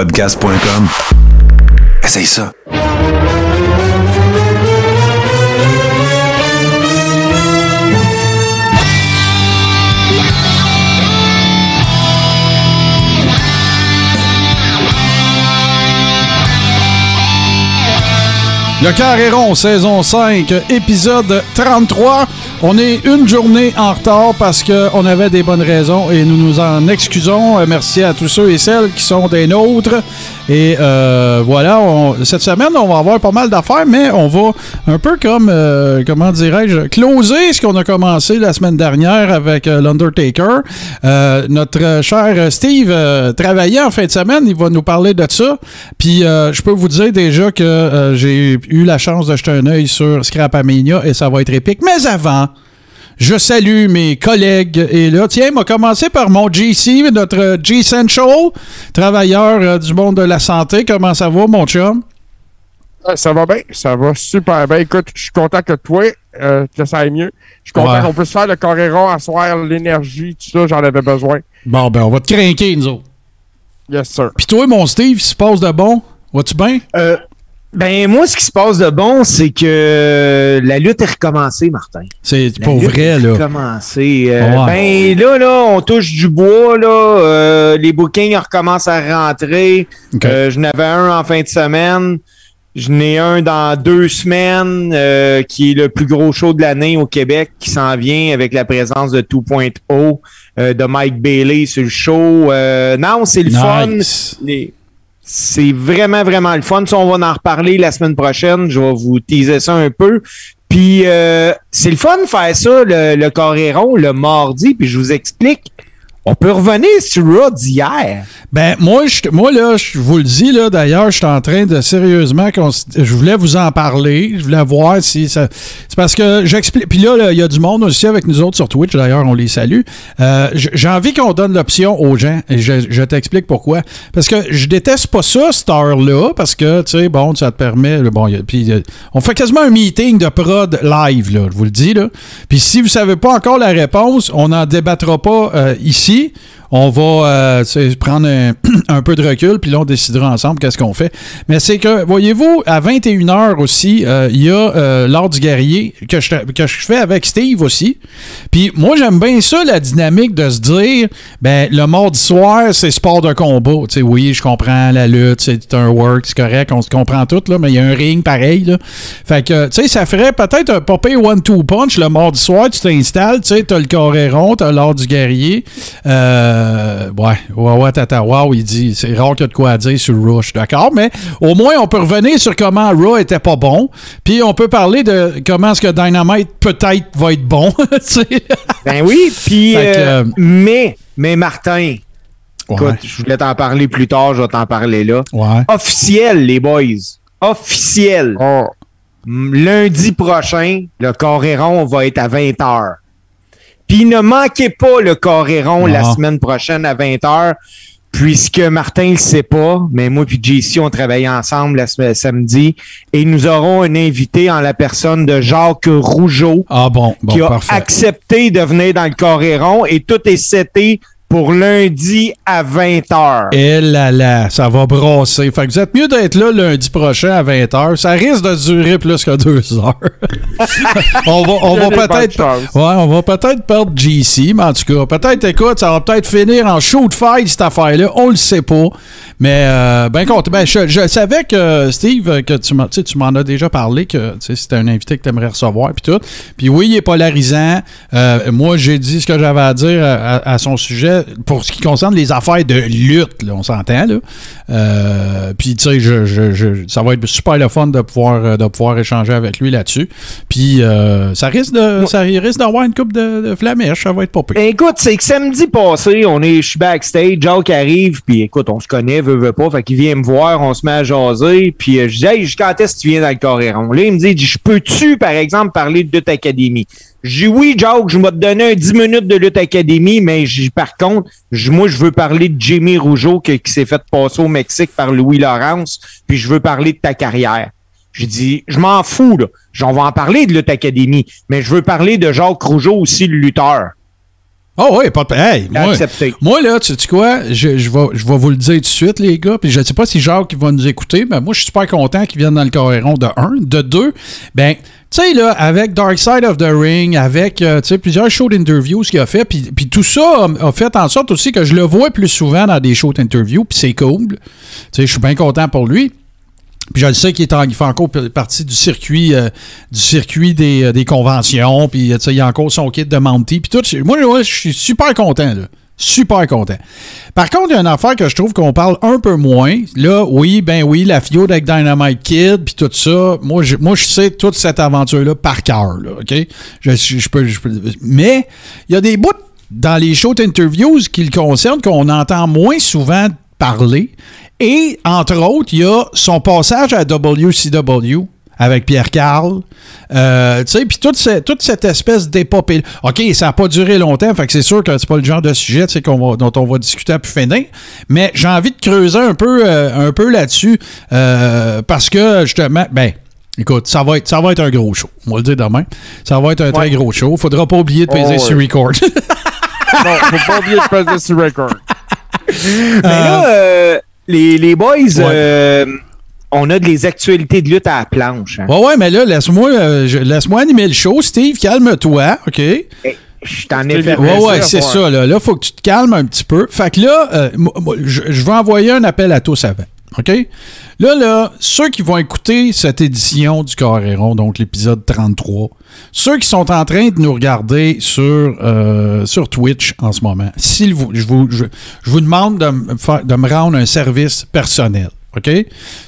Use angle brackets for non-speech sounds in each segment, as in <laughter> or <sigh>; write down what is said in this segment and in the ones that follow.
Podcast.com. Essaye ça. Le Carré rond, saison 5, épisode 33. On est une journée en retard parce qu'on avait des bonnes raisons et nous nous en excusons. Euh, Merci à tous ceux et celles qui sont des nôtres. Et euh, voilà, on- cette semaine, on va avoir pas mal d'affaires, mais on va un peu comme, euh, comment dirais-je, closer ce qu'on a commencé la semaine dernière avec euh, l'Undertaker. Euh, notre cher Steve euh, travaillait en fin de semaine, il va nous parler de ça. Puis euh, je peux vous dire déjà que j'ai eu la chance de jeter un œil sur Scrapamania et ça va être épique. Mais avant, je salue mes collègues. Et là, tiens, m'a commencé par mon GC, notre G-Central, travailleur euh, du monde de la santé. Comment ça va, mon chum? Ah, Ça va bien, ça va super bien. Écoute, je suis content que toi, euh, que ça aille mieux. Je suis content Ouais. qu'on puisse faire le Coréron, asseoir l'énergie, tout ça, j'en avais besoin. Bon, ben, on va te craquer, nous autres. Yes, sir. Puis toi, mon Steve, il se passe de bon? Vas-tu bien? Euh, ben, moi, ce qui se passe de bon, c'est que la lutte est recommencée, Martin. C'est lutte vrai, est là. recommencée. Euh. Ben, là, là, on touche du bois, là. Euh, les bookings recommencent à rentrer. Euh, je n'avais un en fin de semaine. Je n'ai un dans deux semaines, qui est le plus gros show de l'année au Québec, qui s'en vient avec la présence de 2.0, euh, de Mike Bailey sur le show. Non, c'est le fun. Les- C'est vraiment, vraiment le fun. Ça, on va en reparler la semaine prochaine. Je vais vous teaser ça un peu. Puis, euh, c'est le fun de faire ça, le, le Coréron, le mardi. Puis, je vous explique. On peut revenir sur Raw d'hier. Ben, moi, je, moi là, je vous le dis, là, d'ailleurs, je suis en train de sérieusement, je voulais vous en parler. Je voulais voir si ça. C'est parce que j'explique. Puis là, il y a du monde aussi avec nous autres sur Twitch, d'ailleurs, on les salue. Euh, J'ai envie qu'on donne l'option aux gens, et je, t'explique pourquoi. Parce que je déteste pas ça, cette heure-là, parce que, tu sais, bon, ça te permet. Bon, euh, on fait quasiment un meeting de prod live, là, je vous le dis, là. Puis si vous savez pas encore la réponse, on n'en débattra pas euh, ici aussi on va euh, prendre <clears throat> un, peu de recul, puis là, on décidera ensemble qu'est-ce qu'on fait. Mais c'est que, voyez-vous, à 21h aussi, euh, il y a euh, l'art du guerrier que je, que fais avec Steve aussi. Puis moi, j'aime bien ça, la dynamique de se dire, ben, le mardi soir, c'est sport de combat. Tu oui, je comprends la lutte, c'est un work, c'est correct, on se comprend tout, là, mais il y a un ring pareil. Fait que, tu sais, ça ferait peut-être un popé one-two punch le mardi soir, tu t'installes, tu sais, t'as le coréron, t'as l'art du guerrier. Ouais, ouais, ouais, tata, wow, il dit, c'est rare qu'il y a de quoi à dire sur Raw, je suis d'accord, mais au moins, on peut revenir sur comment Raw était pas bon, puis on peut parler de comment est-ce que Dynamite peut-être va être bon, <laughs> tu sais. Ben oui, puis... Euh, euh, mais, mais Martin, écoute, je voulais t'en parler plus tard, je vais t'en parler là. Ouais. Officiel, les boys. Officiel. Oh, lundi prochain, le Coréron va être à 20h. Puis ne manquez pas le Coréron la Non. semaine prochaine à 20h, puisque Martin ne le sait pas, mais moi puis JC, on travaille ensemble la semaine- samedi, et nous aurons un invité en la personne de Jacques Rougeau, Ah bon, bon, qui a parfait. accepté de venir dans le Coréron, et tout est seté pour lundi à 20h. Et là là, ça va brasser. Fait que vous êtes mieux d'être là lundi prochain à 20h. Ça risque de durer plus que deux heures. <laughs> on va, on va peut-être. Ouais, on va peut-être perdre GC, mais en tout cas, peut-être, écoute, ça va peut-être finir en shoot fight, cette affaire-là. On le sait pas. Mais, euh, ben, compte. Ben, je, savais que, Steve, que tu m'en tu m'en as déjà parlé, que c'était un invité que tu aimerais recevoir, puis tout. Puis oui, il est polarisant. Euh, moi, j'ai dit ce que j'avais à dire à- à son sujet pour ce qui concerne les affaires de lutte, là, on s'entend, là. Euh, puis, tu sais, je, je- je- ça va être super le fun de pouvoir, euh, de pouvoir échanger avec lui là-dessus. Puis, euh, ça risque de, ça risque d'avoir une coupe de, de flamèche, ça va être pas pire. Écoute, c'est que samedi passé, on est, je suis backstage, Jacques arrive, puis écoute, on se connaît, veut, veut pas, fait qu'il vient me voir, on se met à jaser, puis euh, je dis, hey, quand est-ce que tu viens dans le Coréron? Là, il me dit, je peux-tu, par exemple, parler de Académie? Dis, oui, Jacques, je vais te donner un 10 minutes de Lutte Académie, mais j'ai- par contre, moi, je veux parler de Jimmy Rougeau qui, qui s'est fait passer au Mexique par Louis Laurence, puis je veux parler de ta carrière. J'ai dit, je m'en fous, là. On va en parler de Lutte Académie, mais je veux parler de Jacques Rougeau aussi, le lutteur. Oh oui, pas de. Hey, moi, accepté. moi, là, tu sais quoi? Je, je, vais, je vais vous le dire tout de suite, les gars. Puis je ne sais pas si Jacques va nous écouter, mais moi, je suis super content qu'ils viennent dans le Coréron de 1. De 2, ben, tu sais, là, avec Dark Side of the Ring, avec, euh, plusieurs shows d'interviews qu'il a fait, puis, puis tout ça a, a fait en sorte aussi que je le vois plus souvent dans des shows d'interviews, puis c'est cool. Tu sais, je suis bien content pour lui. Puis je le sais qu'il est en- il fait encore partie du circuit, euh, du circuit des, euh, des conventions. Puis euh, il a encore son kit de Monty. Puis tout. Moi, je suis super content. Là. Super content. Par contre, il y a une affaire que je trouve qu'on parle un peu moins. Là, oui, ben oui, la FIO avec Dynamite Kid, puis tout ça. Moi, je, moi, je sais toute cette aventure-là par cœur. OK? Je, je- peux, mais il y a des bouts dans les shows interviews qui le concernent qu'on entend moins souvent parler. Et, entre autres, il y a son passage à WCW avec Pierre Carl. Euh, tu sais, puis toute, ce- toute cette espèce d'épopée. OK, ça n'a pas duré longtemps, fait que c'est sûr que c'est pas le genre de sujet va- dont on va discuter à plus finir. Mais j'ai envie de creuser un peu, euh, un peu là-dessus euh, parce que, justement, ben. Écoute, ça va, être, ça va être un gros show. On va le dire demain. Ça va être un très gros show. Faudra pas oublier de peser Oh, sur ouais. record. Non, faut pas oublier de peser sur record. Mais <laughs> là, euh, les, les boys, Ouais. euh, on a des actualités de lutte à la planche. hein. ouais, ouais, mais là, laisse-moi euh, animer le show. Steve, calme-toi, OK? Eh, Je t'en ai fait. Ouais, ouais, c'est ça. Là, là, faut que tu te calmes un petit peu. Fait que là, euh, je, je vais envoyer un appel à tous avant. OK? Là, là, ceux qui vont écouter cette édition du Carréron, donc l'épisode 33, ceux qui sont en train de nous regarder sur, euh, sur Twitch en ce moment, s'il vous, je, vous, vous demande de me, faire- de me rendre un service personnel. OK?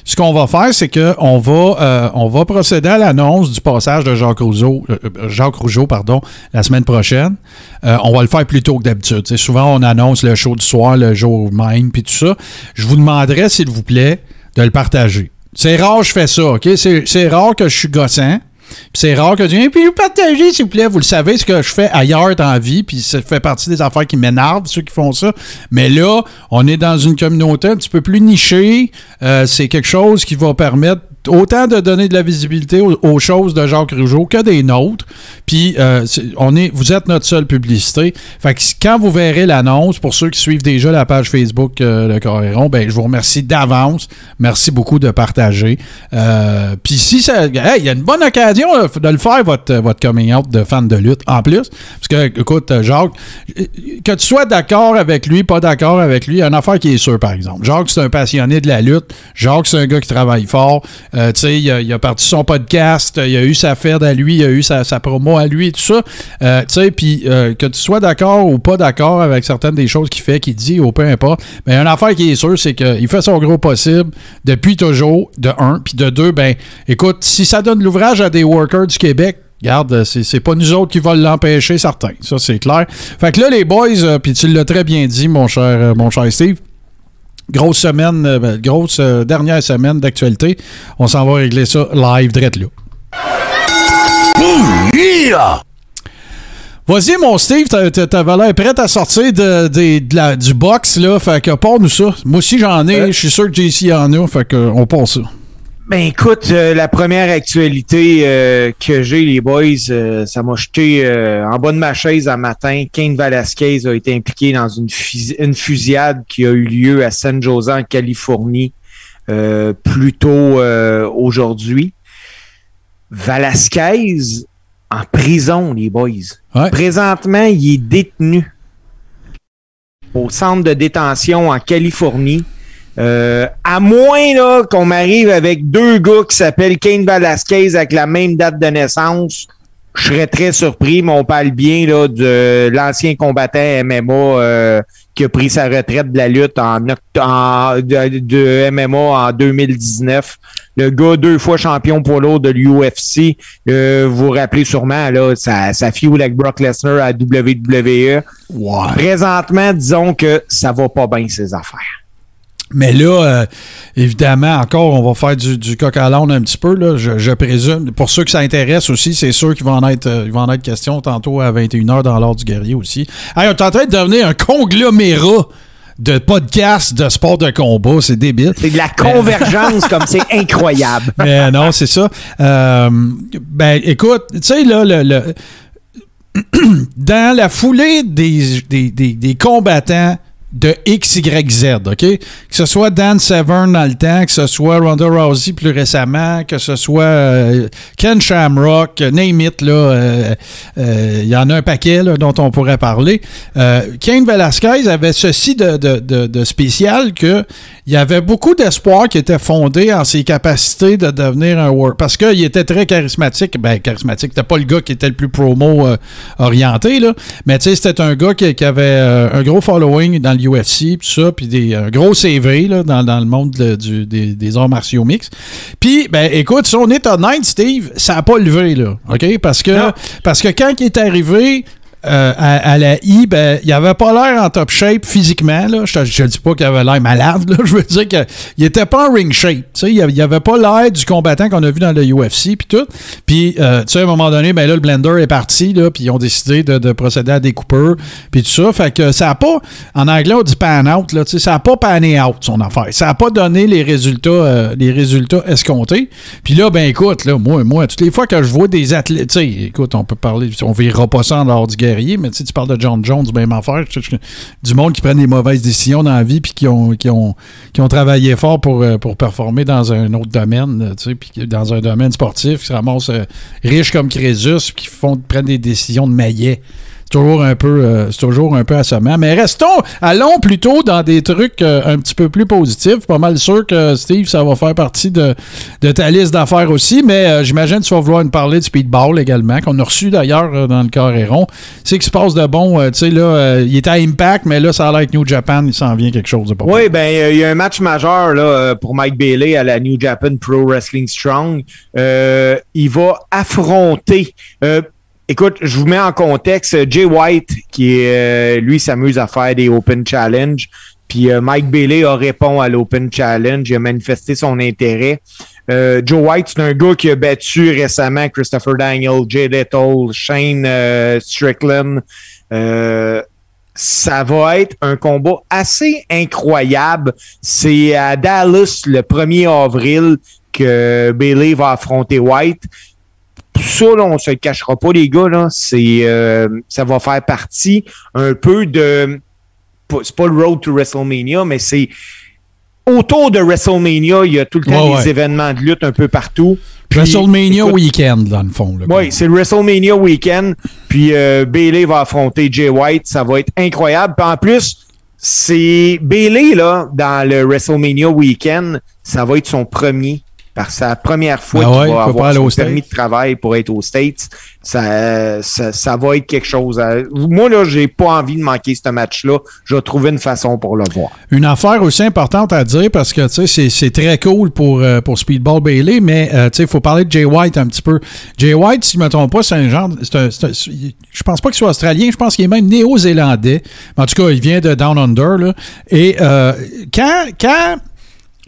Ce qu'on va faire, c'est qu'on va, euh, on va procéder à l'annonce du passage de Jacques Rougeau, euh, euh, Jacques Rougeau pardon, la semaine prochaine. Euh, on va le faire plus tôt que d'habitude. Tu sais, souvent, on annonce le show du soir, le jour même, puis tout ça. Je vous demanderai, s'il vous plaît, de le partager. C'est rare que je fais ça, OK? C'est c'est rare que je suis gossant. C'est rare que je dis, puis partagez, s'il vous plaît. Vous le savez, ce que je fais ailleurs dans la vie, puis ça fait partie des affaires qui m'énervent, ceux qui font ça. Mais là, on est dans une communauté un petit peu plus nichée. Euh, c'est quelque chose qui va permettre autant de donner de la visibilité aux, choses de Jacques Rougeau que des nôtres. Puis euh, on est, vous êtes notre seule publicité. Fait que quand vous verrez l'annonce, pour ceux qui suivent déjà la page Facebook euh, Le Coréron, ben je vous remercie d'avance. Merci beaucoup de partager. Euh, Puis si ça, il y a une bonne occasion là, de le faire votre votre coming out de fan de lutte en plus, parce que écoute euh, Jacques, euh, que tu sois d'accord avec lui, pas d'accord avec lui, il y a une affaire qui est sûre par exemple. Jacques c'est un passionné de la lutte. Jacques c'est un gars qui travaille fort. Euh, tu sais, il a, parti son podcast, il a eu sa fête à lui, il a eu sa, promo à lui, tout ça. Euh, tu sais, puis euh, que tu sois d'accord ou pas d'accord avec certaines des choses qu'il fait, qu'il dit ou peu importe, mais une affaire qui est sûre, c'est qu'il fait son gros possible depuis toujours, de un, puis de deux, ben, écoute, si ça donne l'ouvrage à des workers du Québec, Regarde, c'est pas nous autres qui vont l'empêcher, certains. Ça, c'est clair. Fait que là, les boys, puis tu l'as très bien dit, mon cher, mon cher Steve, grosse semaine, euh, ben, grosse euh, dernière semaine d'actualité. On s'en va régler ça live, direct là. Vas-y, mon Steve, t'a- t'a- t'avais l'air prêt à sortir de, de- de la- du box, là. Fait que, part-nous ça. Moi aussi, j'en ai. Je suis sûr que JC en a. Fait que, on passe ça. Ben écoute, euh, la première actualité euh, que j'ai, les boys, euh, ça m'a jeté euh, en bas de ma chaise un matin. Kane Velasquez a été impliqué dans une, fus- une fusillade qui a eu lieu à San Jose en Californie euh, plus tôt euh, aujourd'hui. Velasquez en prison, les boys. Ouais. Présentement, il est détenu au centre de détention en Californie. Euh, à moins là qu'on m'arrive avec deux gars qui s'appellent Kane Velasquez avec la même date de naissance, je serais très surpris, mais on parle bien là de l'ancien combattant MMA euh, qui a pris sa retraite de la lutte en, de, de MMA en 2019. Le gars deux fois champion pour l'autre de l'UFC. Euh, vous vous rappelez sûrement là, ça, ça feud avec Brock Lesnar à WWE. Ouais. Présentement, disons que ça va pas bien ces affaires. Mais là, euh, évidemment, encore, on va faire du, du coq à l'âne un petit peu, là, je, je présume. Pour ceux que ça intéresse aussi, c'est sûr qu'il va en être, euh, il va en être question tantôt à 21h dans l'ordre du guerrier aussi. Hey, on est en train de devenir un conglomérat de podcasts de sport de combat. C'est débile. C'est de la convergence comme c'est <laughs> incroyable. Mais non, c'est ça. Euh, ben, écoute, tu sais, là, le. le- <clears throat> dans la foulée des, des, des, des combattants de XYZ, OK? Que ce soit Dan Severn dans le temps, que ce soit Ronda Rousey plus récemment, que ce soit euh, Ken Shamrock, name it, là, euh, euh, il y en a un paquet là, dont on pourrait parler. Euh, Kane Velasquez avait ceci de, de, de spécial que il y avait beaucoup d'espoir qui était fondé en ses capacités de devenir un work. Parce qu'il était très charismatique. Ben, charismatique, c'était pas le gars qui était le plus promo euh, orienté, là. Mais tu sais, c'était un gars qui, qui avait euh, un gros following dans l'UFC, tout ça, puis des, un gros CV là, dans, dans le monde de- du, des, des arts martiaux mixtes. Puis, ben, écoute, si on est honnête, Steve, ça a pas levé, là. OK? Parce que, Non. parce que quand il est arrivé, euh, à, la I, ben, il avait pas l'air en top shape physiquement. Là. Je, je dis pas qu'il avait l'air malade. <laughs> Là. Je veux dire qu'il était pas en ring shape. Il, avait, il avait pas l'air du combattant qu'on a vu dans le UFC puis tout. Puis, euh, tu sais, à un moment donné, ben là, le blender est parti, puis ils ont décidé de, de procéder à des coupeurs, puis tout ça. Fait que ça a pas, en anglais, on dit pan out, là, ça a pas pané out, son affaire. Ça a pas donné les résultats, euh, les résultats escomptés. Puis là, ben écoute, là, moi, moi, toutes les fois que je vois des athlètes, écoute, on peut parler, on verra pas ça en dehors du mais tu parles de John Jones, même affaire, du monde qui prennent des mauvaises décisions dans la vie, puis qui ont, qui ont, qui ont travaillé fort pour, euh, pour performer dans un autre domaine, puis dans un domaine sportif, qui se ramassent euh, riches comme Crésus, puis qui font, prennent des décisions de maillet. C'est toujours un peu, euh, c'est toujours un peu assommant. Mais restons, allons plutôt dans des trucs euh, un petit peu plus positifs. Pas mal sûr que Steve, ça va faire partie de, de ta liste d'affaires aussi. Mais euh, j'imagine que tu vas vouloir nous parler de speedball également, qu'on a reçu d'ailleurs euh, dans le Coréron. C'est qu'il se passe de bon. tu sais là, il était à Impact, mais là, ça a l'air que New Japan, il s'en vient quelque chose de pas Oui, euh, il y a un match majeur là, pour Mike Bailey à la New Japan Pro Wrestling Strong. Il va affronter. Écoute, je vous mets en contexte. euh, Jay White, qui euh, lui s'amuse à faire des Open Challenge. Puis euh, Mike Bailey a répond à l'Open Challenge. Il a manifesté son intérêt. Joe White, c'est un gars qui a battu récemment Christopher Daniel, Jay Little, Shane Strickland. Ça va être un combat assez incroyable. C'est à Dallas le 1er avril que Bailey va affronter White. Ça, là, on se le cachera pas, les gars. Là, c'est, euh, ça va faire partie un peu de. C'est pas le road to WrestleMania, mais c'est autour de WrestleMania. Il y a tout le temps Ouais, des ouais. événements de lutte un peu partout. Puis, WrestleMania écoute, Weekend, dans le fond. oui, c'est le WrestleMania week-end. Puis euh, Bailey va affronter Jay White. Ça va être incroyable. Puis en plus, c'est Bailey, là, dans le WrestleMania week-end, ça va être son premier. Par sa première fois Ah qu'il ouais, il va avoir son permis States. de travail pour être aux States. Ça, ça, ça va être quelque chose. à- Moi, là, j'ai pas envie de manquer ce match-là. Je vais trouver une façon pour le voir. Une affaire aussi importante à dire parce que tu sais, c'est- très cool pour, euh, pour Speedball Bailey, mais euh, tu sais, il faut parler de Jay White un petit peu. Jay White, si je ne me trompe pas, c'est un genre. un- un- je pense pas qu'il soit australien, je pense qu'il est même néo-zélandais. En tout cas, il vient de Down Under. Là. Et euh, quand, quand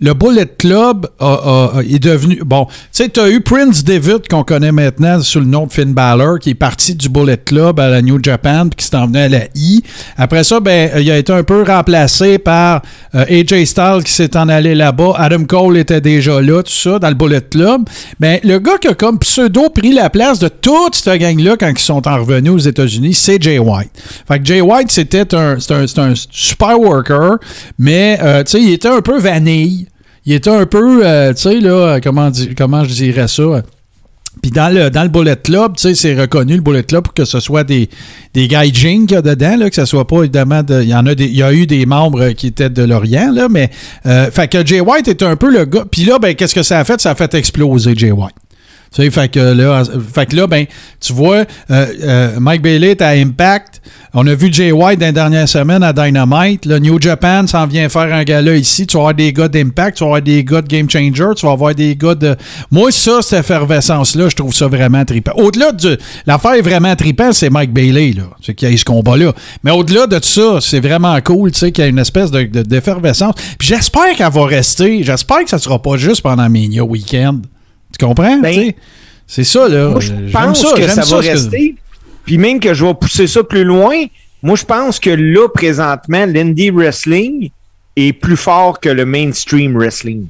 le Bullet Club a- est devenu. Bon, tu sais, tu as eu Prince David, qu'on connaît maintenant sous le nom de Finn Balor, qui est parti du Bullet Club à la New Japan, puis qui s'est emmené à la I. Après ça, ben, il a été un peu remplacé par euh, AJ Styles qui s'est en allé là-bas. Adam Cole était déjà là, tout ça, dans le Bullet Club. Ben, le gars qui a comme pseudo pris la place de toute cette gang-là quand ils sont en revenus aux États-Unis, c'est Jay White. Fait que Jay White, c'était un, un, un super worker, mais, euh, tu sais, il était un peu vanille. Il était un peu, euh, tu sais, là, comment, comment je dirais ça? Puis dans le, dans le Bullet Club, tu sais, c'est reconnu le Bullet Club pour que ce soit des, des gaijins qu'il y a dedans, là, que ce soit pas évidemment de. Il y en a des. Y a eu des membres qui étaient de l'Orient, là, mais. Euh, fait que Jay White est un peu le gars. Puis là, ben, qu'est-ce que ça a fait? Ça a fait exploser Jay White. Tu sais, fait que là, fait que là ben, tu vois, euh, euh, Mike Bailey est à Impact. On a vu Jay White dans les dernières semaines à Dynamite. Le New Japan s'en vient faire un gala ici. Tu vas avoir des gars d'Impact, tu vas avoir des gars de Game Changer, tu vas avoir des gars de. Moi, ça, cette effervescence-là, je trouve ça vraiment trippant. Au-delà de. L'affaire est vraiment trippant, c'est Mike Bailey, là. C'est qu'il y a eu ce combat-là. Mais au-delà de ça, c'est vraiment cool, tu sais, qu'il y a une espèce de, de- d'effervescence. Puis j'espère qu'elle va rester. J'espère que ça sera pas juste pendant Mania Weekend. Tu comprends? Ben, c'est ça, là. Moi, je J'aime pense ça, que ça, va rester. Puis même que je vais pousser ça plus loin, moi, je pense que là, présentement, l'indie wrestling est plus fort que le mainstream wrestling.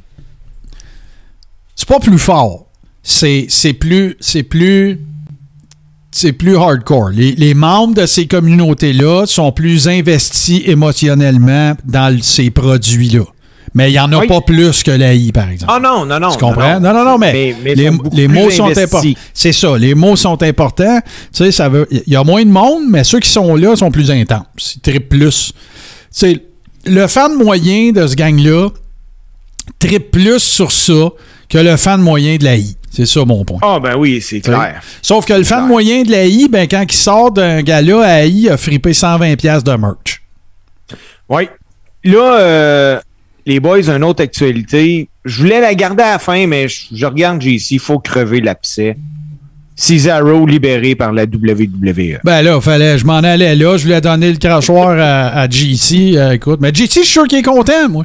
C'est pas plus fort. C'est c'est plus. C'est plus. c'est plus hardcore. Les, les membres de ces communautés-là sont plus investis émotionnellement dans ces produits-là. Mais il n'y en a Oui. pas plus que l'AI, par exemple. Ah non, non, non. Tu comprends? Non, non, non, mais, Mais- mais les, mots sont importants. C'est ça, les mots sont importants. Tu sais, ça veut. Il y a moins de monde, mais ceux qui sont là sont plus intenses. Ils trippent plus. Tu sais, le fan moyen de ce gang-là trippe plus sur ça que le fan moyen de l'AI. C'est ça mon point. Ah ben oui, c'est clair. Sauf que le fan moyen de l'AI, ben, quand il sort d'un gala à AI, a frippé 120$ piastres de merch. Oui. Là, euh, les boys, une autre actualité. Je voulais la garder à la fin, mais je, je regarde JC, il faut crever l'abcès. Cesaro libéré par la WWE. Ben là, fallait, je m'en allais là, je lui ai donné le crachoir à, à GC. euh, écoute, mais GC, je suis sûr qu'il est content, moi.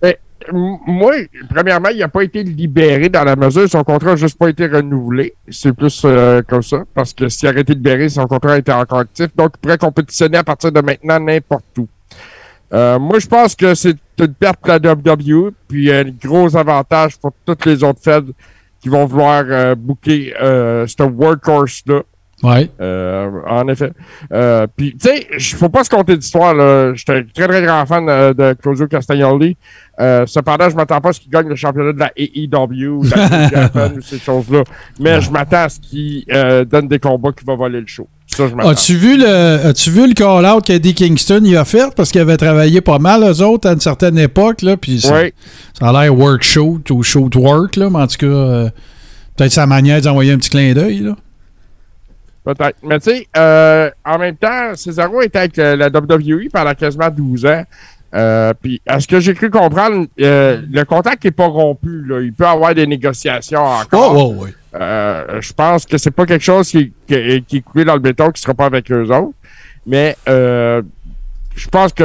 Ben, moi, premièrement, il n'a pas été libéré dans la mesure, son contrat n'a juste pas été renouvelé. C'est plus euh, comme ça. Parce que s'il aurait été libéré, son contrat était encore actif. Donc, il pourrait compétitionner à partir de maintenant n'importe où. Euh, moi, je pense que c'est une perte pour la WWE, puis un gros avantage pour toutes les autres feds qui vont vouloir euh, booker euh, ce workhorse-là. Ouais. Euh, en effet. Euh, Puis, tu sais, il faut pas se compter d'histoire. là. J'étais un très, très grand fan de Claudio Castagnoli. Euh, cependant, je m'attends pas à ce qu'il gagne le championnat de la AEW, de la Japan, ou ces <laughs> choses-là. Mais je m'attends à ce qu'il euh, donne des combats qui va voler le show. Ça, je m'attends. As-tu vu le, as-tu vu le call-out qu'Eddie Kingston y a fait? Parce qu'il avait travaillé pas mal, eux autres, à une certaine époque, là, puis ça, Oui. ça a l'air work shoot ou shoot work, là, mais en tout cas, euh, peut-être sa manière d'envoyer un petit clin d'œil, là. Peut-être. Mais tu sais, euh, en même temps, Cesaro était avec euh, la WWE pendant quasiment 12 ans. Euh, puis, à ce que j'ai cru comprendre, euh, le contact n'est pas rompu. Là. Il peut y avoir des négociations encore. Oh, oh, oui. Euh, je pense que c'est pas quelque chose qui, qui, qui est coulé dans le béton, qui sera pas avec eux autres. Mais euh, je pense que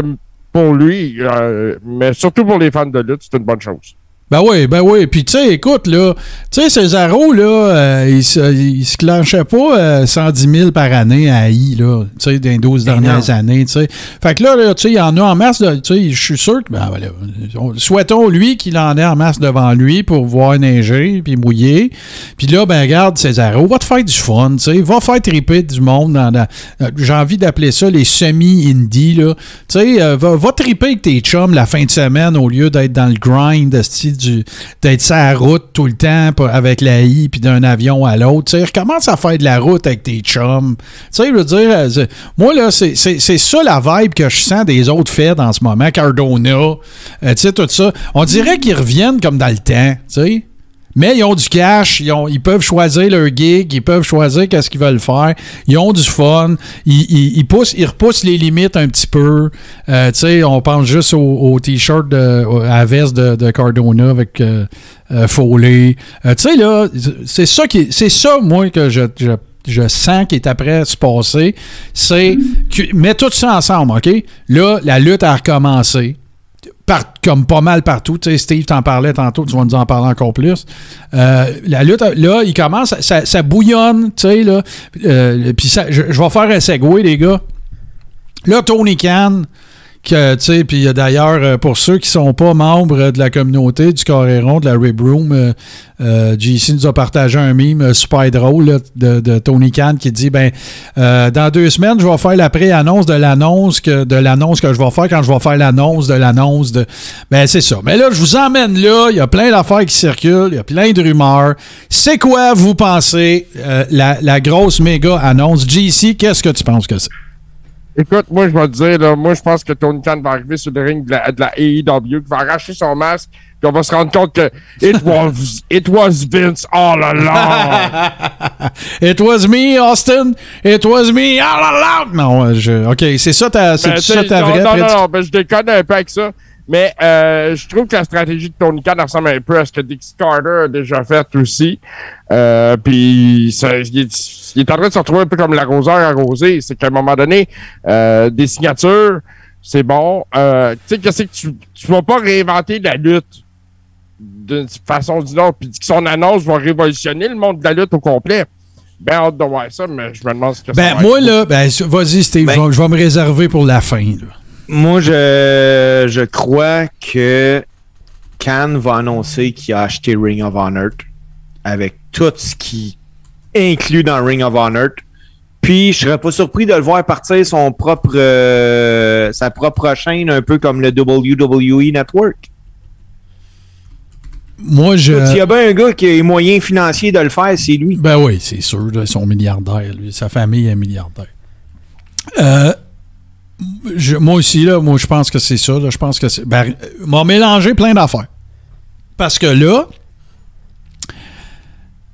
pour lui, euh, mais surtout pour les fans de lutte, c'est une bonne chose. Ben oui, ben oui. Puis tu sais, écoute, là, tu sais, Cesaro, là, euh, il, se, il se clenchait pas euh, 110 000 par année à I, là, tu sais, dans les 12 Ben dernières non. années, tu sais. Fait que là, là, tu sais, il y en a en masse, tu sais, je suis sûr que, ben voilà, on- souhaitons lui qu'il en ait en masse devant lui pour voir neiger puis mouiller. Puis là, ben regarde, Cesaro, va te faire du fun, tu sais, va faire triper du monde dans, dans- euh, j'ai envie d'appeler ça les semi-indies, là. Tu sais, euh, va, va triper avec tes chums la fin de semaine au lieu d'être dans le grind, esti, du- d'être sur la route tout le temps avec la I puis d'un avion à l'autre. Tu à faire de la route avec tes chums. Tu sais, je veux dire, euh, moi, là, c'est ça la vibe que je sens des autres feds en ce moment. Cardona, euh, tu sais, tout ça. On dirait qu'ils reviennent comme dans le temps, tu sais. Mais ils ont du cash, ils, ont- ils peuvent choisir leur gig, ils peuvent choisir qu'est-ce qu'ils veulent faire, ils ont du fun, ils, ils- ils poussent, ils repoussent les limites un petit peu. Euh, tu sais, on pense juste au, au t-shirt à veste de, de Cardona avec euh, euh, Foley. Euh, tu sais, là, c'est ça qui, c'est ça, moi, que je, je, je sens qui est après se passer. C'est que, mets tout ça ensemble, OK? Là, la lutte a recommencé comme pas mal partout. Tu sais, Steve t'en parlait tantôt, tu vas nous en parler encore plus. Euh, la lutte, là, il commence, ça, ça bouillonne, tu sais, là. Euh, Puis ça- je, je vais faire un segway, les gars. Là, Tony Khan, que, sais, puis d'ailleurs, euh, pour ceux qui sont pas membres de la communauté du Coréron, de la Rib Room, euh, euh, JC nous a partagé un meme euh, super drôle là, de, de Tony Khan qui dit ben euh, dans deux semaines, je vais faire la pré-annonce de l'annonce que de l'annonce que je vais faire quand je vais faire l'annonce de l'annonce de. Ben c'est ça. Mais là, je vous emmène là, il y a plein d'affaires qui circulent, il y a plein de rumeurs. C'est quoi, vous pensez, euh, la, la grosse méga annonce? JC, qu'est-ce que tu penses que c'est? Écoute, moi, je vais te dire, là, moi, je pense que Tony Khan va arriver sur le ring de la, de la AEW, qui va arracher son masque, puis on va se rendre compte que it was, it was Vince all along. <laughs> It was me, Austin. It was me all along. Non, je, OK, c'est ça ta, c'est Ben, ça ta non, vraie non, non, prédiction? non, ben, je déconne un peu avec ça. Mais euh, je trouve que la stratégie de Tony Khan ressemble un peu à ce que Dix Carter a déjà fait aussi. Euh, Puis ça- il, est, il est en train de se retrouver un peu comme l'arroseur arrosé. C'est qu'à un moment donné, euh, des signatures, c'est bon. Euh, tu sais, qu'est-ce que tu, tu vas pas réinventer la lutte d'une façon ou d'une autre. Puis que son annonce va révolutionner le monde de la lutte au complet. Ben hâte de voir ça, mais je me demande ce que ça Ben, va moi, être. là, ben, vas-y, Steve, Ben- je, vais, je vais me réserver pour la fin. là. Moi, je, je crois que Khan va annoncer qu'il a acheté Ring of Honor avec tout ce qui inclus dans Ring of Honor. Puis, je serais pas surpris de le voir partir son propre, euh, sa propre chaîne, un peu comme le WWE Network. Moi, je. S'il y a bien un gars qui a les moyens financiers de le faire, c'est lui. Ben oui, c'est sûr. Là, ils sont milliardaires. Lui. Sa famille est milliardaire. Euh, je- moi aussi, là, moi, je pense que c'est ça. Là, je pense que. Ben, m'a mélangé plein d'affaires. Parce que là,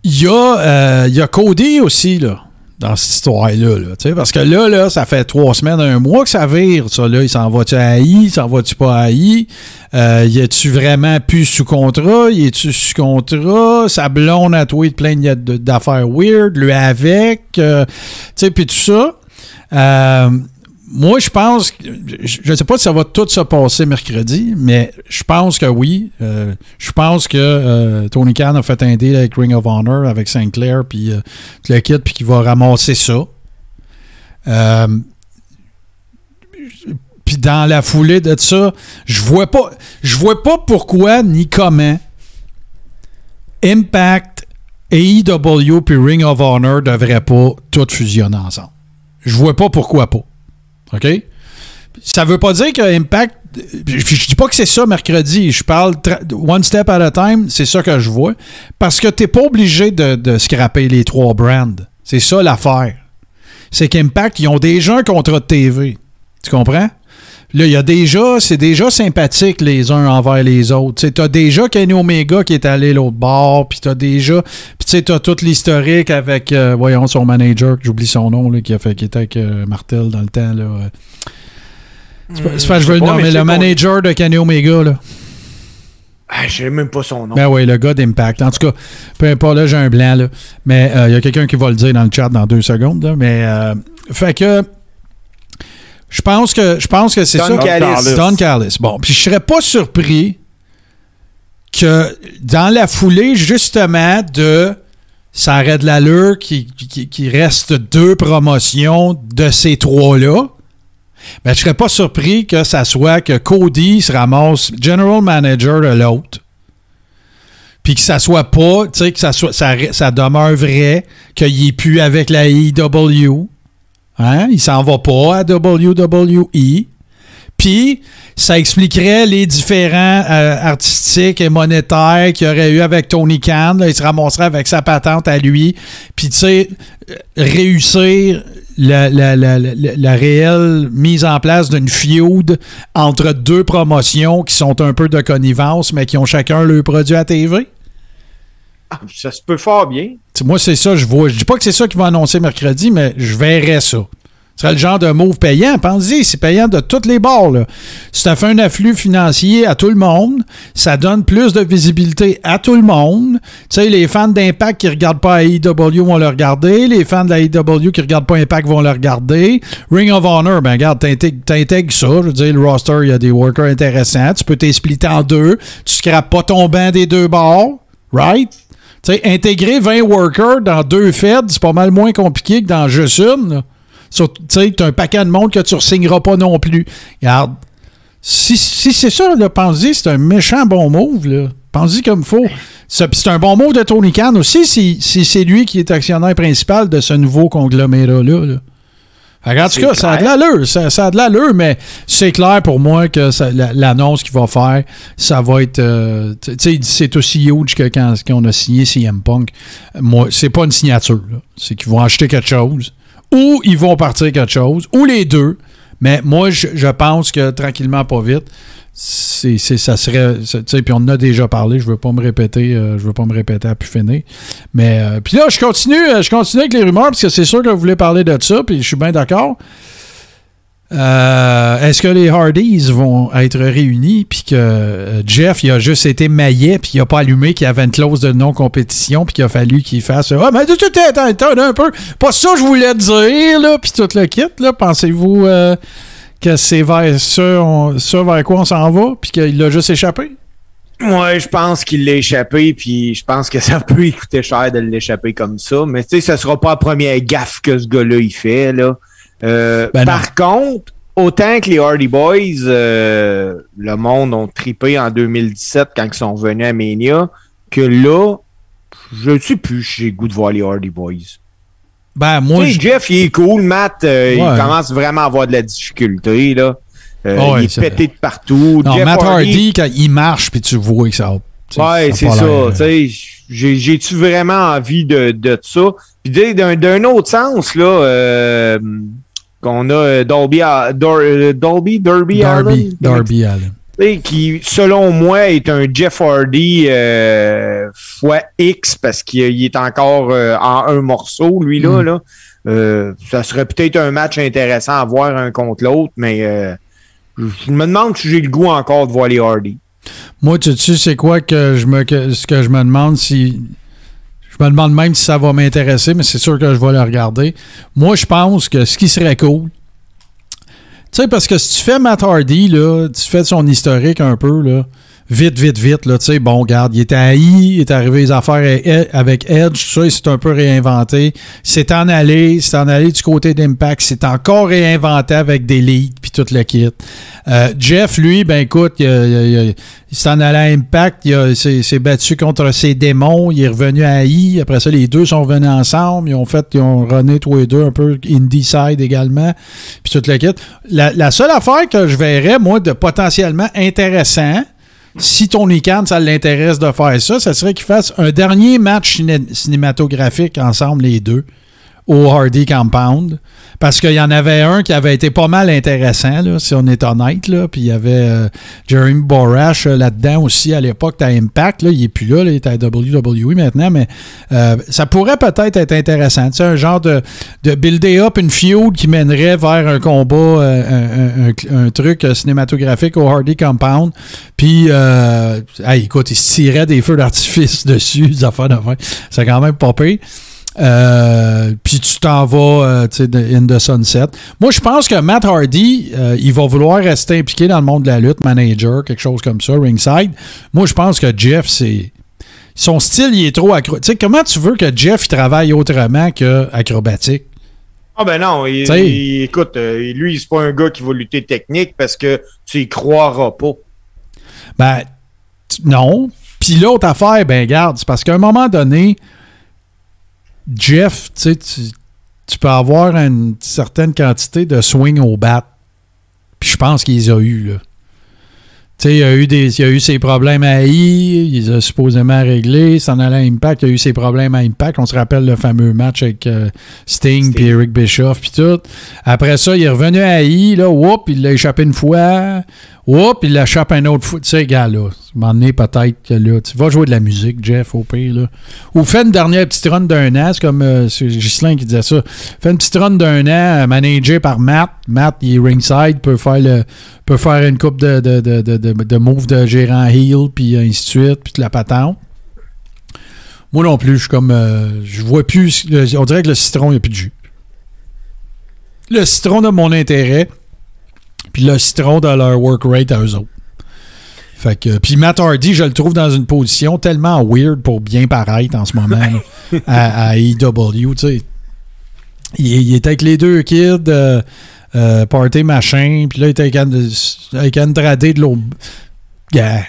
il y, a, euh, y a Cody aussi, là, dans cette histoire-là. Là, parce que là, là, ça fait trois semaines, un mois que ça vire, ça. Là, il s'en va-tu à AI? Il s'en va-tu pas à AI? Euh, y a-tu vraiment plus sous contrat? Y est-tu sous contrat? Sa blonde a tweet plein d'affaires weird, lui avec, euh, tu sais, puis tout ça. Moi, je pense, je ne sais pas si ça va tout se passer mercredi, mais je pense que oui. Euh, je pense que euh, Tony Khan a fait un deal avec Ring of Honor, avec Sinclair, puis euh, le kit, puis qu'il va ramasser ça. Euh, puis dans la foulée de ça, je vois pas, je vois pas pourquoi ni comment Impact, AEW puis Ring of Honor devraient pas tout fusionner ensemble. Je vois pas pourquoi pas. OK? Ça veut pas dire que Impact. Je, je dis pas que c'est ça mercredi. Je parle one step at a time. C'est ça que je vois. Parce que t'es pas obligé de, de scraper les trois brands. C'est ça l'affaire. C'est qu'Impact, ils ont déjà un contrat de TV. Tu comprends? Là, il y a déjà, c'est déjà sympathique les uns envers les autres. Tu as déjà Kenny Omega qui est allé l'autre bord, puis tu as déjà, puis tu sais, tu as tout l'historique avec, euh, voyons, son manager, j'oublie son nom, là, qui, a fait, qui était avec euh, Martel dans le temps. Là, euh. C'est pas, pas je veux le pas, mais nommer, je le manager de Kenny Omega. Là. Ah, je sais même pas son nom. Ben oui, le gars d'Impact. En tout cas, peu importe, là, j'ai un blanc, là. Mais euh, il y a quelqu'un qui va le dire dans le chat dans deux secondes, là. Mais, euh, fait que, je pense que, je pense que c'est Don ça. Callis. Don Callis. Bon, puis je serais pas surpris que dans la foulée, justement, de ça arrête l'allure qui, qui, qui reste deux promotions de ces trois-là. Ben, je serais pas surpris que ça soit que Cody se ramasse general manager de l'autre. Puis que ça soit pas, tu sais, que ça, soit, ça, ça demeure vrai, qu'il est plus avec la IW. Hein? Il s'en va pas à WWE. Puis, ça expliquerait les différents euh, artistiques et monétaires qu'il aurait eu avec Tony Khan. Il se ramasserait avec sa patente à lui. Puis, tu sais, euh, réussir la, réelle mise en place d'une feud entre deux promotions qui sont un peu de connivence, mais qui ont chacun leur produit à TV. Ah, ça se peut fort bien. Moi, c'est ça, je vois. Je dis pas que c'est ça qu'ils vont annoncer mercredi, mais je verrais ça. Ce serait le genre de move payant. Pensez, c'est payant de tous les bords. Ça fait un afflux financier à tout le monde. Ça donne plus de visibilité à tout le monde. Tu sais, les fans d'Impact qui regardent pas AEW vont le regarder. Les fans de la AEW qui regardent pas Impact vont le regarder. Ring of Honor, ben regarde, t'intègres ça. Je veux dire, le roster, il y a des workers intéressants. Tu peux t'expliquer en deux. Tu scrapes pas ton banc des deux bords. Right? Tu sais, intégrer 20 workers dans deux feds, c'est pas mal moins compliqué que dans juste une. Tu sais, t'as un paquet de monde que tu ne signeras pas non plus. Regarde, si, si c'est ça, là, pense-y, c'est un méchant bon move. Là. Pense-y comme faut. Puis C'est un bon move de Tony Khan aussi si, si c'est lui qui est actionnaire principal de ce nouveau conglomérat-là. là. En tout cas, ça a de l'allure, ça, ça a de l'allure, mais c'est clair pour moi que l'annonce qu'il va faire, ça va être. euh, tu sais, c'est aussi huge que quand, quand on a signé CM Punk. Moi, c'est pas une signature, là. C'est qu'ils vont acheter quelque chose, ou ils vont partir quelque chose, ou les deux. Mais moi, je, je pense que tranquillement, pas vite, c'est, ça serait. tu sais, puis on en a déjà parlé, je veux pas me répéter, euh, je veux pas me répéter à plus finir. Mais euh, puis là, je continue, euh, je continue avec les rumeurs parce que c'est sûr que vous voulez parler de ça, puis je suis bien d'accord. Euh, Est-ce que les Hardys vont être réunis puis que Jeff il a juste été maillet puis il a pas allumé qu'il y avait une clause de non-compétition puis qu'il a fallu qu'il fasse ah mais tout attends, attends un peu pas ça je voulais dire là puis tout le kit là pensez-vous que c'est vers ça, on- ça vers quoi on s'en va puis qu'il l'a juste échappé? Ouais, je pense qu'il l'a échappé, puis je pense que ça peut coûter cher de l'échapper comme ça. Mais tu sais, ce sera pas la première gaffe que ce gars-là il fait là. Euh, Ben par contre, autant que les Hardy Boys, euh, le monde ont tripé en 2017 quand ils sont venus à Mania, que là, je ne sais plus j'ai le goût de voir les Hardy Boys. Ben, moi, Tu sais, je- Jeff, il est cool. Matt, euh, il commence vraiment à avoir de la difficulté. Là. Euh, il est pété de partout. non, Jeff Matt Hardy, Hardy, quand il marche, puis tu vois que ça. Ouais, c'est ça. J'ai-tu vraiment envie de, de ça? Puis d'un autre sens, là, euh, qu'on a Dolby, Dor- Dolby, Derby, Darby, Allen, Darby Allen. Qui, selon moi, est un Jeff Hardy euh, fois X parce qu'il il est encore euh, en un morceau, lui, là. Mm. là. Euh, ça serait peut-être un match intéressant à voir un contre l'autre, mais je me demande si j'ai le goût encore de voir les Hardy. Moi, tu sais, c'est quoi que je me, que- ce que je me demande si. Je me demande même si ça va m'intéresser, mais c'est sûr que je vais le regarder. Moi, je pense que ce qui serait cool. Tu sais, parce que si tu fais Matt Hardy, là, tu fais son historique un peu, là, vite, vite, vite, là, tu sais, bon, regarde, il était haï, il est arrivé les affaires avec Edge, tout ça, il s'est un peu réinventé. C'est en allé, c'est en allé du côté d'Impact, c'est encore réinventé avec des leads, puis tout le kit. Euh, Jeff, lui, ben écoute, il, il il il s'est en allé à Impact, il s'est battu contre ses démons, il est revenu à I. Après ça, les deux sont revenus ensemble. Ils ont fait, ils ont runné tous les deux un peu Indie Side également, puis tout le kit. La seule affaire que je verrais, moi, de potentiellement intéressant, si Tony Khan, ça l'intéresse de faire ça, ça serait qu'il fasse un dernier match ciné- cinématographique ensemble, les deux, au Hardy Compound. Parce qu'il y en avait un qui avait été pas mal intéressant, là, si on est honnête. Là. Puis il y avait euh, Jeremy Borash euh, là-dedans aussi à l'époque, à Impact. Là. Il n'est plus là, il est à WWE maintenant, mais euh, ça pourrait peut-être être intéressant. Tu sais, un genre de, de builder up une feud qui mènerait vers un combat, un, truc cinématographique au Hardy Compound. Puis, hey, écoute, il se tirait des feux d'artifice <laughs> dessus, des affaires d'affaires. C'est quand même pas pire. Euh, puis tu t'en vas euh, tu sais, de- in the sunset. Moi, je pense que Matt Hardy, euh, il va vouloir rester impliqué dans le monde de la lutte, manager, quelque chose comme ça, ringside. Moi, je pense que Jeff, c'est. Son style, il est trop accro. Tu sais, comment tu veux que Jeff il travaille autrement qu'acrobatique? Ah ben non, il, écoute, euh, lui, c'est pas un gars qui va lutter technique parce que tu y croiras pas. Ben, non. Puis l'autre affaire, ben, garde, c'est parce qu'à un moment donné, Jeff, tu peux avoir une certaine quantité de swing au bat. Puis je pense qu'il les a eu, là. Tu sais, il a eu des, il a eu ses problèmes à I, il les a supposément réglés. S'en allait à Impact, il a eu ses problèmes à Impact. On se rappelle le fameux match avec euh, Sting, Sting. puis Eric Bischoff, puis tout. Après ça, il est revenu à I, là, whoop, il l'a échappé une fois. Whoop, il l'échappe un autre fois. Tu sais, gars, là, donné, peut-être que là, tu vas jouer de la musique, Jeff, au pire, là. Ou fais une dernière petite run d'un an, c'est comme euh, qui disait ça. Fais une petite run d'un an, euh, managé par Matt. Matt, il est ringside, peut faire le peut faire une coupe de, de, de, de, de, moves de gérant heel, puis ainsi de suite, puis de la patente. Moi non plus, je suis comme. euh, je vois plus. on dirait que le citron, il n'y a plus de jus. Le citron de mon intérêt, puis le citron de leur work rate à eux autres. Fait que, puis Matt Hardy, je le trouve dans une position tellement weird pour bien paraître en ce moment là, <laughs> à, sais. Il, il était avec les deux kids, euh, euh, party machin, puis là, il était avec, avec Andrade de l'autre. Yeah,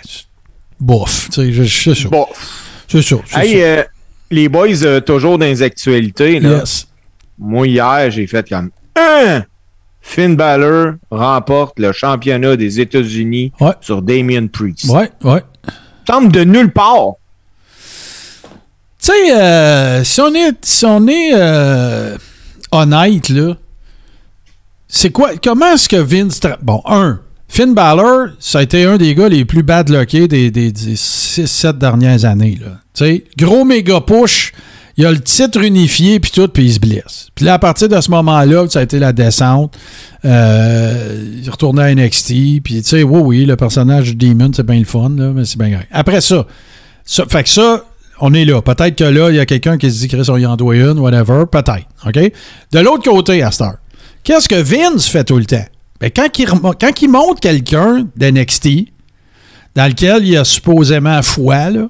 bof. C'est ça. Bon, C'est ça. hey, euh, les boys, euh, toujours dans les actualités, là. Yes. moi hier, j'ai fait comme un. Finn Balor remporte le championnat des États-Unis Ouais. sur Damien Priest. Ouais, ouais. Tombe de nulle part. Tu sais, euh, si on est, si on est euh, honnête, là, c'est quoi, comment est-ce que Vince. Bon, un, Finn Balor, ça a été un des gars les plus bad lockés des, des, 6-7 dernières années, là. Tu sais, gros méga push, il a le titre unifié, puis tout, puis il se blesse. Puis là, à partir de ce moment-là, ça a été la descente. Euh, il retournait à NXT, puis tu sais, oui, oui, le personnage de Demon, c'est bien le fun, là, mais c'est bien grave. Après ça, ça, fait que ça, on est là. Peut-être que là, il y a quelqu'un qui se dit Chris, on y en whatever. Peut-être. De l'autre côté, à heure, qu'est-ce que Vince fait tout le temps? Ben, quand, il, quand monte quelqu'un d'NXT, dans lequel il a supposément foi, là,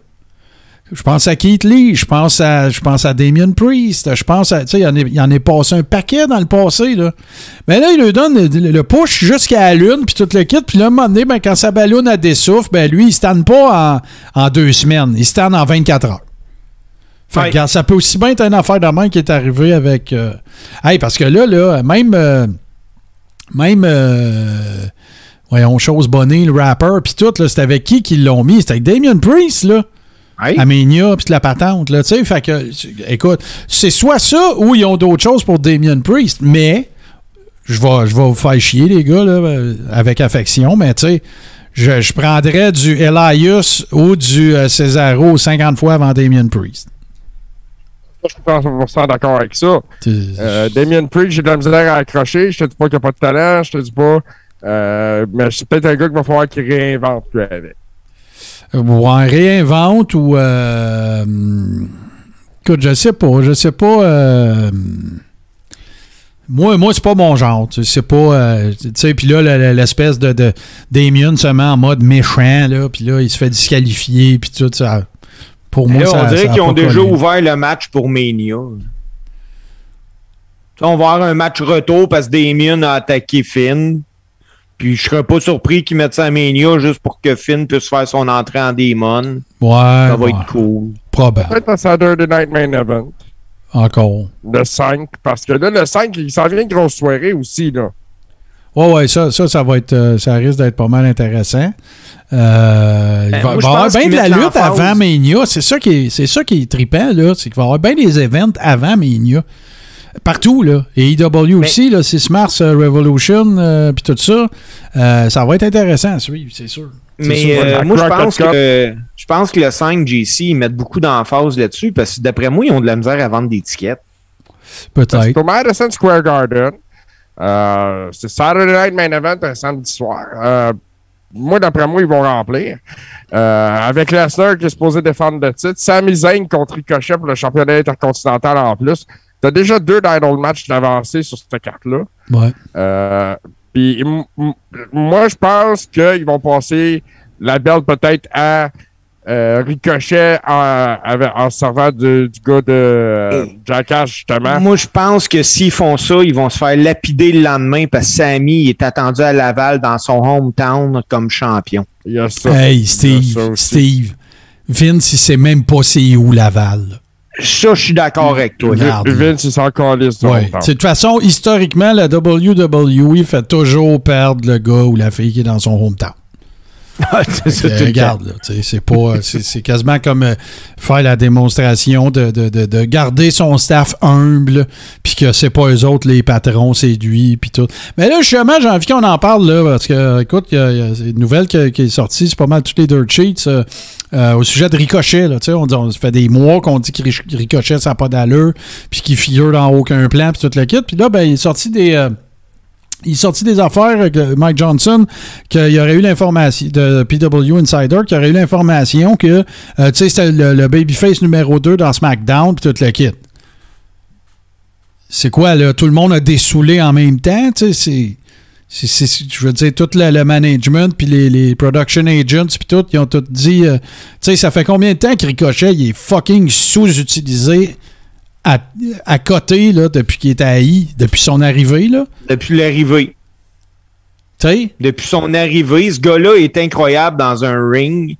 je pense à Keith Lee, je pense à, je pense à Damien Priest, je pense à. Tu sais, il y en en est passé un paquet dans le passé, là. Mais là, il lui donne le, le push jusqu'à la lune, puis tout le kit. Puis là, à un moment donné, ben, quand sa ballonne a des souffles, ben lui, il ne pas en, en deux semaines. Il stanne en 24 heures. Fait que, ça peut aussi bien être une affaire de main qui est arrivée avec. euh, Hey, parce que là, là, même. euh, Même. euh, Voyons, chose bonnée, le rapper, puis tout, là, c'était avec qui qu'ils l'ont mis? C'était avec Damien Priest, là. Hey. Aménia, puis la patente, là, tu sais. Fait que, écoute, c'est soit ça ou ils ont d'autres choses pour Damien Priest, mais je vais, je vais vous faire chier, les gars, là, euh, avec affection, mais tu sais, je, je prendrais du Elias ou du euh, Cesaro 50 fois avant Damien Priest. Je suis 100% d'accord avec ça. Euh, Damien Priest, j'ai de la misère à accrocher. Je te dis pas qu'il n'a pas de talent. Je te dis pas. Euh, mais c'est peut-être un gars qu'il va falloir qu'il réinvente lui avec. Ou en réinvente ou. euh, écoute, je sais pas. Je sais pas. euh, moi, moi c'est pas mon genre. C'est pas. euh, tu sais, puis là, le- le- l'espèce de, de Damien se met en mode méchant, là, puis là, il se fait disqualifier, puis tout ça. Pour moi, Là, ça on dirait qu'ils ont déjà ouvert le match pour Mania. On va avoir un match retour parce que Damien a attaqué Finn. Puis je serais pas surpris qu'ils mettent ça à Mania juste pour que Finn puisse faire son entrée en Demon. Ouais, Ça va ouais, être cool. probable. Peut-être un Saturday Night Main Event. Encore. Le 5. Parce que là, le 5, il s'en vient une grosse soirée aussi. Là. Ouais, ouais, ça, ça, ça va être. euh, ça risque d'être pas mal intéressant. Euh, il Ben, va, moi, il va y avoir bien de la lutte avant Mania. C'est ça qui est, c'est ça qui est trippant, là. C'est qu'il va y avoir bien des events avant Mania. Partout, là. Et EW aussi, là, 6 mars, euh, Revolution, euh, puis tout ça. Euh, ça va être intéressant à suivre, c'est sûr. C'est Mais sûr. euh, moi, je pense, que, je pense que le 5 JC, ils mettent beaucoup d'emphase là-dessus parce que d'après moi, ils ont de la misère à vendre des tickets. C'est Peut-être. au Madison Square Garden. Euh, c'est Saturday Night Main Event un samedi soir. Euh, moi, d'après moi, ils vont remplir. Euh, avec Lesnar qui est supposé défendre le titre. Sami Zayn contre Ricochet pour le championnat intercontinental en plus. T'as déjà deux title matchs d'avancée sur cette carte-là. Ouais. Euh, Puis moi, je pense qu'ils vont passer la belle peut-être à euh, Ricochet en, servant du, du gars de euh, Jackass, justement. Moi, je pense que s'ils font ça, ils vont se faire lapider le lendemain parce que Sammy est attendu à Laval dans son hometown comme champion. Il y a ça. Hey, Il y a Steve. Steve. Vince, il sait même pas c'est où Laval. Ça, je suis d'accord avec toi. Regarde. Vince, il s'en calisse Ouais. De toute façon, historiquement, la WWE fait toujours perdre le gars ou la fille qui est dans son hometown. <laughs> C'est Euh, regarde, c'est pas, c'est, c'est quasiment comme euh, faire la démonstration de, de, de, de garder son staff humble, puis que c'est pas eux autres les patrons séduits, puis tout. Mais là, justement, j'ai envie qu'on en parle là, parce que, écoute, il y a, il y a une nouvelle qui, qui est sortie, c'est pas mal toutes les dirt sheets euh, euh, au sujet de Ricochet. Là, tu sais, on, on- ça fait des mois qu'on dit que Ricochet ça n'a pas d'allure, puis qu'il figure dans aucun plan, puis tout le kit. Puis là, ben, il est sorti des euh, il est sorti des affaires avec Mike Johnson qu'il y aurait eu l'information de PW Insider qu'il y aurait eu l'information que euh, tu sais c'était le, babyface numéro 2 dans SmackDown puis tout le kit. C'est quoi là? Tout le monde a dessoulé en même temps, tu sais c'est je veux dire, tout le, le management, puis les, les production agents, puis tout, ils ont tout dit, euh, tu sais, ça fait combien de temps que Ricochet, il est fucking sous-utilisé à, à côté, là, depuis qu'il est à I, depuis son arrivée, là, Depuis l'arrivée. tu sais? Depuis son arrivée, ce gars-là est incroyable dans un ring.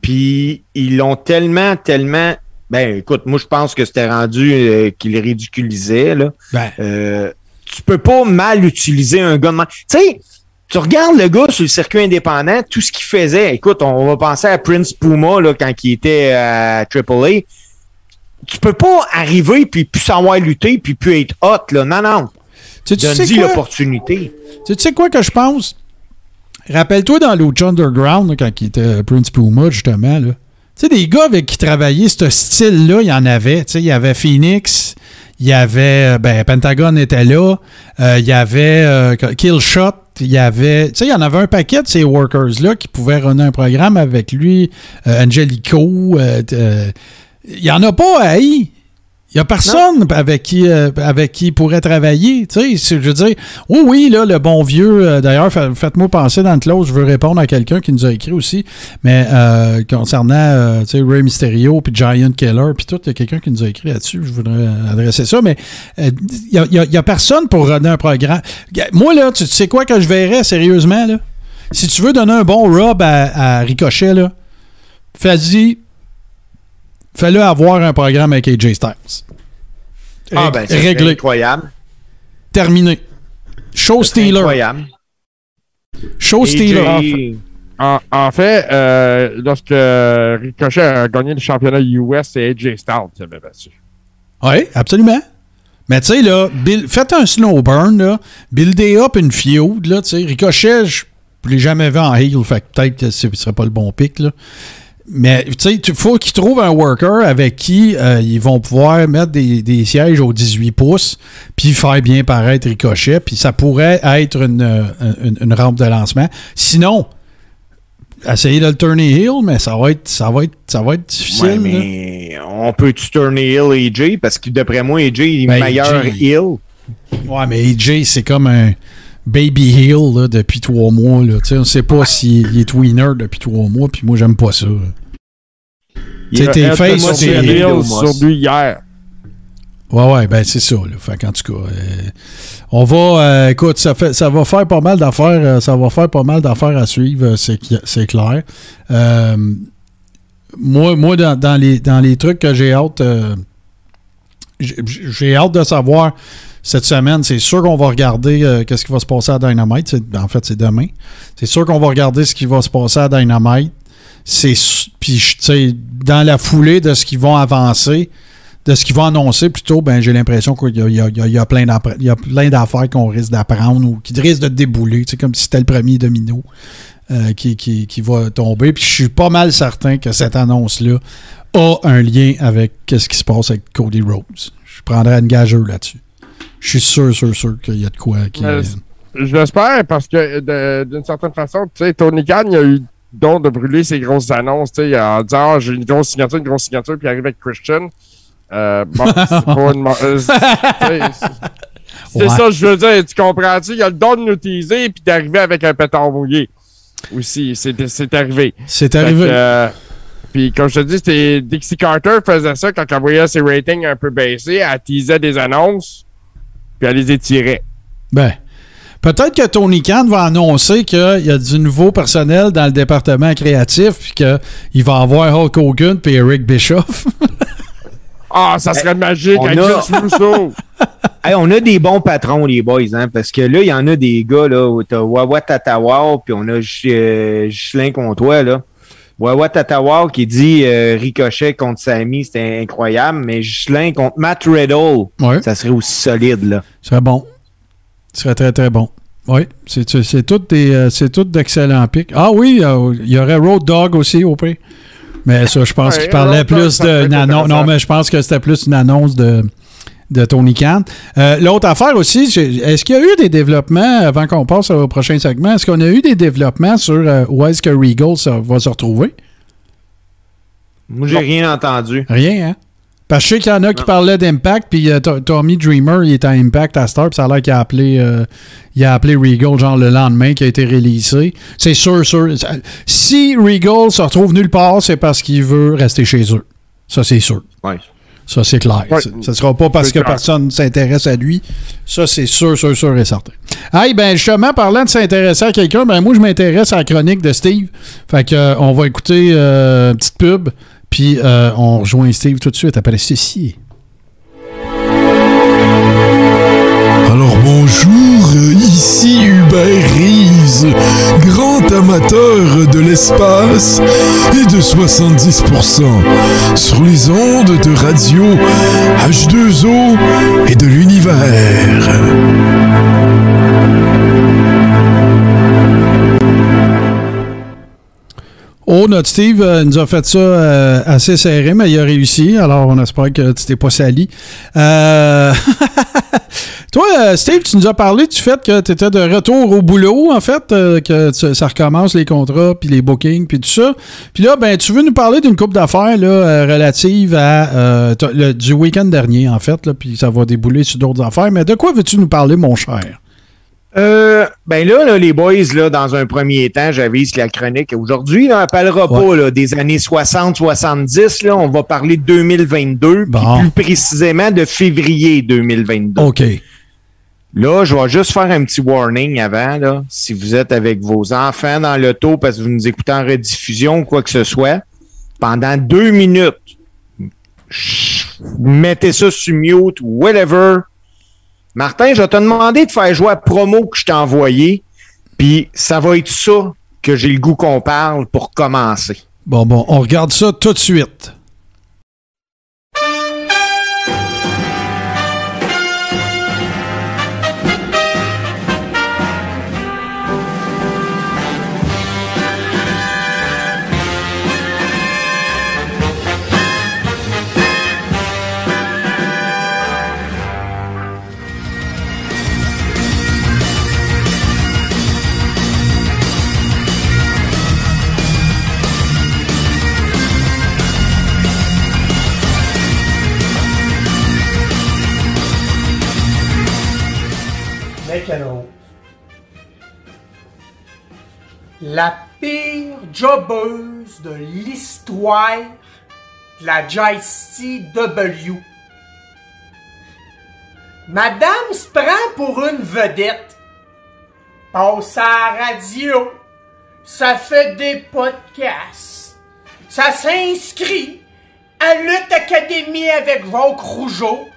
Puis ils l'ont tellement, tellement. Ben, écoute, moi, je pense que c'était rendu euh, qu'il ridiculisait, là. Ben, Euh, tu peux pas mal utiliser un gars de. Tu sais, tu regardes le gars sur le circuit indépendant, tout ce qu'il faisait. Écoute, on va penser à Prince Puma là, quand il était à AAA. Tu peux pas arriver puis plus savoir lutter puis plus être hot là. Non, non. tu, tu sais l'opportunité. Tu sais quoi que je pense? Rappelle-toi dans Lucha Underground, là, quand il était Prince Puma, justement, là. Tu sais, des gars avec qui travaillaient ce style-là, il y en avait. Tu sais, il y avait Phoenix, il y avait, euh, ben, Pentagon était là, euh, il y avait euh, Killshot, il y avait, tu sais, il y en avait un paquet de ces workers-là qui pouvaient runner un programme avec lui, euh, Angelico, euh, il y en a pas à I. Il n'y a personne avec qui, euh, avec qui il pourrait travailler. Tu sais, c'est- je veux dire, oui, oui, là, le bon vieux, euh, d'ailleurs, fa- faites-moi penser dans le close, je veux répondre à quelqu'un qui nous a écrit aussi, mais euh, concernant, euh, tu sais, Ray Mysterio, puis Giant Killer, puis tout, il y a quelqu'un qui nous a écrit là-dessus, je voudrais adresser ça, mais il n'y a, y a personne pour donner un programme. Moi, là, tu sais quoi que je verrais, sérieusement, là? Si tu veux donner un bon rub à, à Ricochet, là, fais-y fais-le avoir un programme avec AJ Styles. Ah, ben, c'est Réglé. incroyable. Terminé. Show stealer. incroyable. Show stealer. AJ, En, en fait, euh, lorsque Ricochet a gagné le championnat US, c'est AJ Styles qui avait battu. Oui, absolument. Mais tu sais, là, build- faites un slow burn, là. Buildez up une feud, là, tu sais. Ricochet, je ne l'ai jamais vu en heel, fait peut-être que ce ne serait pas le bon pic, là. Mais tu sais, il faut qu'ils trouvent un worker avec qui euh, ils vont pouvoir mettre des, des sièges aux 18 pouces, puis faire bien paraître Ricochet, puis ça pourrait être une, euh, une, une rampe de lancement. Sinon, essayez de le turner heel, mais ça va être, ça va être, ça va être difficile. Ouais, là. mais on peut-tu tourner Hill AJ? Parce que d'après moi, AJ est Ben, meilleur AJ. Hill. Ouais, mais AJ, c'est comme un baby heel là, depuis trois mois. Là. Tu sais, on sait pas s'il est tweener depuis trois mois, puis moi, j'aime pas ça. Ed face, Hill, Moss. sur lui hier. Ouais, ouais, ben c'est ça. Là. Fait qu'en tout cas, euh, on va. euh, écoute, ça, fait, ça va faire pas mal d'affaires. euh, ça va faire pas mal d'affaires à suivre, c'est, clair. Euh, moi, moi dans, dans les, dans les trucs que j'ai hâte. euh, j'ai, j'ai hâte de savoir cette semaine. C'est sûr qu'on va regarder euh, qu'est-ce qui va se passer à Dynamite. En fait, c'est demain. C'est sûr qu'on va regarder ce qui va se passer à Dynamite. Puis dans la foulée de ce qu'ils vont avancer, de ce qu'ils vont annoncer plutôt, ben j'ai l'impression qu'il y a, plein d'affaires qu'on risque d'apprendre ou qui risquent de débouler. C'est comme si c'était le premier domino euh, qui va tomber. Puis je suis pas mal certain que cette annonce-là a un lien avec ce qui se passe avec Cody Rhodes. Je prendrais une gageure là-dessus. Je suis sûr, sûr, sûr qu'il y a de quoi qui. Mais Je l'espère parce que de- d'une certaine façon, tu sais, Tony Khan, il a eu le don de brûler ses grosses annonces, tu sais, en disant ah, j'ai une grosse signature, une grosse signature, puis il arrive avec Christian. Euh, bon, <laughs> c'est pas une. euh, c'est- Ouais. ça que je veux dire, tu comprends-tu? Il a le don de nous teaser puis d'arriver avec un pétard mouillé. Aussi, c'est arrivé. C'est arrivé. euh, puis comme je te dis, c'était Dixie Carter faisait ça quand elle voyait ses ratings un peu baisser, elle teasait des annonces, puis elle les étirait. Ben, peut-être que Tony Khan va annoncer qu'il y a du nouveau personnel dans le département créatif puis qu'il va avoir Hulk Hogan puis Eric Bischoff. Ah, ça serait magique on avec a- Vince Russo. <laughs> Hey, on a des bons patrons, les boys, hein, parce que là, il y en a des gars, là, où t'as Wawa Tatawa, puis on a euh, Ghislain Comtois, là. Wawa Tatawa qui dit euh, Ricochet contre Sami, c'était incroyable, mais Ghislain contre Matt Riddle, Ouais. ça serait aussi solide, là. Ce serait bon. Ce serait très, très bon. Oui, c'est c'est- c'est tout des euh, c'est tout d'excellents pics. Ah oui, euh, il y aurait Road Dogg aussi au pire. Mais ça, je pense Ouais, qu'il parlait plus annonce. Non, intéressant. mais je pense que c'était plus une annonce de, de Tony Khan. Euh, L'autre affaire aussi, est-ce qu'il y a eu des développements, avant qu'on passe au prochain segment, est-ce qu'on a eu des développements sur euh, où est-ce que Regal ça va se retrouver? Moi, j'ai rien entendu. Rien, hein? Parce que je sais qu'il y en a qui parlaient d'Impact, puis euh, To- Tommy Dreamer, il est à Impact à Star, puis ça a l'air qu'il a appelé, euh, il a appelé Regal, genre le lendemain, qui a été réalisé. C'est sûr, sûr. Si Regal se retrouve nulle part, c'est parce qu'il veut rester chez eux. Ça, c'est sûr. Ouais. Ça, c'est clair. Ouais. Ça- Ça sera pas parce que personne ne s'intéresse à lui. Ça, c'est sûr, sûr, sûr et certain. Hey, ben, justement, parlant de s'intéresser à quelqu'un, ben, moi, je m'intéresse à la chronique de Steve. Fait que, euh, on va écouter euh, une petite pub, puis euh, on rejoint Steve tout de suite après ceci. Alors bonjour, ici Hubert Reeves, grand amateur de l'espace et de 70% sur les ondes de radio H2O et de l'univers. Oh, notre Steve euh, nous a fait ça euh, assez serré, mais il a réussi. Alors, on espère que tu t'es pas sali. Euh, <laughs> Toi, euh, Steve, tu nous as parlé du fait que tu étais de retour au boulot, en fait, euh, que tu- ça recommence les contrats, puis les bookings, puis tout ça. Puis là, ben, tu veux nous parler d'une coupe d'affaires là, euh, relative à euh, le- du week-end dernier, en fait, là, puis ça va débouler sur d'autres affaires. Mais de quoi veux-tu nous parler, mon cher? Euh, ben là, là, les boys, là, dans un premier temps, j'avise la chronique. Aujourd'hui, là, on parlera pas là, des années 60-70. Là, on va parler de 2022, puis Bon. plus précisément de février 2022. OK. Là, je vais juste faire un petit warning avant. Là, si vous êtes avec vos enfants dans l'auto parce que vous nous écoutez en rediffusion ou quoi que ce soit, pendant deux minutes, mettez ça sur mute ou whatever. Martin, je vais te demander de faire jouer à promo que je t'ai envoyé. Puis ça va être ça que j'ai le goût qu'on parle pour commencer. Bon, bon, on regarde ça tout de suite. La pire jobbeuse de l'histoire de la JCW. Madame se prend pour une vedette. Passe à la radio. Ça fait des podcasts. Ça s'inscrit à Lutte Académie avec Jacques Rougeau.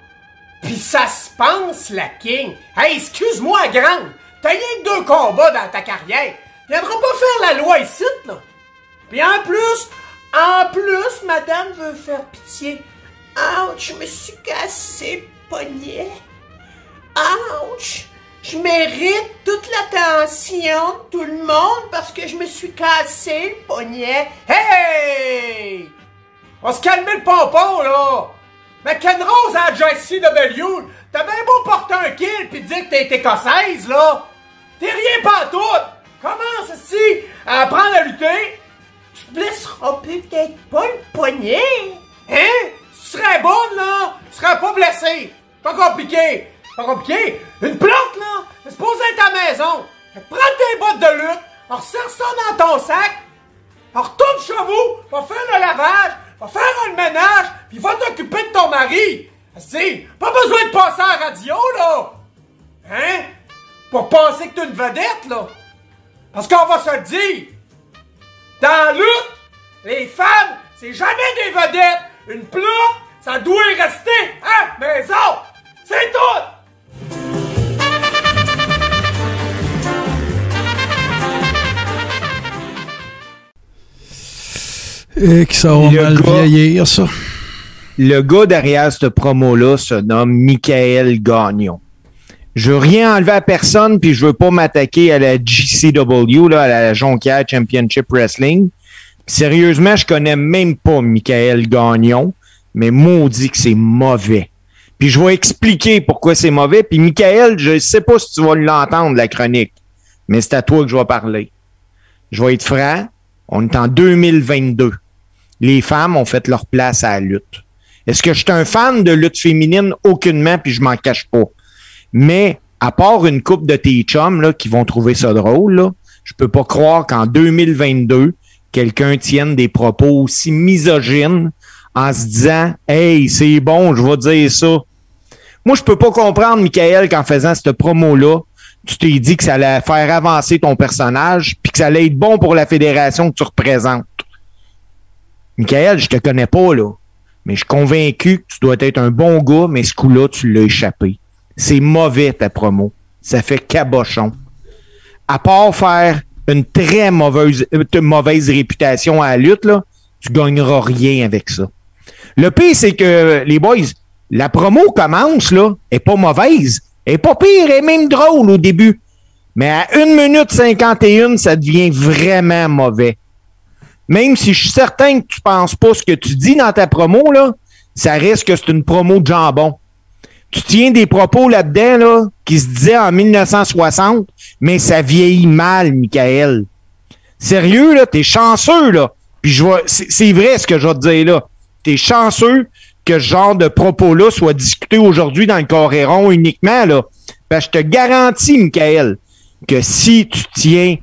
Puis ça se pense la king. Hey, excuse-moi, grande. T'as rien deux combats dans ta carrière. Viendra pas faire la loi ici, là. Puis en plus, en plus, madame veut faire pitié. Ouch, je me suis cassé le poignet. Ouch, je mérite toute l'attention de tout le monde parce que je me suis cassé le poignet. Hey! On se calme le pompon, là! McEnrose à JCW, t'as bien beau porter un kill pis dire que t'es écossaise, là! T'es rien pas tout! Commence ici à apprendre à lutter. Tu te blesseras peut-être pas le poignet. Hein? Tu serais bonne, là. Tu serais pas blessé. Pas compliqué. Pas compliqué. Une plante, là. C'est être à la maison. Prends tes bottes de lutte. Resserre ça dans ton sac. Retourne chez vous. Va faire le lavage. Va faire le ménage. Puis va t'occuper de ton mari. Si, pas besoin de passer à la radio, là. Hein? Pour penser que t'es une vedette, là. Parce qu'on va se le dire, dans la lutte, les femmes, c'est jamais des vedettes. Une plotte, ça doit rester à maison. C'est tout! Et que ça va Le mal gars- vieillir, ça. Le gars derrière cette promo-là se nomme Michael Gagnon. Je veux rien enlever à personne, puis je veux pas m'attaquer à la GCW, là, à la Jonquière Championship Wrestling. Sérieusement, je connais même pas Michael Gagnon, mais maudit que c'est mauvais. Puis je vais expliquer pourquoi c'est mauvais. Puis Michael, je sais pas si tu vas l'entendre, la chronique, mais c'est à toi que je vais parler. Je vais être franc, on est en 2022. Les femmes ont fait leur place à la lutte. Est-ce que je suis un fan de lutte féminine? Aucunement, puis je m'en cache pas. Mais à part une coupe de tes chums qui vont trouver ça drôle, là, je peux pas croire qu'en 2022, quelqu'un tienne des propos aussi misogynes en se disant Hey, c'est bon, je vais dire ça. Moi, je peux pas comprendre, Michael, qu'en faisant cette promo-là, tu t'es dit que ça allait faire avancer ton personnage, puis que ça allait être bon pour la fédération que tu représentes. Michael, je te connais pas, là. Mais je suis convaincu que tu dois être un bon gars, mais ce coup-là, tu l'as échappé. C'est mauvais, ta promo. Ça fait cabochon. À part faire une très mauvaise, euh, mauvaise réputation à la lutte, là, tu gagneras rien avec ça. Le pire, c'est que, les boys, la promo commence, là, est pas mauvaise. Elle est pas pire, est même drôle au début. Mais à 1 minute 51, ça devient vraiment mauvais. Même si je suis certain que tu penses pas ce que tu dis dans ta promo, là, ça reste que c'est une promo de jambon. Tu tiens des propos là-dedans, là, qui se disaient en 1960, mais ça vieillit mal, Michael. Sérieux, là, t'es chanceux, là. Puis je vois, c'est vrai ce que je vais te dire, là. T'es chanceux que ce genre de propos-là soit discuté aujourd'hui dans le Coréron uniquement, là. Que je te garantis, Michael, que si tu tiens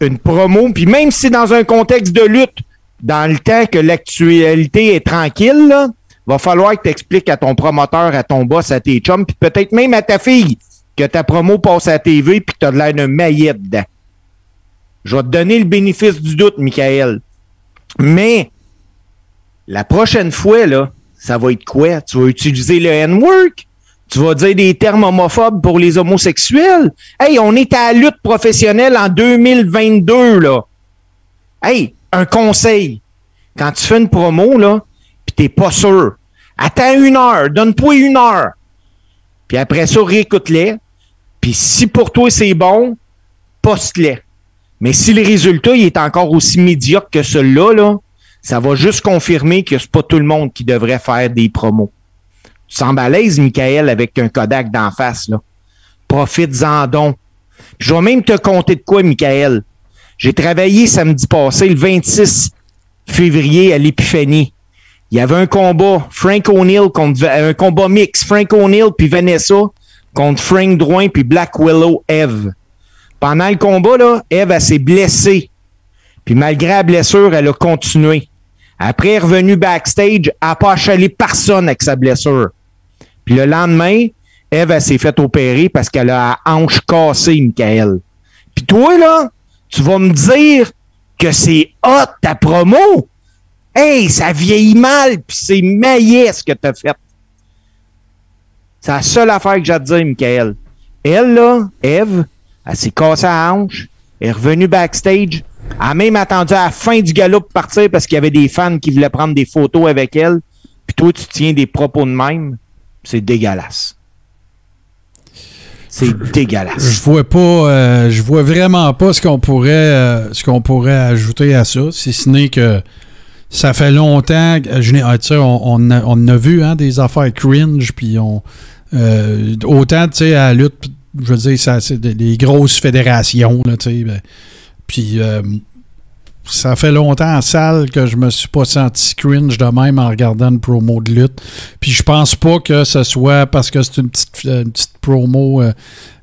une promo, puis même si c'est dans un contexte de lutte, dans le temps que l'actualité est tranquille, là, va falloir que tu expliques à ton promoteur, à ton boss, à tes chums, puis peut-être même à ta fille, que ta promo passe à la TV puis que tu as l'air d'un maillet dedans. Je vais te donner le bénéfice du doute, Michael. Mais la prochaine fois, là, ça va être quoi? Tu vas utiliser le N-work? Tu vas dire des termes homophobes pour les homosexuels? Hey, on est à la lutte professionnelle en 2022, là. Hey, un conseil. Quand tu fais une promo, là, t'es pas sûr, attends une heure, donne-toi une heure. Puis après ça, réécoute-les. Puis si pour toi c'est bon, poste-les. Mais si le résultat il est encore aussi médiocre que celui-là, là, ça va juste confirmer que c'est pas tout le monde qui devrait faire des promos. Tu à Michael, avec un Kodak d'en face, là. Profite-en donc. Je vais même te compter de quoi, Michael. J'ai travaillé samedi passé, le 26 février, à l'Épiphanie. Il y avait un combat, Frank O'Neill contre, un combat mix, Frank O'Neill puis Vanessa contre Frank Drouin puis Black Willow Eve. Pendant le combat, là, Eve, elle s'est blessée. Puis malgré la blessure, elle a continué. Après, elle est revenue backstage, elle n'a pas achalé personne avec sa blessure. Puis le lendemain, Eve, elle s'est fait opérer parce qu'elle a la hanche cassée, Michael. Puis toi, là, tu vas me dire que c'est hot ta promo? Hey, ça vieillit mal, puis c'est maillet ce que t'as fait. C'est la seule affaire que j'ai à te dire, Michael. Elle, là, Eve, elle s'est cassée la hanche, elle est revenue backstage, elle a même attendu à la fin du galop pour partir parce qu'il y avait des fans qui voulaient prendre des photos avec elle. Puis toi, tu tiens des propos de même. C'est dégueulasse. C'est dégueulasse. Je vois pas, euh, je vois vraiment pas ce qu'on pourrait, euh, ce qu'on pourrait ajouter à ça, si ce n'est que ça fait longtemps. que- Je ah, on, on, a, vu hein, des affaires cringe, puis on euh, autant tu sais à la lutte, je veux dire, ça, c'est des, des grosses fédérations là, tu sais. ben, puis euh, ça fait longtemps en salle que je me suis pas senti cringe de même en regardant une promo de lutte. Puis je pense pas que ce soit parce que c'est une petite, une petite promo, euh,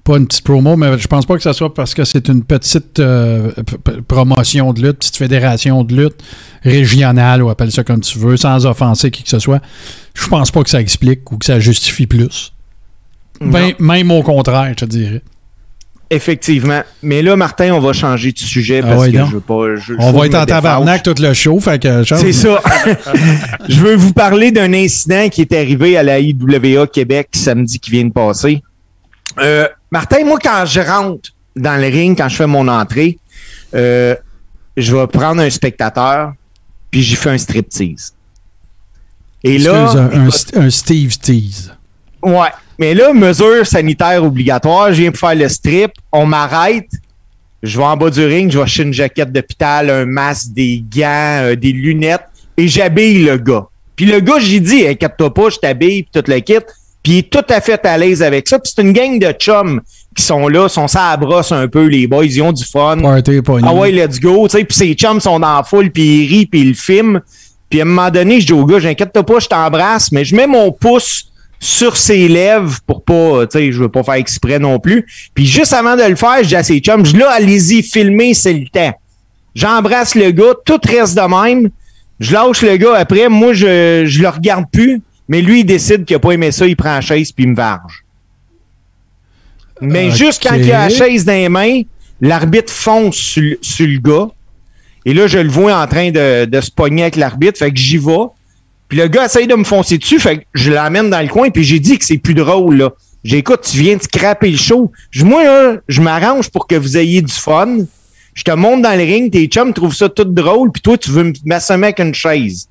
pas une petite promo, mais je pense pas que ce soit parce que c'est une petite euh, promotion de lutte, petite fédération de lutte régionale, ou appelle ça comme tu veux, sans offenser qui que ce soit. Je pense pas que ça explique ou que ça justifie plus. Ben, même au contraire, je te dirais. Effectivement. Mais là, Martin, on va changer de sujet Ah parce ouais, que je veux pas. je- On va être en tabarnak tout le show, fait que change- C'est ça. <laughs> je veux vous parler d'un incident qui est arrivé à la IWA Québec samedi qui vient de passer. Euh, Martin, moi, quand je rentre dans le ring, quand je fais mon entrée, euh, je vais prendre un spectateur, puis j'y fais un striptease. Et là, un Steve Tease. Ouais. Mais là, mesure sanitaire obligatoire, je viens pour faire le strip, on m'arrête, je vais en bas du ring, je vais acheter une jaquette d'hôpital, un masque, des gants, euh, des lunettes, et j'habille le gars. Puis le gars, j'ai dit, inquiète-toi pas, je t'habille, puis tout le kit. Puis il est tout à fait à l'aise avec ça. Puis c'est une gang de chums qui sont là, sont ça à brosse un peu, les boys, ils ont du fun. Party pogné. Ah ouais, let's go. Tu sais, puis ses chums sont dans la foule, puis ils rient, puis ils le filment. Puis à un moment donné, je dis au gars, j'inquiète-toi pas, je t'embrasse, mais je mets mon pouce sur ses lèvres pour pas, tu sais, je veux pas faire exprès non plus. Puis juste avant de le faire, je dis à ses chums, je là, allez-y, filmez, c'est le temps. J'embrasse le gars, tout reste de même. Je lâche le gars après, moi, je, je le regarde plus, mais lui, il décide qu'il a pas aimé ça, il prend la chaise, puis il me varge. Mais juste quand il a la chaise dans les mains, l'arbitre fonce sur, le- sur le gars. Et là, je le vois en train de, de se pogner avec l'arbitre. Fait que j'y vais. Puis le gars essaye de me foncer dessus. Fait que je l'amène dans le coin. Puis j'ai dit que c'est plus drôle, là. J'écoute, tu viens de scraper le show. Je moi, là, je m'arrange pour que vous ayez du fun. Je te monte dans le ring. Tes chums trouvent ça tout drôle. Puis toi, tu veux me m'assommer avec une chaise.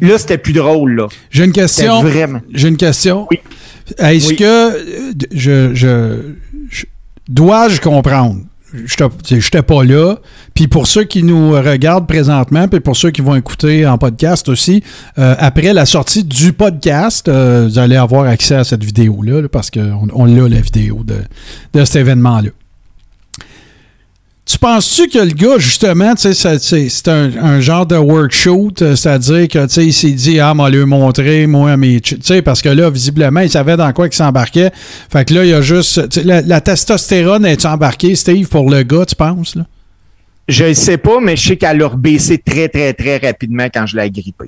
Là, c'était plus drôle, là. J'ai une question. vraiment. J'ai une question. Oui. Est-ce Oui. que euh, je, je, je- dois-je comprendre? Je n'étais pas là. Puis pour ceux qui nous regardent présentement, puis pour ceux qui vont écouter en podcast aussi, euh, après la sortie du podcast, euh, vous allez avoir accès à cette vidéo-là, là, parce qu'on on l'a, la vidéo de cet événement-là. Tu penses-tu que le gars, justement, c'est un, un genre de workshoot, euh, c'est-à-dire que, il s'est dit, ah, m'a le montrer, moi, sais, parce que là, visiblement, il savait dans quoi il s'embarquait. Fait que là, il y a juste. La, la testostérone est embarquée, Steve, pour le gars, tu penses, là? Je ne sais pas, mais je sais qu'elle a rebaissé très, très, très rapidement quand je l'ai agrippé.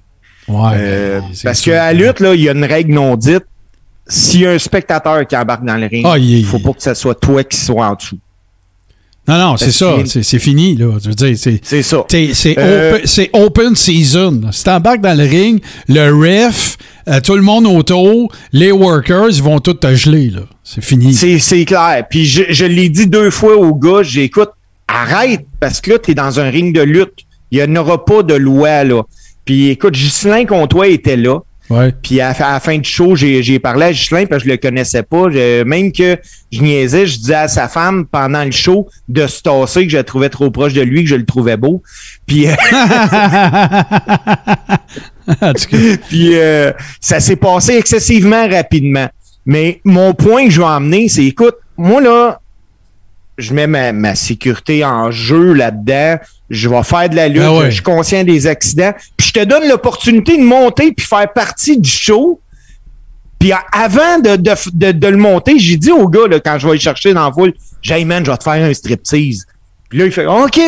Ouais. Euh, parce qu'à lutte, là, il y a une règle non dite. S'il y a un spectateur qui embarque dans le ring, il il faut pas que ce soit toi qui sois en dessous. Non, non, c'est ça. C'est c'est fini, là. Je veux dire, c'est. C'est ça. C'est Euh, open, c'est open season. là. Si t'embarques dans le ring, le ref, euh, tout le monde autour, les workers, ils vont tous te geler. là. C'est fini. C'est, c'est clair. Puis je, je l'ai dit deux fois au gars, j'écoute, arrête, parce que là, t'es dans un ring de lutte. Il n'y en aura pas de loi, là. Puis écoute, Ghislain Comtois était là. Ouais. Puis à, à la fin du show, j'ai, parlé à Ghislain parce que je le connaissais pas. Je- même que je niaisais, je disais à sa femme pendant le show de se tasser que je le trouvais trop proche de lui, que je le trouvais beau. Puis, euh, <laughs> <laughs> puis euh, ça s'est passé excessivement rapidement. Mais mon point que je vais emmener, c'est écoute, moi là, je mets ma, ma sécurité en jeu là-dedans. Je vais faire de la lutte. Ah ouais. Je suis conscient des accidents. Puis je te donne l'opportunité de monter puis faire partie du show. Puis avant de, de, de, de le monter, j'ai dit au gars, là, quand je vais le chercher dans la foule, j'ai man, je vais te faire un striptease. Puis là, il fait OK.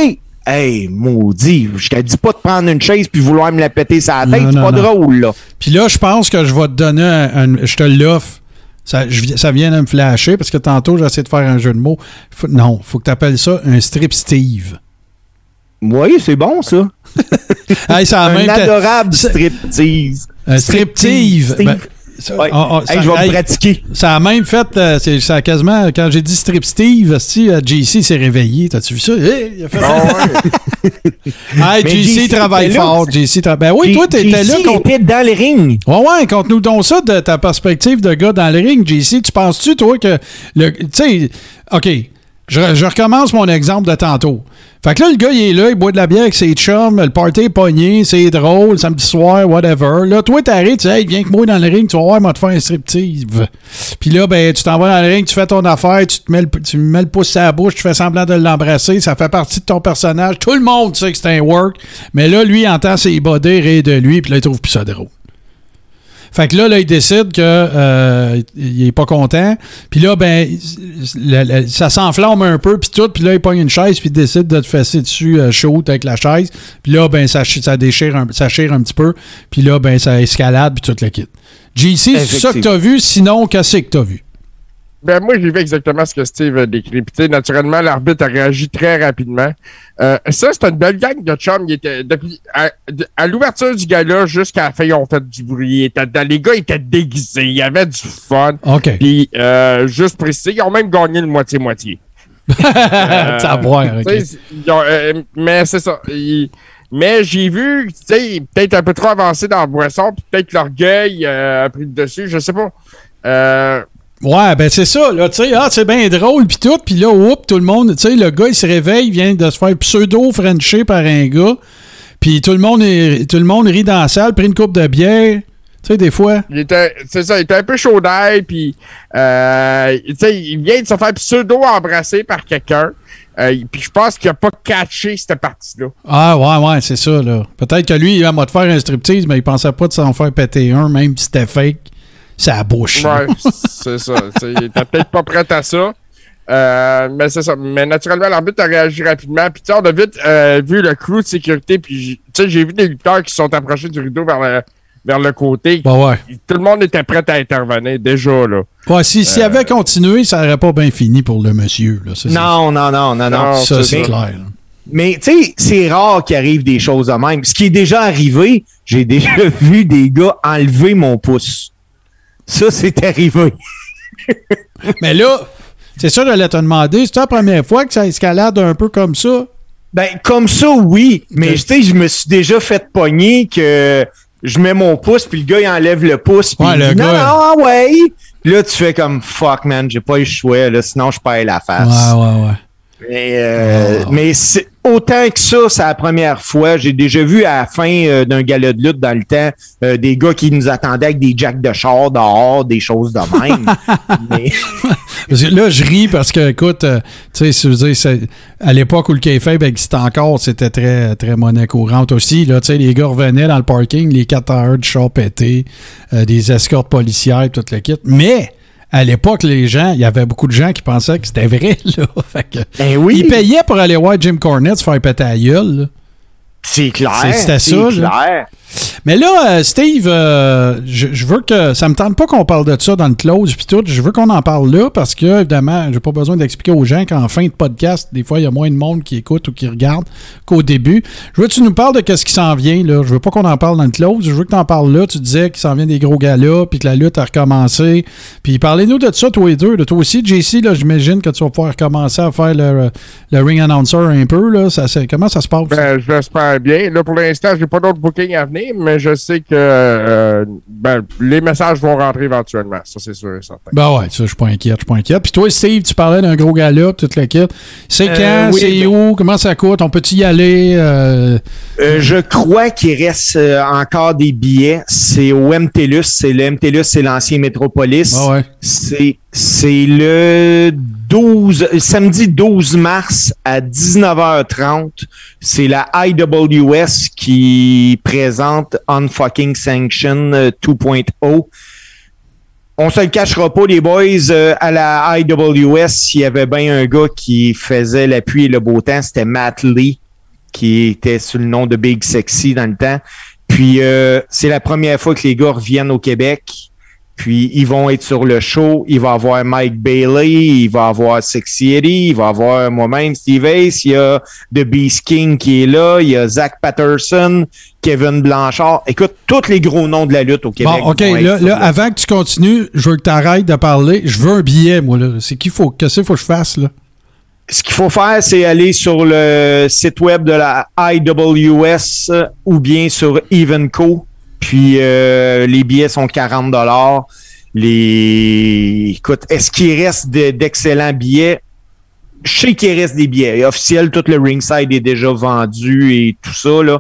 Hey, maudit, je te dis pas de prendre une chaise puis vouloir me la péter sa tête, c'est pas non. drôle, là. Puis là, je pense que je vais te donner un. un- je te l'offre. Ça, je- ça vient de me flasher parce que tantôt, j'ai essayé de faire un jeu de mots. Faut- non, faut que tu appelles ça un strip Steve. Oui, c'est bon, ça. <laughs> Hey, ça un adorable striptease. Un striptease. Steve. Ben, ça, Ouais. on- on- Hey, ça- je vais hey, me pratiquer. ça a même fait, euh, c'est- ça a quasiment, quand j'ai dit strip Steve, si, euh, JC s'est réveillé. T'as-tu vu ça? Hey, il a fait Ah <laughs> Hey, JC JC travaille fort. JC tra- Ben oui, toi, t'étais là. JC contre- était dans le ring. Ouais, ouais, conte-nous donc ça de ta perspective de gars dans le ring, JC. Tu penses-tu, toi, que le. Tu sais, OK, je, je recommence mon exemple de tantôt. Fait que là, le gars, il est là, il boit de la bière avec ses chums, le party est pogné, c'est drôle, samedi soir, whatever. Là, toi, t'arrives, tu dis, hey, viens que moi dans le ring, tu vas voir, moi te faire un striptease. Puis là, ben, tu t'en vas dans le ring, tu fais ton affaire, tu te mets le, tu mets le pouce à la bouche, tu fais semblant de l'embrasser, ça fait partie de ton personnage. Tout le monde sait que c'est un work, mais là, lui, il entend ses bodés rire de lui, puis là, il trouve plus ça drôle. Fait que là, là, il décide que euh, il est pas content. Puis là, ben, ça s'enflamme un peu, puis tout. Puis là, il pogne une chaise, puis il décide de te fesser dessus euh, chaud avec la chaise. Puis là, ben, ça, ch- ça déchire, un, ça chire un petit peu. Puis là, ben, ça escalade, puis tout le kit. JC, c'est ça que t'as vu? Sinon, qu'est-ce que t'as vu? Ben, moi, j'ai vu exactement ce que Steve a décrit. Puis, naturellement, l'arbitre a réagi très rapidement. Euh, ça, c'est une belle gang de chums. Il était, depuis, à, l'ouverture du gala jusqu'à la fin, ils ont fait du bruit. Ils étaient les gars étaient déguisés. Il y avait du fun. OK. Puis, euh, juste précis, ils ont même gagné le moitié-moitié. <laughs> Sais, ils ont, euh, mais c'est ça. Ils- mais j'ai vu, tu sais, peut-être un peu trop avancé dans la boisson, peut-être l'orgueil euh, a pris le dessus, je sais pas. Euh, Ouais, ben c'est ça, là, tu sais, ah, c'est bien drôle, puis tout, puis là, oups, tout le monde, tu sais, le gars, il se réveille, il vient de se faire pseudo-frencher par un gars, puis tout le monde est, tout le monde rit dans la salle, pris une coupe de bière, tu sais, des fois. il était, c'est ça, il était un peu chaud d'ail, puis euh, tu sais, il vient de se faire pseudo-embrasser par quelqu'un. Euh, puis je pense qu'il a pas catché cette partie-là. Ah, ouais, ouais, c'est ça, là. Peut-être que lui, il va te faire un striptease, mais il pensait pas de s'en faire péter un, même si c'était fake. Ça bouche. là. Ouais, c'est ça. <laughs> Il était peut-être pas prêt à ça. Euh, mais c'est ça. Mais naturellement, l'arbitre a réagi rapidement. Puis tu sais, on a vite euh, vu le crew de sécurité. Puis j'ai- tu sais, j'ai vu des lutteurs qui sont approchés du rideau vers le, vers le côté. Bah ouais. Tout le monde était prêt à intervenir déjà, là. Ouais, si- s'il avait continué, ça aurait pas bien fini pour le monsieur, là. Ça, c'est- Non, non, non, non, non. Non, Ça, c'est clair. là. Mais tu sais, c'est rare qu'il arrive des choses de même. Ce qui est déjà arrivé, j'ai déjà <laughs> vu des gars enlever mon pouce. Ça, c'est arrivé. <laughs> Mais là, c'est ça, j'allais te demander, c'est la première fois que ça escalade un peu comme ça? Ben, comme ça, oui. Mais tu sais, je me suis déjà fait pogner que je mets mon pouce, puis le gars, il enlève le pouce, puis Ouais, il le dit, non, gars- non, ah ouais. Puis Là, tu fais comme, fuck, man, j'ai pas eu le choix, là, sinon je perds la face. Ouais, ouais, ouais. Mais, euh, Ah. mais c'est autant que ça, c'est la première fois. J'ai déjà vu à la fin euh, d'un gala de lutte dans le temps euh, des gars qui nous attendaient avec des jacks de char dehors, des choses de même. <laughs> mais, Parce que là, je ris parce que, écoute, euh, tu sais, à l'époque où le kayfabe existait encore, c'était très, très monnaie courante aussi. Là, tu sais, les gars revenaient dans le parking, les 4 heures de char pétés, euh, des escortes policières, tout le kit. Mais, à l'époque, les gens, il y avait beaucoup de gens qui pensaient que c'était vrai, <laughs> là. Fait que, ben oui, Ils payaient pour aller voir Jim Cornette se faire péter à la gueule, c'est clair. C'est- c'était ça, là. Mais là, euh, Steve, euh, je, veux que. Ça me tente pas qu'on parle de ça dans le close puis tout. Je veux qu'on en parle là parce que, évidemment, j'ai pas besoin d'expliquer aux gens qu'en fin de podcast, des fois, il y a moins de monde qui écoute ou qui regarde qu'au début. Je veux que tu nous parles de qu'est-ce qui s'en vient, là. Je veux pas qu'on en parle dans le close. Je veux que tu en parles là. Tu disais qu'il s'en vient des gros galas puis que la lutte a recommencé. Puis parlez-nous de ça, toi et deux. De toi aussi, JC, là, j'imagine que tu vas pouvoir commencer à faire le, le ring announcer un peu, là. Ça, comment ça se passe? Ben, je l'espère bien. Là, pour l'instant, j'ai pas d'autres bookings à venir, mais je sais que euh, ben, les messages vont rentrer éventuellement. Ça, c'est sûr et certain. Ben ouais, ça, je suis pas inquiète, je suis pas inquiète. Puis toi, Steve, tu parlais d'un gros gala, toute la kit. C'est Euh, quand, oui, c'est ben- où, comment ça coûte, on peut-y y aller? euh, Euh, je crois qu'il reste encore des billets. C'est au MTLUS. C'est le MTLUS, c'est l'ancien Métropolis. Ouais. C'est c'est le 12 samedi 12 mars à 19h30. C'est la IWS qui présente Unfucking Sanction euh, 2.0. On se le cachera pas, les boys, euh, à la IWS, il y avait bien un gars qui faisait l'appui et le beau temps, c'était Matt Lee, qui était sous le nom de Big Sexy dans le temps. Puis euh, c'est la première fois que les gars reviennent au Québec. Puis ils vont être sur le show. Il va avoir Mike Bailey, il va avoir Sexy Eddie, il va y avoir moi-même Steve Ace, il y a The Beast King qui est là, il y a Zach Patterson, Kevin Blanchard. Écoute, tous les gros noms de la lutte au Québec. Bon, OK, là, avant que tu continues, je veux que tu arrêtes de parler. Je veux un billet, moi, là. C'est qu'il faut, qu'est-ce qu'il faut que je fasse, là? Ce qu'il faut faire, c'est aller sur le site web de la IWS ou bien sur Evenco. Puis euh, les billets sont 40 dollars. Les écoute, est-ce qu'il reste de- d'excellents billets? Je sais qu'il reste des billets. Officiel, tout le ringside est déjà vendu et tout ça là.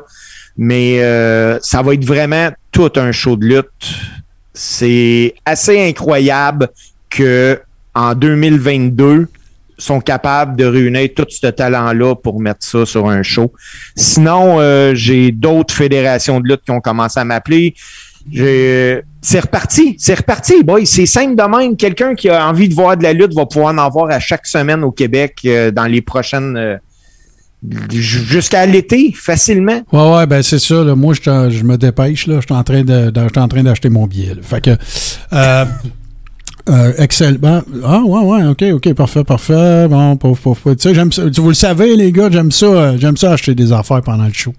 Mais euh, ça va être vraiment tout un show de lutte. C'est assez incroyable que en 2022 sont capables de réunir tout ce talent-là pour mettre ça sur un show. Sinon, euh, j'ai d'autres fédérations de lutte qui ont commencé à m'appeler. J'ai- C'est reparti, c'est reparti, boy. C'est simple de même. Quelqu'un qui a envie de voir de la lutte va pouvoir en voir à chaque semaine au Québec euh, dans les prochaines... euh, jusqu'à l'été, facilement. Ouais, ouais, ben c'est ça. Moi, je, me dépêche. Là. Je suis en train de, je suis en train d'acheter mon billet. Fait que. Euh, excellent. Ben, ah, ouais, ouais, ok, ok, parfait, parfait. Bon, pauvre, pauvre, pauvre. Tu sais, j'aime ça. Vous le savez, les gars, j'aime ça. euh, j'aime ça acheter des affaires pendant le show.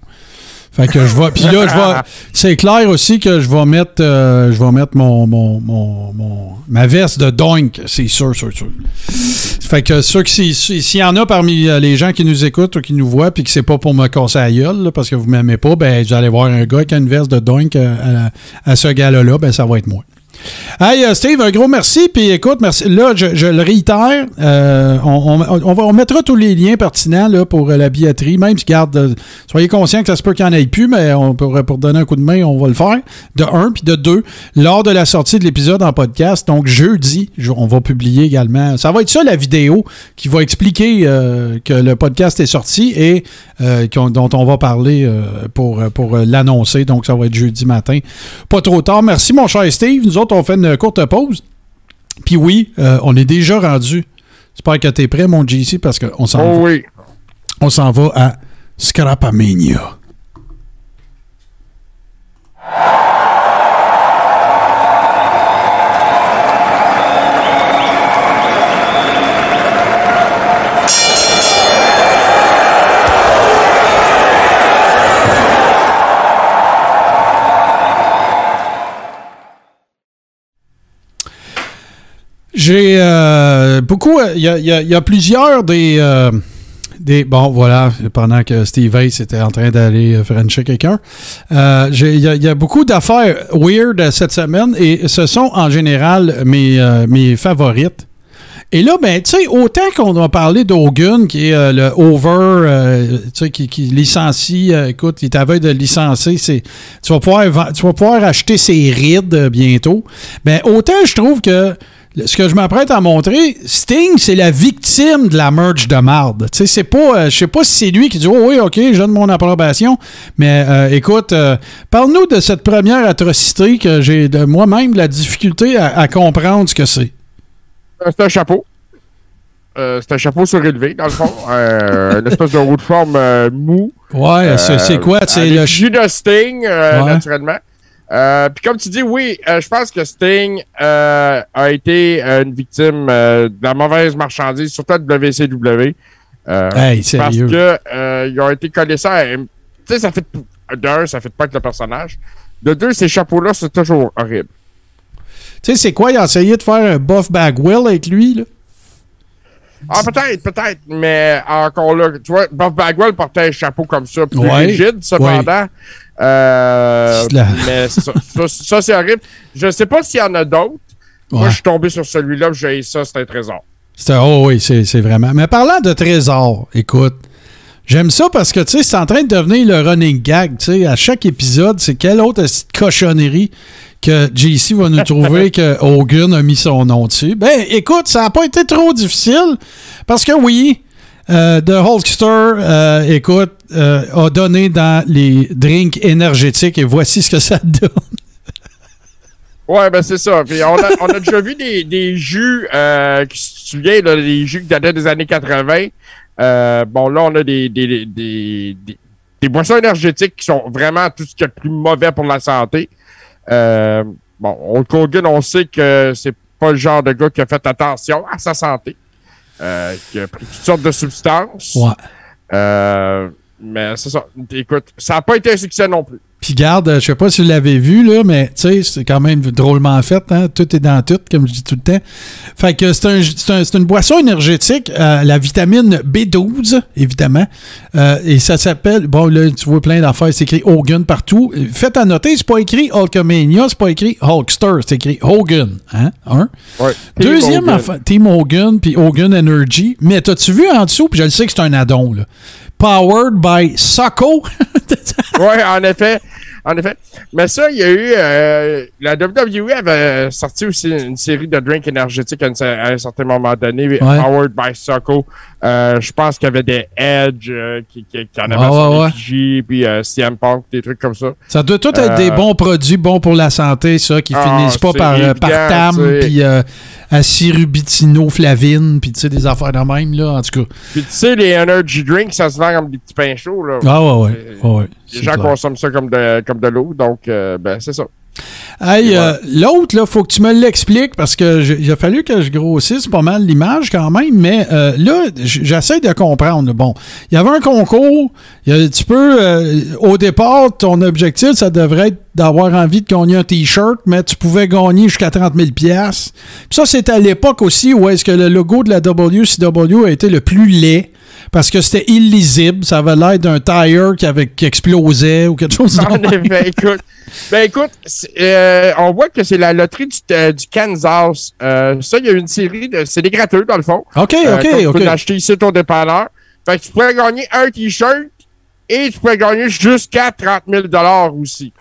Fait que je vais. Puis là, je vais. <laughs> C'est clair aussi que je vais mettre. euh, je vais mettre mon, mon, mon, mon- ma veste de doink. C'est sûr, sûr, sûr. Fait que ceux qui, si- s'il y en a parmi euh, les gens qui nous écoutent ou qui nous voient, puis que c'est pas pour me casser la gueule, là, parce que vous m'aimez pas, ben, vous allez voir un gars qui a une veste de doink à, à ce gars-là, ben, ça va être moi. Hey, euh, Steve, un gros merci. Puis écoute, merci. Là, je, le réitère. euh, on, va, on mettra tous les liens pertinents là, pour euh, la billetterie. Même si, garde, soyez conscients que ça se peut qu'il n'y en ait plus, mais on pour donner un coup de main, on va le faire. De un, puis de deux, lors de la sortie de l'épisode en podcast. Donc, jeudi, je- on va publier également. Ça va être ça, la vidéo, qui va expliquer que le podcast est sorti et dont on va parler pour, pour l'annoncer. Donc, ça va être jeudi matin. Pas trop tard. Merci, mon cher Steve. Nous autres, on fait une courte pause. Puis oui, euh, on est déjà rendu. J'espère que tu es prêt, mon JC, parce qu'on s'en Oh va, oui. on s'en va à Scrapamania. J'ai euh, beaucoup. Il y a, il y a- a plusieurs des. euh, des bon, voilà, pendant que Steve Ace était en train d'aller euh, frencher quelqu'un. Euh, Il y, a- y a beaucoup d'affaires weird cette semaine et ce sont en général mes, euh, mes favorites. Et là, ben, tu sais, autant qu'on va parler d'Hogan, qui est euh, le over, euh, tu sais, qui, qui licencie, euh, écoute, il veille de licencier, c'est, tu, vas pouvoir, tu vas pouvoir acheter ses rides euh, bientôt. Ben, autant je trouve que ce que je m'apprête à montrer, Sting, c'est la victime de la merge de marde. Tu sais, c'est pas, euh, je sais pas si c'est lui qui dit, oh oui, ok, je donne mon approbation, mais euh, écoute, euh, parle-nous de cette première atrocité que j'ai de moi-même de la difficulté à, à comprendre ce que c'est. C'est un chapeau. C'est un chapeau surélevé, dans le fond. <laughs> Une espèce de haut de forme mou. Ouais, c'est- quoi? C'est le de Sting, Ouais. naturellement. Euh, Puis comme tu dis, oui, euh, je pense que Sting euh, a été euh, une victime euh, de la mauvaise marchandise, surtout à WCW. Euh, Hey, parce que euh, ils ont été collés ça. à- Tu sais, ça fait d'un, ça fait pas avec le personnage. De deux, ces chapeaux-là, c'est toujours horrible. Tu sais, c'est quoi? Il a essayé de faire un Buff Bagwell avec lui, là? Ah, peut-être, peut-être, mais encore là, tu vois, Buff Bagwell portait un chapeau comme ça, plus Ouais, rigide, cependant. Euh, C'est la- Mais ça, ça, ça, c'est horrible. Je sais pas s'il y en a d'autres. Moi, Ouais. je suis tombé sur celui-là, j'ai ça, c'est un trésor. C'était, oh oui, c'est c'est vraiment. Mais parlant de trésor, écoute, j'aime ça parce que, tu sais, c'est en train de devenir le running gag. Tu sais, à chaque épisode, c'est quelle autre cochonnerie que JC va nous trouver <laughs> que Hogan a mis son nom dessus? Ben, écoute, ça n'a pas été trop difficile parce que oui, euh, The Hulkster, euh, écoute, euh, a donné dans les drinks énergétiques et voici ce que ça donne. Ouais, ben c'est ça. Puis on, a, on a déjà vu des, des jus, euh, qui se souviens, là, les jus qui dataient des années 80. Euh, bon, là, on a des, des, des, des, boissons énergétiques qui sont vraiment tout ce qui est le plus mauvais pour la santé. Euh, bon, Hulk Hogan, on sait que c'est pas le genre de gars qui a fait attention à sa santé. Euh, qui a pris toutes sortes de substances. Ouais. Euh, mais c'est ça. Écoute, ça n'a pas été un succès non plus. Puis garde, je sais pas si vous l'avez vu, là, mais tu sais, c'est quand même drôlement fait, hein? Tout est dans tout, comme je dis tout le temps. Fait que c'est un, un- une boisson énergétique, euh, la vitamine B12, évidemment. Euh, et ça s'appelle, bon, là, tu vois plein d'affaires, c'est écrit Hogan partout. Euh, Faites à noter, c'est pas écrit Hulkamania, c'est pas écrit Hulkster, c'est écrit Hogan, hein? Un. Ouais. Deuxième Team Hogan. affaire, Team Hogan puis Hogan Energy. Mais t'as-tu vu en dessous, puis je le sais que c'est un addon, là. Powered by Socko. Oui, <laughs> en effet. En effet. Mais ça, il y a eu. euh, la WWE avait sorti aussi une série de drinks énergétiques à, un certain moment donné, Powered by Socko. Euh, je pense qu'il y avait des Edge euh, qui, qui, qui en avaient Ouais, sur ouais, ouais. puis CM Punk, des trucs comme ça. Ça doit tout être des bons produits, bons pour la santé, ça, qui Ah, finissent pas par, évident, par tam, puis acérubitino, flavine, puis tu sais, des affaires de même, là, en tout cas. Puis tu sais, les energy drinks, ça se vend comme des petits pains chauds. Là. Ah, ouais, ouais. Ouais, ouais, Les gens clair. consomment ça comme de, comme de l'eau, donc euh, ben c'est ça. Hey, euh, l'autre, là, faut que tu me l'expliques parce que il a fallu que je grossisse pas mal l'image quand même, mais euh, là, j'essaie de comprendre. Bon, il y avait un concours, il y a- tu peux, euh, au départ, ton objectif, ça devrait être d'avoir envie de gagner un T-shirt, mais tu pouvais gagner jusqu'à 30 000 pièces. Ça, c'était à l'époque aussi où est-ce que le logo de la WCW a été le plus laid. Parce que c'était illisible, ça avait l'air d'un tire qui, avait, qui explosait ou quelque chose En de même. effet, écoute. Ben écoute, euh, on voit que c'est la loterie du, euh, du Kansas. Euh, ça, il y a une série de. C'est des gratteux, dans le fond. OK, OK, comme Tu OK. peux l'acheter ici au dépanneur. Fait que tu pourrais gagner un T-shirt et tu pourrais gagner jusqu'à 30 000 aussi.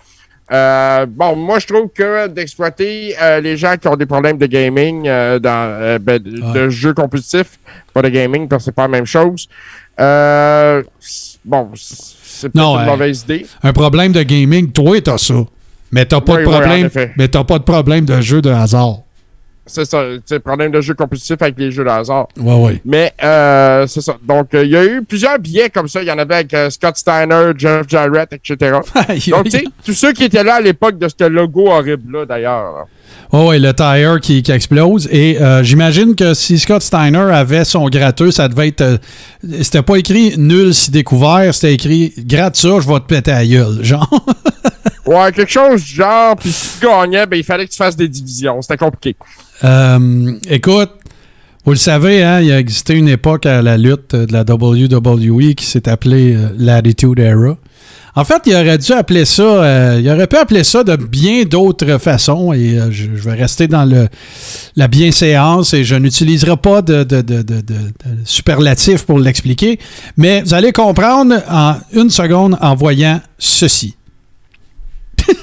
Euh, bon, moi, je trouve que d'exploiter euh, les gens qui ont des problèmes de gaming, euh, dans, euh, ben, de, Ouais. de jeux compétitifs, pas de gaming, parce que c'est pas la même chose. Euh, bon, c'est Non, une ouais. mauvaise idée. un problème de gaming, toi, t'as ça. Mais t'as pas Oui, de problème. mais t'as pas de problème de jeu de hasard. C'est ça, c'est problème de jeux compétitifs avec les jeux de hasard. Ouais, ouais. Mais euh, c'est ça. Donc, euh, il y a eu plusieurs billets comme ça. Il y en avait avec euh, Scott Steiner, Jeff Jarrett, etc. <laughs> Donc, tu sais, tous ceux qui étaient là à l'époque de ce logo horrible-là, d'ailleurs. Ouais, ouais, le tire qui, qui explose. Et euh, j'imagine que si Scott Steiner avait son gratteux, ça devait être. euh, c'était pas écrit nul si découvert, c'était écrit gratte ça, je vais te péter à gueule. Genre. <laughs> <laughs> Ouais, quelque chose du genre. Puis si tu gagnais, ben, il fallait que tu fasses des divisions. C'était compliqué. Euh, écoute, vous le savez, hein, il a existé une époque à la lutte de la WWE qui s'est appelée euh, l'Attitude Era. En fait, il aurait dû appeler ça, euh, il aurait pu appeler ça de bien d'autres façons et je, vais rester dans le, la bienséance et je n'utiliserai pas de, de, de- de superlatif pour l'expliquer, mais vous allez comprendre en une seconde en voyant ceci. <laughs>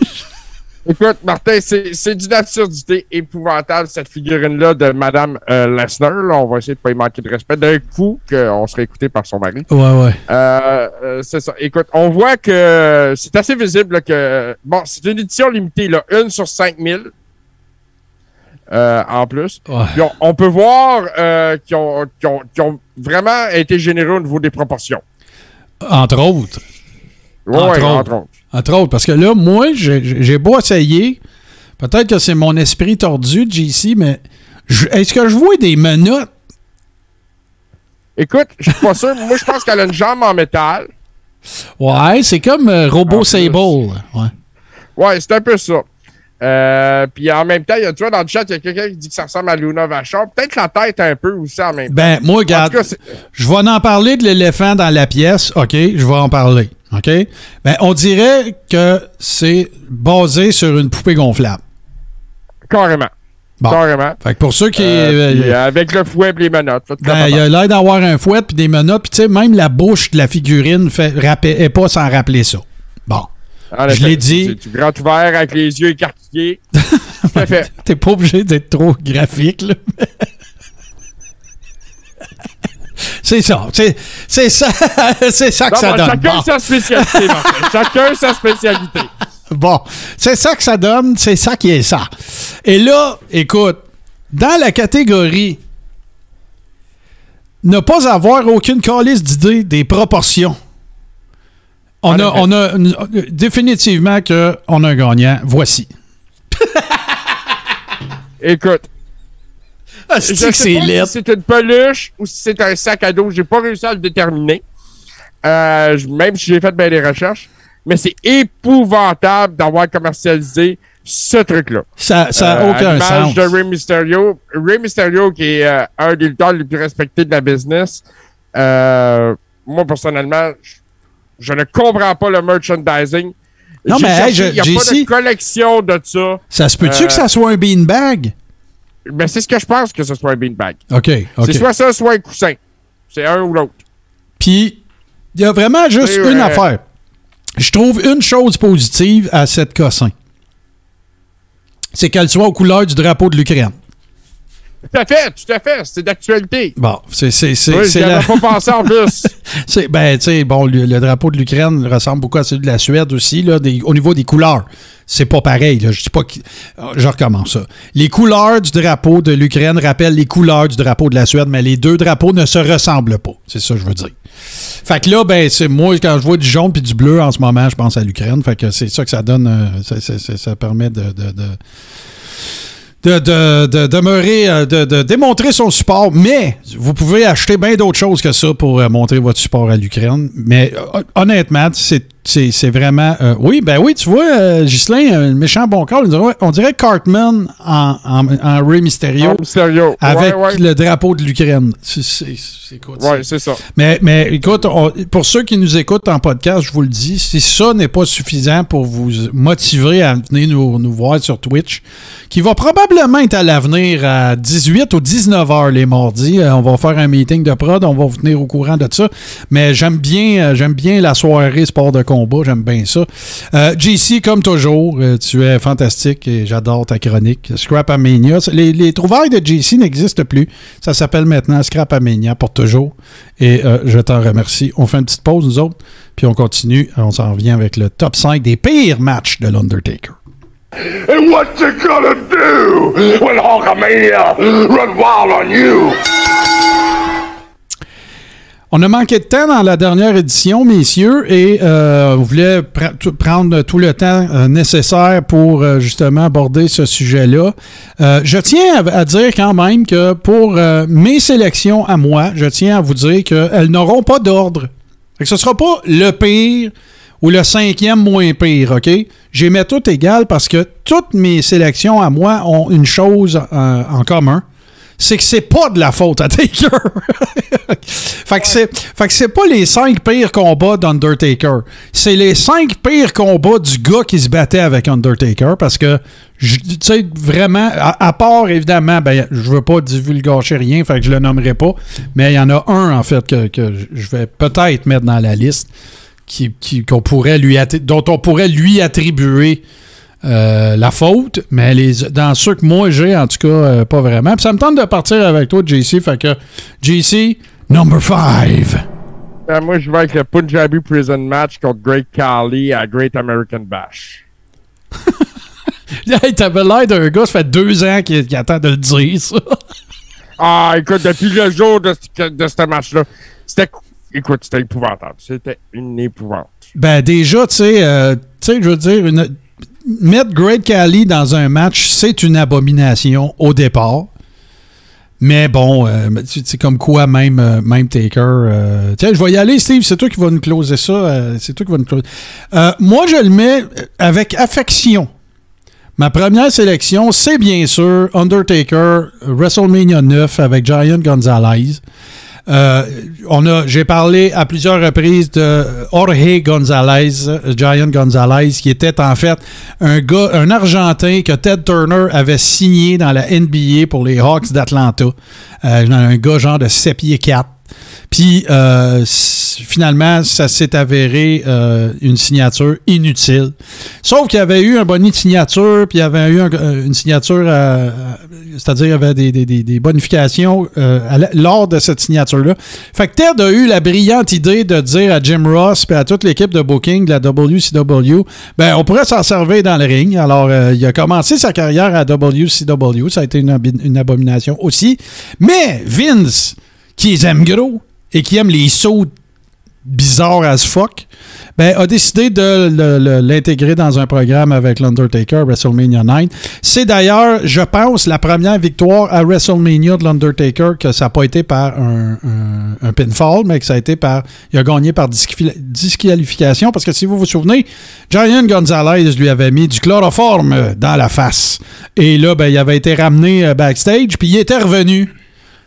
Écoute, Martin, c'est d'une absurdité épouvantable, cette figurine-là de Madame euh, Lesnar. Là, on va essayer de pas y manquer de respect. D'un coup, qu'on serait écouté par son mari. Ouais, ouais. Euh, euh, c'est ça. Écoute, on voit que c'est assez visible là, que bon, c'est une édition limitée, là, une sur 5000. euh, en plus. Ouais. Puis on, on peut voir euh, qu'ils ont, ont- qu'ils ont vraiment été généreux au niveau des proportions. Entre autres. Ouais, Entre autres. entre autres. Entre autres. Parce que là, moi, j'ai beau essayer. Peut-être que c'est mon esprit tordu, JC, mais est-ce que je vois des menottes? Écoute, je suis pas sûr. Moi, je pense qu'elle a une jambe en métal. Ouais, c'est comme euh, Robo. Sable. Ouais. Ouais, c'est un peu ça. Euh, puis en même temps, il y a, tu vois, dans le chat, il y a quelqu'un qui dit que ça ressemble à Luna Vachon. Peut-être la tête un peu aussi en même temps. Ben, moi, regarde, je vais en parler de l'éléphant dans la pièce. OK, je vais en parler. OK? Ben, on dirait que c'est basé sur une poupée gonflable. carrément. Bon. Carrément. Fait que pour ceux qui. Euh, euh, euh, avec le fouet et les menottes. Ben, il capable. a l'air d'avoir un fouet puis des menottes. Puis, tu sais, même la bouche de la figurine fait, rappel- est pas sans rappeler ça. Bon. En je l'ai dit. Du grand ouvert avec les yeux écarquillés. <laughs> Tout à fait. T'es pas obligé d'être trop graphique, là. C'est ça. C'est, ça. <laughs> c'est ça que Non, ça bon, donne. chacun Bon. sa spécialité, Martin. Chacun sa spécialité. <laughs> Bon, c'est ça que ça donne, c'est ça qui est ça. Et là, écoute, dans la catégorie ne pas avoir aucune calice d'idée des proportions, on a, on a définitivement que on a un gagnant. Voici. Écoute, Ah, je c'est sais pas si c'est une peluche ou si c'est un sac à dos. J'ai pas réussi à le déterminer. Euh, même si j'ai fait bien des recherches. Mais c'est épouvantable d'avoir commercialisé ce truc-là. Ça n'a Euh, à aucun sens. de Rey Mysterio. Rey Mysterio, qui est euh, un des lutteurs les plus respectés de la business. Euh, moi, personnellement, je, je ne comprends pas le merchandising. Non, mais, hey, il n'y a pas de collection de ça. Ça se peut-tu Euh, que ça soit un beanbag? Mais c'est ce que je pense que ce soit un beanbag. OK. C'est soit ça, soit un coussin. C'est un ou l'autre. Puis, il y a vraiment juste une affaire. Je trouve une chose positive à cette cossin. C'est qu'elle soit aux couleurs du drapeau de l'Ukraine. Tout à fait, tout à fait. C'est d'actualité. Bon, c'est c'est c'est Oui, la- pas pensé en plus. <laughs> c'est- ben tu sais bon le, le drapeau de l'Ukraine ressemble beaucoup à celui de la Suède aussi là des- au niveau des couleurs. C'est pas pareil là, je dis pas que euh, je recommence ça. Les couleurs du drapeau de l'Ukraine rappellent les couleurs du drapeau de la Suède mais les deux drapeaux ne se ressemblent pas. C'est ça que je veux dire. Fait que là ben c'est moi quand je vois du jaune puis du bleu en ce moment, je pense à l'Ukraine, fait que c'est ça que ça donne euh, ça, ça- ça- ça permet de, de- de- de, de, de demeurer, euh, de, de démontrer son support. Mais vous pouvez acheter bien d'autres choses que ça pour euh, montrer votre support à l'Ukraine. Mais euh, honnêtement, c'est, c'est, c'est vraiment. euh, oui, ben oui, tu vois, euh, Ghislain, un méchant bon corps, on dirait, on dirait Cartman en, en, en Rey Mysterio. Mysterio. Avec Ouais, ouais. le drapeau de l'Ukraine. C'est, c'est, c'est, écoute, c'est- ça. mais, mais écoute, on- pour ceux qui nous écoutent en podcast, je vous le dis, si ça n'est pas suffisant pour vous motiver à venir nous, nous voir sur Twitch, qui va probablement être à l'avenir à 18 ou 19 heures les mardis, euh, on va faire un meeting de prod, on va vous tenir au courant de ça. Mais j'aime bien, euh, j'aime bien la soirée sport de combat, j'aime bien ça. Euh, JC, comme toujours, euh, tu es fantastique et j'adore ta chronique. Scrap Amania, les, les trouvailles de JC n'existent plus. Ça s'appelle maintenant Scrap Amania pour toujours. Et euh, je t'en remercie. On fait une petite pause, nous autres, puis on continue. On s'en revient avec le top 5 des pires matchs de l'Undertaker. And what you gonna do when Hulkamania run wild on you? On a manqué de temps dans la dernière édition, messieurs, et euh, on voulait pr- prendre tout le temps euh, nécessaire pour euh, justement aborder ce sujet-là. Je tiens à, dire quand même que pour mes sélections à moi, je tiens à vous dire qu'elles n'auront pas d'ordre. Ce ne sera pas le pire ou le cinquième moins pire, OK? J'ai mis tout égal parce que toutes mes sélections à moi ont une chose en commun c'est que c'est pas de la faute à Taker. <laughs> fait que c'est que c'est pas les cinq pires combats d'Undertaker. C'est les cinq pires combats du gars qui se battait avec Undertaker parce que tu sais vraiment à, part évidemment ben je veux pas divulgacher rien fait que je le nommerai pas mais il y en a un en fait que, je vais peut-être mettre dans la liste qui, pourrait lui dont on pourrait lui attribuer euh, la faute, mais les, dans ceux que moi j'ai, en tout cas, euh, pas vraiment. Puis ça me tente de partir avec toi, JC. Fait que, JC, number 5. Euh, moi, je vais avec le Punjabi Prison Match contre Great Khali à Great American Bash. <laughs> Hey, T'avais l'air d'un gars, ça fait deux ans qu'il attend de le dire, ça. <laughs> Ah, écoute, depuis le jour de, ce- de ce match-là, c'était. Écoute, c'était épouvantable. C'était une épouvante. Ben, déjà, tu sais, euh, tu sais, je veux dire, une- mettre Great Cali dans un match, c'est une abomination au départ. Mais bon, euh, c'est c'est comme quoi même, euh, même Taker. euh, tiens, je vais y aller, Steve. C'est toi qui vas nous closer ça. euh, c'est toi qui vas nous closer. Euh, moi, je le mets avec affection. Ma première sélection, c'est bien sûr Undertaker, WrestleMania 9 avec Giant Gonzalez. Euh, j'ai parlé à plusieurs reprises de Jorge Gonzalez, Giant Gonzalez, qui était en fait un gars, un Argentin que Ted Turner avait signé dans la NBA pour les Hawks d'Atlanta. Euh, un gars genre de 7 pieds 4. Puis euh, finalement, ça s'est avéré euh, une signature inutile. Sauf qu'il y avait eu un bonnet de signature, puis il y avait eu euh, une signature, euh, c'est-à-dire il y avait des, bonifications lors de cette signature-là. Fait que Ted a eu la brillante idée de dire à Jim Ross et à toute l'équipe de booking de la WCW, ben on pourrait s'en servir dans le ring. Alors il a commencé sa carrière à WCW, ça a été une, une abomination aussi. Mais Vince, qui les aime gros et qui aime les sauts bizarres as fuck, ben, a décidé de l'intégrer dans un programme avec l'Undertaker WrestleMania 9. C'est d'ailleurs, je pense, la première victoire à WrestleMania de l'Undertaker que ça n'a pas été par un, pinfall, mais que ça a été par. Il a gagné par disquali- disqualification parce que si vous vous souvenez, Giant Gonzalez lui avait mis du chloroforme dans la face. Et là, ben, il avait été ramené euh, backstage, puis il était revenu.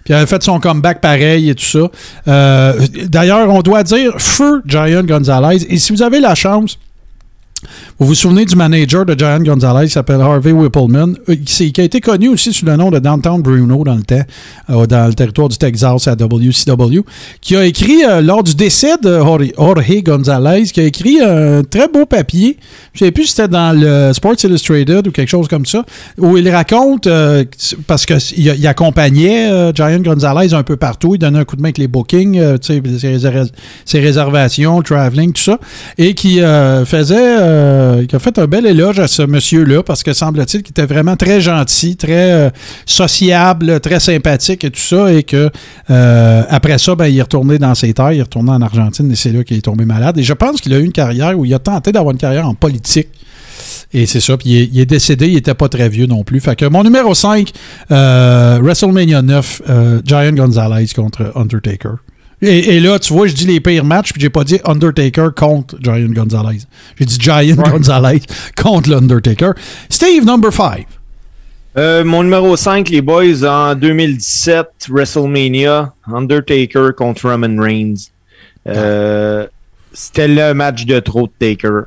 Puis il avait fait son comeback pareil et tout ça. Euh, D'ailleurs, on doit dire feu Giant Gonzalez. Et si vous avez la chance, vous vous souvenez du manager de Giant Gonzalez qui s'appelle Harvey Whippleman, euh, qui, a été connu aussi sous le nom de Downtown Bruno dans le temps, euh, dans le territoire du Texas à WCW, qui a écrit, euh, lors du décès de Jorge Gonzalez, qui a écrit un très beau papier, je ne sais plus si c'était dans le Sports Illustrated ou quelque chose comme ça, où il raconte, parce qu'il il accompagnait Giant Gonzalez un peu partout, il donnait un coup de main avec les bookings, ses, ses réservations, traveling, tout ça, et qui faisait, euh, qui a fait un bel éloge à ce monsieur-là, parce que semble-t-il qu'il était vraiment très gentil, très euh, sociable, très sympathique et tout ça, et que euh, après ça, ben, il est retourné dans ses terres, il est retourné en Argentine, et c'est là qu'il est tombé malade. Et je pense qu'il a eu une carrière où il a tenté d'avoir une carrière en politique. Et c'est ça. Puis il est, décédé, il était pas très vieux non plus. Fait que mon numéro 5, euh, WrestleMania 9, euh, Giant Gonzalez contre Undertaker. Et, et là, tu vois, je dis les pires matchs, puis j'ai pas dit Undertaker contre Giant Gonzalez. J'ai dit Giant Gonzalez contre l'Undertaker. Steve, number 5. Euh, mon numéro 5, les boys, en 2017, WrestleMania, Undertaker contre Roman Reigns. Euh, C'était le match de trop de Taker.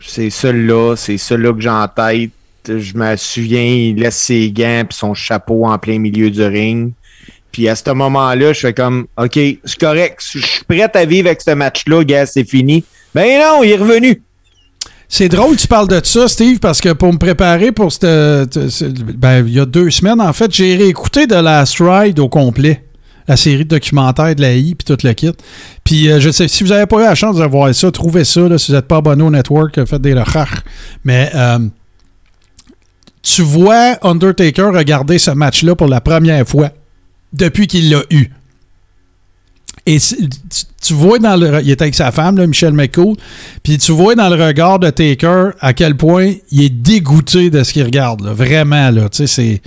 C'est celui-là, c'est celui-là que j'ai en tête. Je me souviens, il laisse ses gants et son chapeau en plein milieu du ring. Puis à ce moment-là, je fais comme, OK, c'est correct, je suis prêt à vivre avec ce match-là, gars, c'est fini. Ben non, il est revenu. C'est drôle que tu parles de ça, Steve, parce que pour me préparer pour cette. te- ce- Ben, il y a deux semaines, en fait, j'ai réécouté The Last Ride au complet. La série de documentaires de la I, puis tout le kit. Puis, euh, je sais, si vous n'avez pas eu la chance de voir ça, trouvez ça, là, si vous n'êtes pas abonné au network, euh, faites des recherches. Mais, euh, tu vois Undertaker regarder ce match-là pour la première fois depuis qu'il l'a eu. Et tu, vois dans le. Il était avec sa femme, là, Michelle McCool. Puis tu vois dans le regard de Taker à quel point il est dégoûté de ce qu'il regarde. là. Vraiment, là. Tu sais,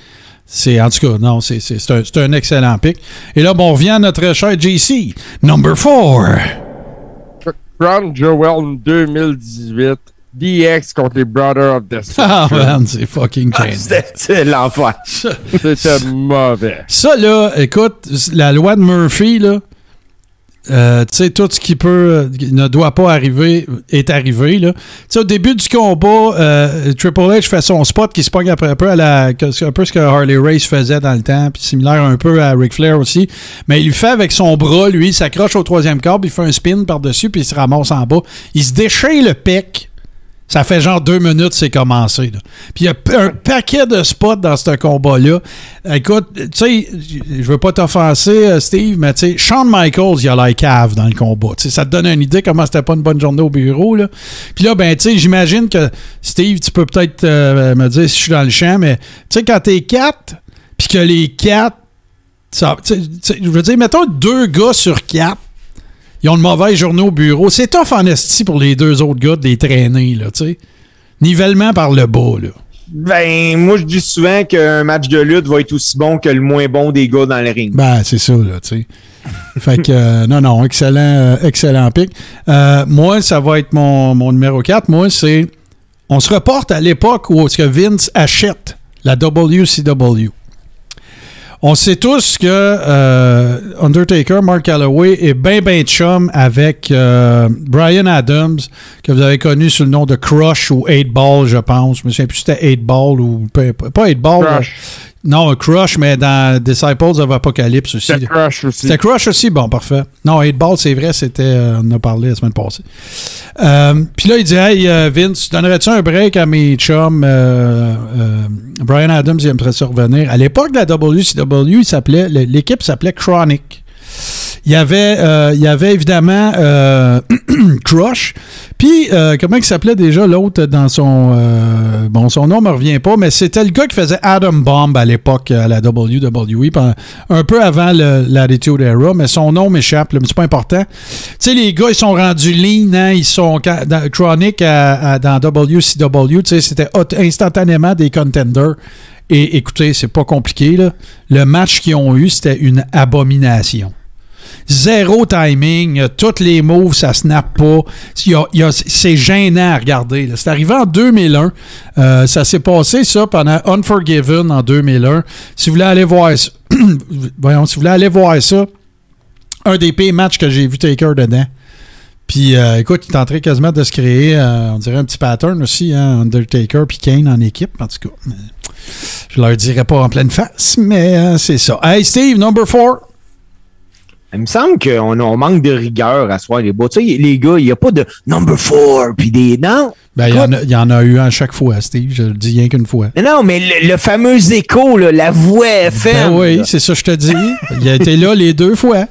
c'est. En tout cas, non, c'est, un, un excellent pic. Et là, bon, on revient à notre cher JC. Number 4. Crown Jewel 2018. DX contre les Brothers of Destruction. Ah, man, c'est fucking Ah. C'était c'est l'enfer. C'était mauvais. Ça, là, écoute, la loi de Murphy, là, euh, tu sais, tout ce qui peut, euh, ne doit pas arriver, est arrivé, là. Tu sais, au début du combat, euh, Triple H fait son spot qui se pogne après un peu à la, un peu ce que Harley Race faisait dans le temps, puis similaire un peu à Ric Flair aussi. Mais il le fait avec son bras, lui, il s'accroche au troisième câble, il fait un spin par-dessus, puis il se ramasse en bas. Il se déchire le pec Ça fait genre deux minutes, c'est commencé. Puis il y a un paquet de spots dans ce combat-là. Écoute, tu sais, je veux pas t'offenser, euh, Steve, mais tu sais, Shawn Michaels, il a la cave dans le combat. Ça te donne une idée comment c'était pas une bonne journée au bureau. Là. Puis là, ben, tu sais, j'imagine que, Steve, tu peux peut-être euh, me dire si je suis dans le champ, mais tu sais, quand t'es quatre, puis que les quatre, je veux dire, mettons deux gars sur quatre, ils ont une mauvaise journée au bureau. C'est tough en esti pour les deux autres gars de les traîner, là, tu sais. Nivellement par le bas, là. Ben, moi, je dis souvent qu'un match de lutte va être aussi bon que le moins bon des gars dans le ring. Ben, c'est ça, là, tu sais. fait que, euh, <laughs> non, non, excellent, euh, excellent pic. Euh, moi, ça va être mon, mon numéro 4. Moi, c'est. On se reporte à l'époque où que Vince achète la WCW. On sait tous que euh, Undertaker, Mark Calloway, est bien, bien chum avec euh, Brian Adams, que vous avez connu sous le nom de Crush ou 8 Ball, je pense. Je me souviens plus si c'était 8 Ball ou. Pas pas 8 Ball. Crush. Non, Crush, mais dans Disciples of Apocalypse aussi. C'est Crush aussi. C'était Crush aussi, bon, parfait. Non, 8 Ball, c'est vrai, c'était. euh, on en a parlé la semaine passée. Euh, Puis là, il dit Hey, euh, Vince, donnerais-tu un break à mes chums euh, Brian Adams, il aimerait ça revenir. À l'époque de la WCW, il s'appelait, l'équipe s'appelait Chronic. Il y avait, euh, y avait évidemment euh, <clears throat> Crush. Puis, euh, comment il s'appelait déjà l'autre dans son. bon, son nom me revient pas, mais c'était le gars qui faisait Adam Bomb à l'époque à la WWE, un peu avant le- l'Attitude Era, mais son nom m'échappe, mais c'est pas important. Tu sais, les gars, ils sont rendus lean, hein, ils sont dans- dans WCW, tu sais, c'était instantanément des contenders. Et écoutez, c'est pas compliqué. Le match qu'ils ont eu, c'était une abomination. Zéro timing, euh, toutes les moves, ça snap pas. C'est gênant à regarder. C'est arrivé en 2001. Euh, ça s'est passé, ça, pendant Unforgiven en 2001. Si vous voulez aller voir ça, <coughs> voyons, si vous voulez aller voir ça, un des pires matchs que j'ai vu Taker dedans. Puis, euh, écoute, il est en train quasiment de se créer, on dirait un petit pattern aussi, hein, Undertaker puis Kane en équipe, en tout cas. Je leur dirais pas en pleine face, mais c'est ça. Hey, Steve, number four. Il me semble qu'on on manque de rigueur à soir les. Tu sais, les gars, il n'y a pas de number four puis des. Non. Ben, il y, en a- il y en a eu à chaque fois, Steve. Je le dis rien qu'une fois. Mais non, mais le, le fameux écho, là, la voix FM. Ben oui, c'est ça que je te dis. Il a été là les deux fois.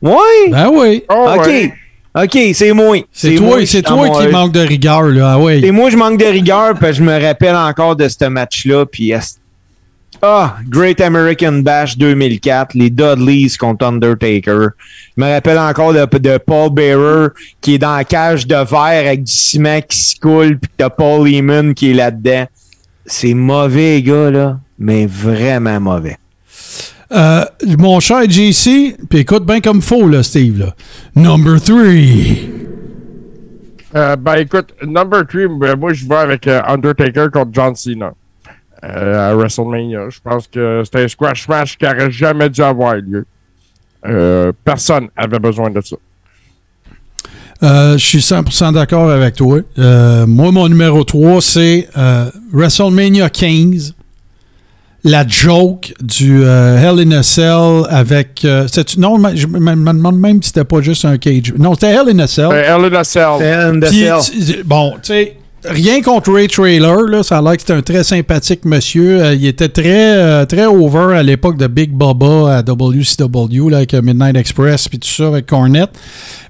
Ouais? Ben oui. Oh, OK. ouais. OK, c'est moi. C'est toi, moi, c'est toi qui manque de rigueur, là. Ah Et oui. moi, je manque de rigueur, puis je me rappelle encore de ce match-là. Puis, ah, Great American Bash 2004, les Dudleys contre Undertaker. Je me rappelle encore de, de Paul Bearer qui est dans la cage de verre avec du ciment qui se coule, puis t'as Paul Heyman qui est là-dedans. C'est mauvais, gars, là, mais vraiment mauvais. Euh, mon cher JC, puis écoute bien comme faux, là, Steve. Là. Number three. Euh, ben écoute, number 3, moi je vais avec euh, Undertaker contre John Cena euh, à WrestleMania. Je pense que c'était un squash match qui aurait jamais dû avoir lieu. Euh, personne avait besoin de ça. Euh, je suis 100% d'accord avec toi. Euh, moi, mon numéro 3, c'est euh, WrestleMania 15. La joke du euh, Hell in a Cell avec. euh, non, je me, demande même si c'était pas juste un cage. Non, c'était Hell in a Cell. Hell in a Cell. And the Puis, cell. bon, tu sais, rien contre Ray Trailer, là, ça a l'air que c'était un très sympathique monsieur. Euh, il était très, euh, très over à l'époque de Big Baba à WCW, là, avec euh, Midnight Express, puis tout ça, avec Cornette.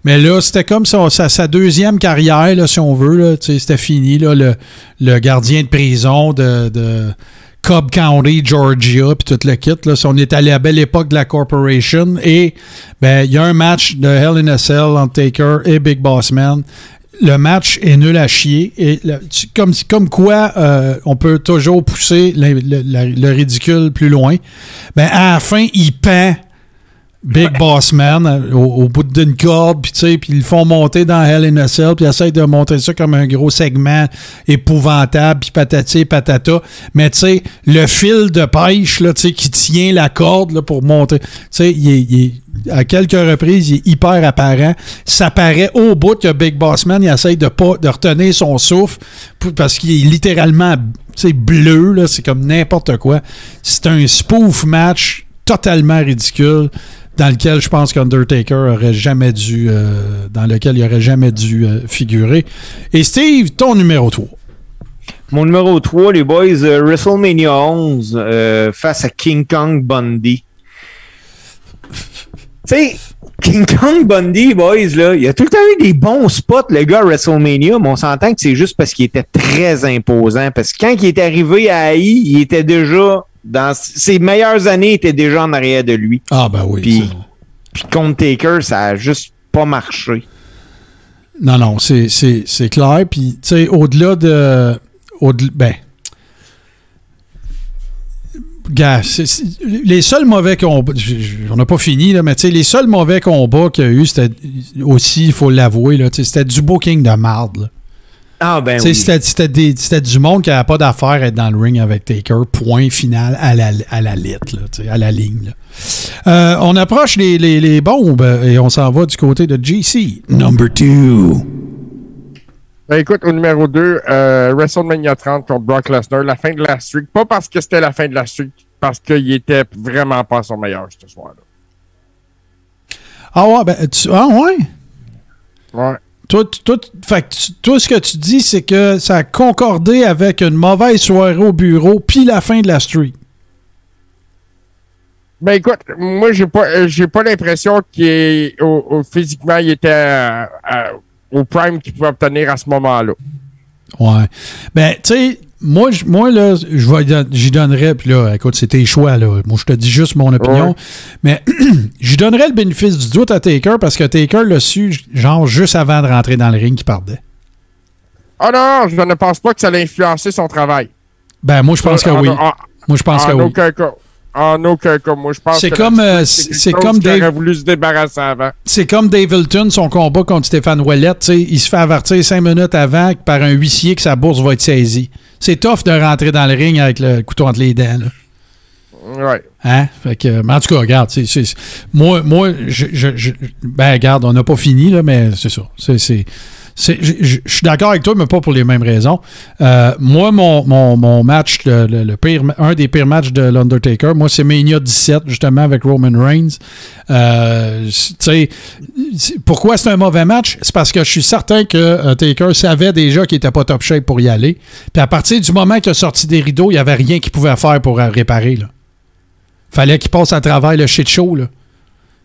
Mais là, c'était comme sa, deuxième carrière, là, si on veut. C'était fini, là, le, le gardien de prison de... de Cobb County, Georgia, puis tout le kit. Là. On est allé à belle époque de la Corporation. Et ben, il y a un match de Hell in a Cell entre Taker et Big Boss Man. Le match est nul à chier. Et comme, comme quoi, euh, on peut toujours pousser le ridicule plus loin. Ben, à la fin, il pend Big Boss Man euh, au, au bout d'une corde, puis tu sais, puis ils le font monter dans Hell in a Cell, puis ils essayent de montrer ça comme un gros segment épouvantable, puis patati patata. Mais tu sais, le fil de pêche, là, tu sais, qui tient la corde là, pour monter, tu sais, il est- il est- à quelques reprises, il est hyper apparent. Ça paraît au bout que Big Boss Man, il essaye de pas de retenir son souffle pour- parce qu'il est littéralement bleu, là, c'est comme n'importe quoi. C'est un spoof match totalement ridicule dans lequel je pense qu'Undertaker aurait jamais dû euh, dans lequel il aurait jamais dû euh, figurer. Et Steve, ton numéro 3. Mon numéro 3, les boys, euh, WrestleMania 11 euh, face à King Kong Bundy. Tu sais, King Kong Bundy, boys, là, il a tout le temps eu des bons spots, le gars, à WrestleMania, mais on s'entend que c'est juste parce qu'il était très imposant. Parce que quand il est arrivé à AI, il était déjà dans ses meilleures années, il était déjà en arrière de lui. Ah ben oui. Puis-. Puis contre Taker, ça a juste pas marché. Non, non, c'est, clair. Puis, tu sais, au-delà de. Au ben. Gars, les seuls mauvais combats. On n'a pas fini, là, mais tu sais, les seuls mauvais combats qu'il y a eu, c'était aussi, il faut l'avouer, c'était du booking de marde. là. Ah ben oui. C'était, c'était des- c'était du monde qui n'avait pas d'affaire à être dans le ring avec Taker. Point final à la, à la lettre, là, à la ligne. là. Euh, on approche les, les- les bombes euh, et on s'en va du côté de GC. Number two. Ben écoute, au numéro 2, WrestleMania 30 contre Brock Lesnar, la fin de la streak. Pas parce que c'était la fin de la streak, parce qu'il était vraiment pas son meilleur ce soir-là. Ah ouais, ben, tu- ah ouais? Ouais. Toi, toi, fait toi, ce que tu dis, c'est que ça a concordé avec une mauvaise soirée au bureau, puis la fin de la street. Ben écoute, moi j'ai pas euh, j'ai pas l'impression qu'il au- physiquement il était euh, euh, au prime qu'il pouvait obtenir à ce moment-là. Ouais. Ben, tu sais, moi, j- moi, là, je j'y donnerais, puis là, écoute, c'est tes choix, là. Moi, je te dis juste mon opinion. Ouais. Mais <clears throat> j'y donnerais le bénéfice du doute à Taker parce que Taker l'a su, genre, juste avant de rentrer dans le ring qui perdait. Ah non, je ne pense pas que ça allait influencer son travail. Ben, moi, je pense que En- oui. Moi, je pense en que oui. aucun cas. En aucun cas. Moi, je pense C'est que comme, euh, c'est comme Dave- aurait voulu se débarrasser avant. C'est comme Dave Hilton, son combat contre Stéphane Ouellet. Il se fait avertir cinq minutes avant par un huissier que sa bourse va être saisie. C'est tough de rentrer dans le ring avec le couteau entre les dents. là. Ouais. Hein? Fait que, mais en tout cas, regarde, c'est, moi, moi je, je- je- ben, regarde, on n'a pas fini, là, mais c'est ça. C'est- je, suis d'accord avec toi, mais pas pour les mêmes raisons. Euh, moi, mon, mon, match, le, pire, un des pires matchs de l'Undertaker, moi, c'est Mania 17, justement, avec Roman Reigns. Euh, pourquoi c'est un mauvais match? C'est parce que je suis certain que euh, Taker savait déjà qu'il n'était pas top shape pour y aller. Puis à partir du moment qu'il a sorti des rideaux, il n'y avait rien qu'il pouvait faire pour réparer, là. Fallait qu'il passe à travers le shit show, là.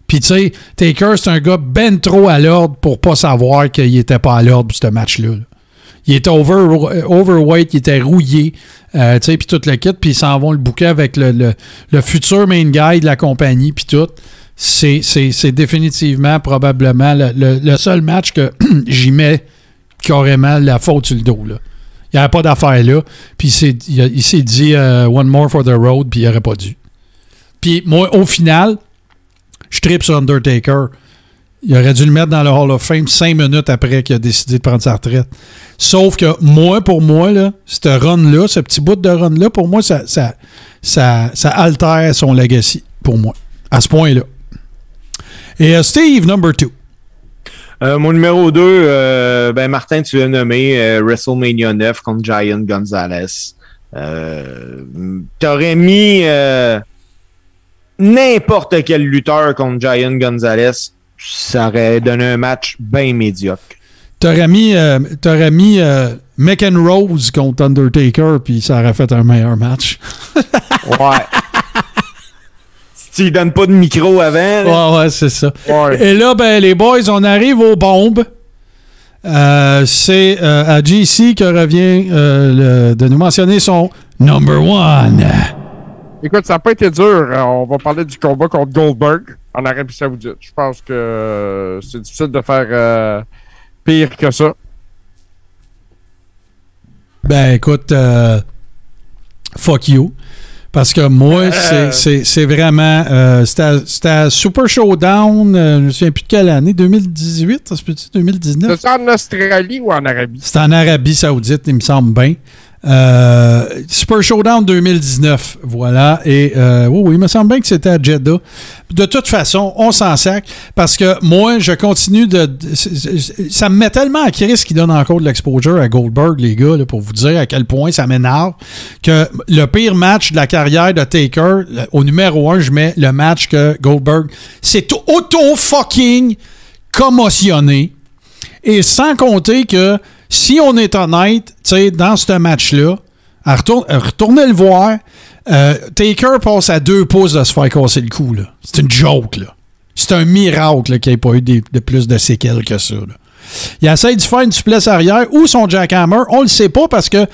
Puis, tu sais, Taker, c'est un gars ben trop à l'ordre pour pas savoir qu'il était pas à l'ordre pour ce match-là. là. Il était over, overweight, il était rouillé, euh, tu sais, puis tout le kit, puis ils s'en vont le bouquet avec le, le- le futur main guy de la compagnie, puis tout. C'est, définitivement, probablement, le, le- seul match que <clears throat> j'y mets carrément la faute sur le dos, là. Il n'y avait pas d'affaire là. Puis il s'est dit euh, One more for the road, puis il n'aurait pas dû. Puis moi, au final, je tripe sur Undertaker. Il aurait dû le mettre dans le Hall of Fame cinq minutes après qu'il a décidé de prendre sa retraite. Sauf que moi, pour moi, là, ce run-là, ce petit bout de run-là, pour moi, ça, ça, ça, ça altère son legacy, pour moi, à ce point-là. Et euh, Steve, number two. Euh, mon numéro 2, ben Martin, tu l'as nommé euh, WrestleMania 9 contre Giant Gonzalez. Euh, T'aurais mis euh, n'importe quel lutteur contre Giant Gonzalez, ça aurait donné un match bien médiocre. T'aurais mis, euh, t'aurais mis euh, McEnroe contre Undertaker, puis ça aurait fait un meilleur match. <laughs> Ouais. si tu lui donnes pas de micro avant, là, Ouais, ouais, c'est ça. Ouais. Et là, ben, les boys, on arrive aux bombes. Euh, c'est euh, à GC que revient le- de nous mentionner son number one. Écoute, ça n'a pas été dur. Euh, On va parler du combat contre Goldberg en Arabie Saoudite. Je pense que euh, c'est difficile de faire euh, pire que ça. Ben, écoute, euh, fuck you. Parce que moi, c'est- vraiment. C'était à- c'était à Super Showdown, je ne me souviens plus de quelle année, 2018, ça se peut-tu, 2019? C'est ça en Australie ou en Arabie? C'était en Arabie Saoudite, il me semble bien. Euh, Super Showdown 2019, voilà. Et euh, oui, il me semble bien que c'était à Jeddah. De toute façon, on s'en sac parce que moi, je continue de. ça me met tellement à crise qui donne encore de l'exposure à Goldberg, les gars, pour vous dire à quel point ça m'énerve que le pire match de la carrière de Taker, au numéro un, je mets le match que Goldberg s'est auto-fucking commotionné. Et sans compter que si on est honnête, dans ce match-là, à retour- à retourner le voir, euh, Taker passe à deux pouces de se faire casser le cou. C'est une joke. C'est un miracle qu'il n'y ait pas eu de plus de séquelles que ça. là. Il essaie de faire une souplesse arrière ou son jackhammer. On le sait pas parce que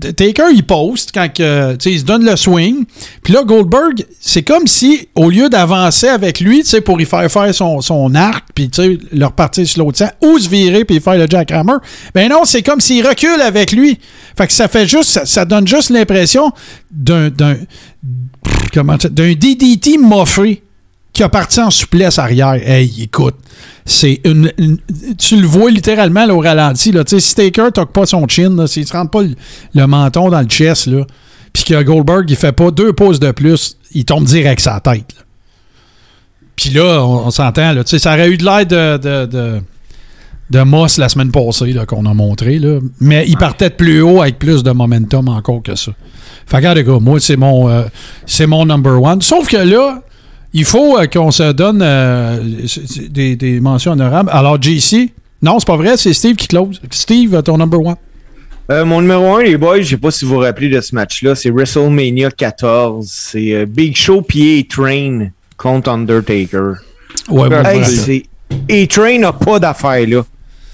Taker, il poste quand il se donne le swing. Puis là, Goldberg, c'est comme si, au lieu d'avancer avec lui, pour y faire faire son, son arc, puis le repartir sur l'autre sens, ou se virer puis faire le jackhammer, ben non, c'est comme s'il recule avec lui. Fait que ça fait juste, ça, donne juste l'impression d'un, comment d'un DDT moffé qui a parti en souplesse arrière. Hey, écoute, c'est une, Tu le vois littéralement là, au ralenti. Là. Tu sais, Si Taker toque pas son chin, là, s'il ne rentre pas le, menton dans le chest, là, puis que Goldberg il fait pas deux pauses de plus, il tombe direct sa tête. Puis là, on, s'entend, là, ça aurait eu de l'air de, de, Moss la semaine passée là, qu'on a montré, là. mais il partait de plus haut avec plus de momentum encore que ça. Fait que, les gars, moi, c'est mon, euh, c'est mon number one. Sauf que là, il faut euh, qu'on se donne euh, des, des mentions honorables. Alors, JC, non, c'est pas vrai, c'est Steve qui close. Steve, ton number one. Euh, mon numéro 1, les boys, je sais pas si vous vous rappelez de ce match-là, c'est WrestleMania 14. C'est Big Show puis A-Train contre Undertaker. Ouais, Hey, A-Train n'a pas d'affaires là.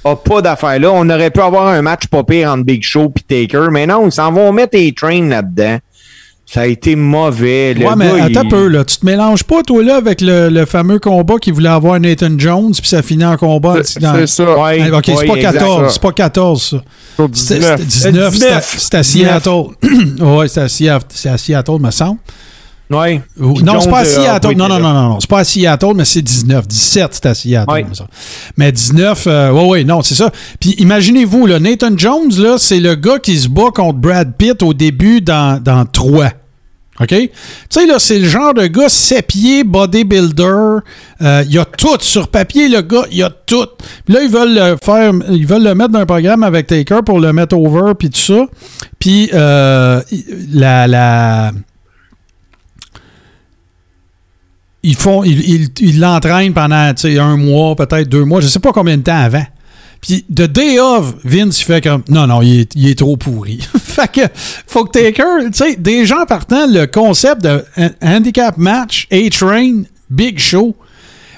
A pas d'affaires là. On aurait pu avoir un match pas pire entre Big Show et Taker, mais non, ils s'en vont mettre A-Train là-dedans. Ça a été mauvais. Le Ouais, mais gars, attends il- peu, là. Tu te mélanges pas, toi, là, avec le, le fameux combat qui voulait avoir Nathan Jones, puis ça finit en combat. C'est dans- c'est ça. Ouais, Ah, ok, c'est pas exact. 14, c'est pas 14, ça. Sur C'était 19. c'était 19, c'était à- 19. c'était à Seattle. <clears throat> ouais, c'était à Seattle, c'est à Seattle, me semble. Ouais. Ou- Qui non, c'est pas à euh, Seattle. oui, Non, non, non, non. C'est pas à Seattle, mais c'est 19. 17, c'est à Seattle. Mais 19, euh, ouais, ouais, non, c'est ça. Puis imaginez-vous, là, Nathan Jones, là, c'est le gars qui se bat contre Brad Pitt au début dans, dans 3. OK? Tu sais, là, c'est le genre de gars 7 pieds, bodybuilder. Euh, Il y a tout sur papier, le gars, il y a tout. Puis là, ils veulent le faire, ils veulent le mettre dans un programme avec Taker pour le mettre over, puis tout ça. Puis euh, la, la, ils font ils l'entraînent pendant un mois, peut-être deux mois, je sais pas combien de temps avant. Puis de day of, Vince il fait comme non non, il est, il est trop pourri. <laughs> fait que faut que Taker, tu sais, des gens partant le concept de handicap match, A-Train, Big Show.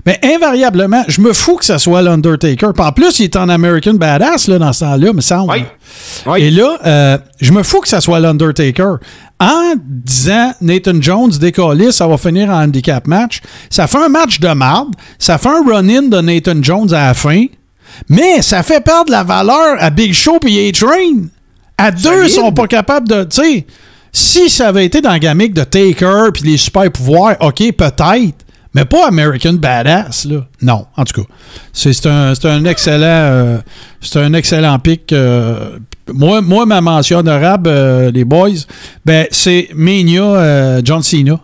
Mais invariablement, je me fous que ce soit l'Undertaker. Puis en plus, il est en American Badass là, dans ce temps-là, me semble. Et là, euh, je me fous que ça soit l'Undertaker. En disant Nathan Jones décollé, ça va finir en handicap match. Ça fait un match de marde. Ça fait un run-in de Nathan Jones à la fin. Mais ça fait perdre la valeur à Big Show et A-Train. À deux, ils sont pas capables de. Tu sais, si ça avait été dans la gamique de Taker puis les super pouvoirs, ok, peut-être. Mais pas American Badass, là. Non, en tout cas. C'est un, c'est un excellent. euh, c'est un excellent pic. euh, moi, moi, ma mention honorable, euh, les boys, ben, c'est Mania euh, John Cena.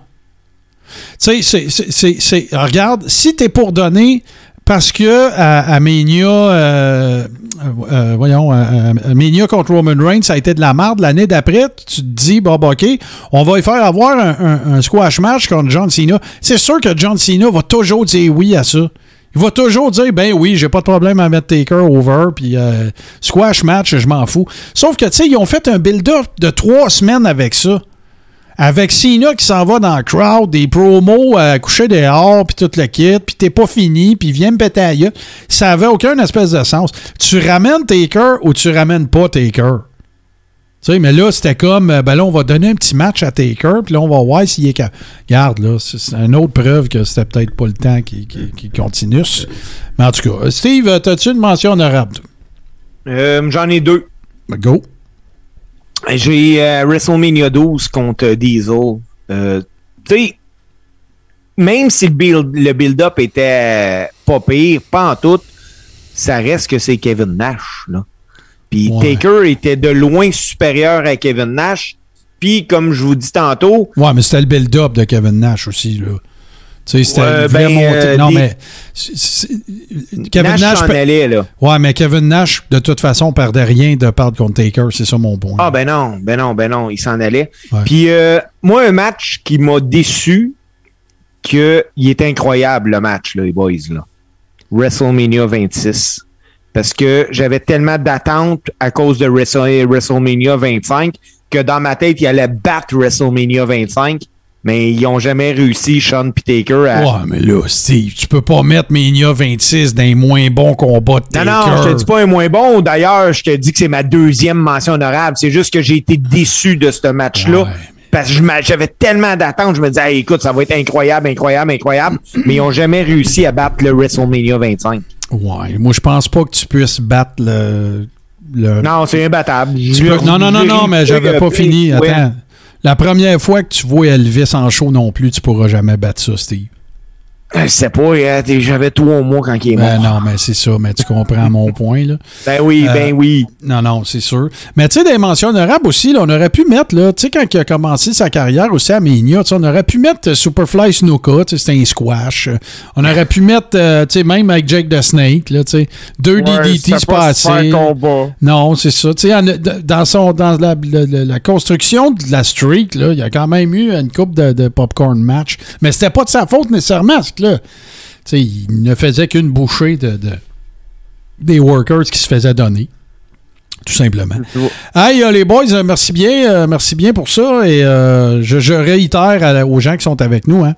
Tu sais, c'est- regarde, si t'es pour donner, parce que à, à Mania, euh, voyons, Mania contre Roman Reigns, ça a été de la merde. L'année d'après, tu te dis, bon, bah, OK, on va y faire avoir un squash match contre John Cena. C'est sûr que John Cena va toujours dire oui à ça. Il va toujours dire, ben oui, j'ai pas de problème à mettre Taker over, puis euh, squash match, je m'en fous. Sauf que, tu sais, ils ont fait un build-up de trois semaines avec ça. Avec Cena qui s'en va dans le crowd, des promos à coucher dehors, puis tout le kit, puis t'es pas fini, puis viens me péter à. Ça avait aucun espèce de sens. Tu ramènes Taker ou tu ramènes pas Taker? Tu sais, mais là, c'était comme, euh, ben là, on va donner un petit match à Taker, puis là, on va voir s'il est capable. Regarde, là, c'est une autre preuve que c'était peut-être pas le temps qui, qui- qui continue. Mais en tout cas, Steve, euh, t'as-tu une mention honorable? Euh, J'en ai deux. Ben, Go. J'ai euh, WrestleMania 12 contre Diesel. Euh, tu sais, même si le build- le build-up était pas pire, pas en tout, ça reste que c'est Kevin Nash. Là. Puis Ouais. Taker était de loin supérieur à Kevin Nash. Puis, comme je vous dis tantôt, Ouais, mais c'était le build-up de Kevin Nash aussi, là. Tu sais, c'était Ouais, ben, euh, non, des- mais. Kevin Nash, Nash. allait, là. Ouais, mais Kevin Nash, de toute façon, perdait rien de perdre contre Taker. C'est ça mon point. Ah ben non, ben non, ben non, il s'en allait. Ouais. Puis euh, moi, un match qui m'a déçu, que il est incroyable le match, là, les boys. Là. WrestleMania 26. Parce que j'avais tellement d'attentes à cause de Wrestle- WrestleMania 25 que dans ma tête, il allait battre WrestleMania 25, mais ils ont jamais réussi, Sean et Taker, à... Ouais, mais là, Steve, tu peux pas mettre Mania 26 dans les moins bons combats de Non, Taker. non, je te dis pas un moins bon. D'ailleurs, je te dis que c'est ma deuxième mention honorable. C'est juste que j'ai été déçu de ce match-là. Ouais. Parce que j'avais tellement d'attentes. Je me disais, Hey, écoute, ça va être incroyable, incroyable, incroyable. Mais ils ont jamais réussi à battre le WrestleMania 25. Ouais, moi, je pense pas que tu puisses battre le. le- Non, c'est imbattable. Peux- non, non, non, non, mais j'avais pas fini. Attends. La première fois que tu vois Elvis en show non plus, tu pourras jamais battre ça, Steve. Je sais pas, t'es- j'avais trois mois quand il est mort. Ben non, mais c'est ça, mais tu comprends mon point, là. Ben oui, Euh, ben oui. Non, non, c'est sûr. Mais tu sais, des mentions honorables aussi, là, on aurait pu mettre, là, tu sais, quand il a commencé sa carrière aussi à sais, on aurait pu mettre euh, Superfly sais, c'était un squash. Euh, On aurait pu mettre, euh, tu sais, même avec Jake the Snake, là, tu sais, deux DDT se passer. Non, c'est ça. Tu sais, dans, son, dans la, la- la- la construction de la streak, là, il y a quand même eu une coupe de, de popcorn match. Mais c'était pas de sa faute nécessairement, il ne faisait qu'une bouchée de, de- des workers qui se faisaient donner. Tout simplement. Hey, euh, les boys, euh, merci bien, euh, merci bien pour ça. Et euh, je, je réitère à aux gens qui sont avec nous, hein.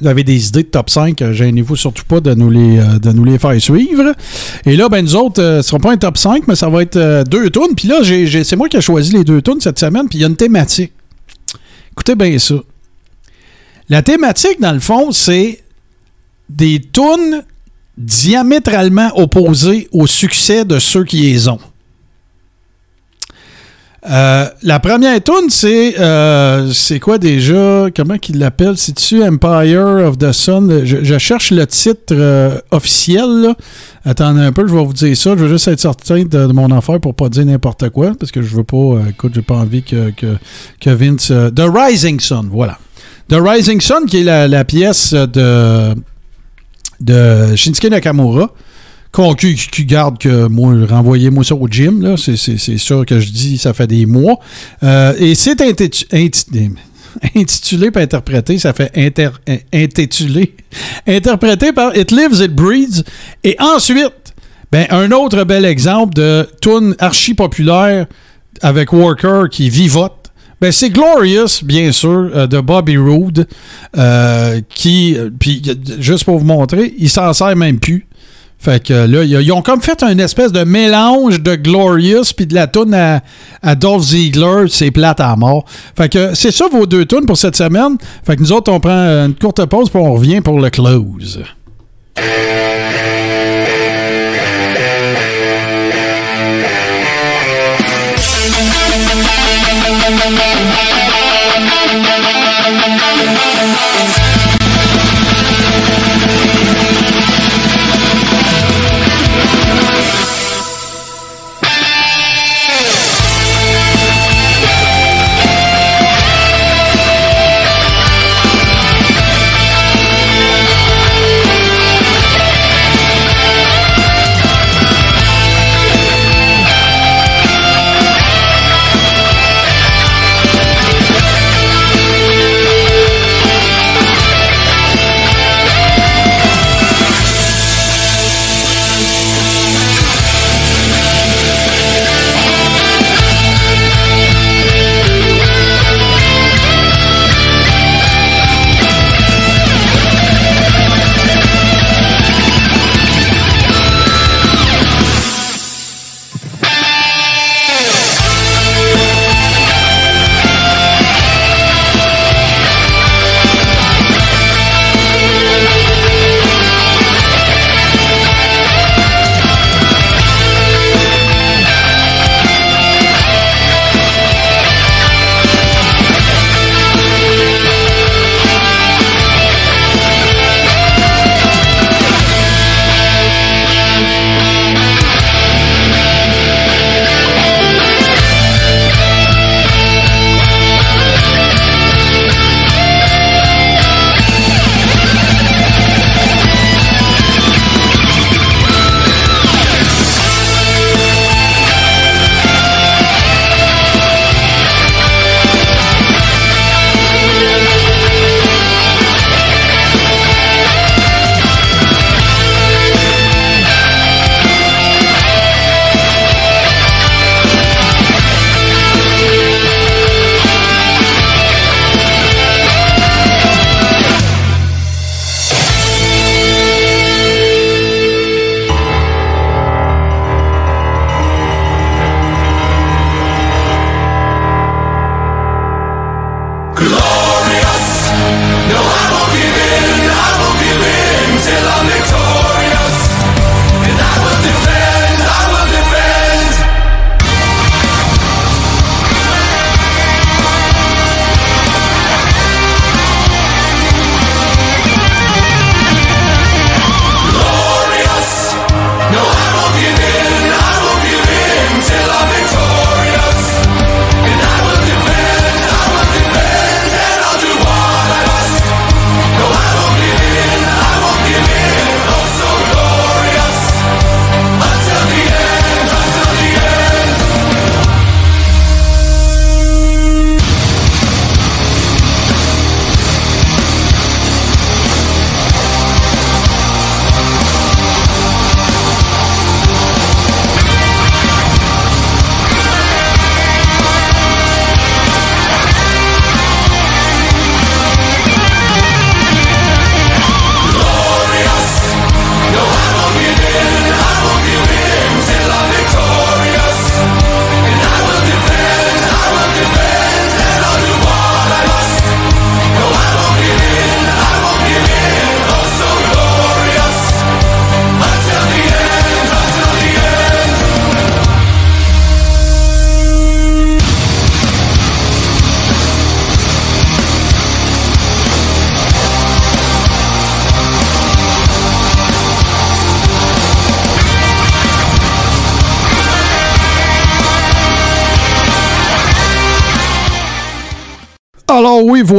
Vous avez des idées de top 5, euh, gênez-vous surtout pas de nous les, de nous les faire suivre. Et là, ben nous autres, ce sera pas un top 5, mais ça va être deux tunes. Puis là, c'est moi qui ai choisi les deux tunes cette semaine, puis il y a une thématique. Écoutez bien ça. La thématique, dans le fond, c'est des tunes diamétralement opposées au succès de ceux qui les ont. Euh, la première tune, c'est euh, c'est quoi déjà? Comment qu'il l'appelle? C'est-tu Empire of the Sun? Je, cherche le titre euh, officiel. Attendez un peu, je vais vous dire ça. Je veux juste être certain de, mon affaire pour pas dire n'importe quoi parce que je veux pas. écoute, j'ai pas envie que, que, que Vince. The Rising Sun, voilà. The Rising Sun, qui est la pièce de de Shinsuke Nakamura. Qui, garde que moi, renvoyez-moi ça au gym, là. C'est, sûr que je dis, ça fait des mois. Euh, et c'est intitu- inti- intitulé pas interprété, ça fait intitulé, <laughs> interprété par It Lives, It Breeds. Et ensuite, ben, un autre bel exemple de tune archi populaire avec Worker qui vivote. Ben, c'est Glorious, bien sûr, euh, de Bobby Roode, euh, qui, euh, puis juste pour vous montrer, il s'en sert même plus. Fait que là, ils ils ont comme fait un espèce de mélange de Glorious puis de la toune à, à Dolph Ziggler, c'est plate à mort. Fait que c'est ça vos deux tunes pour cette semaine. Fait que nous autres, on prend une courte pause puis on revient pour le close.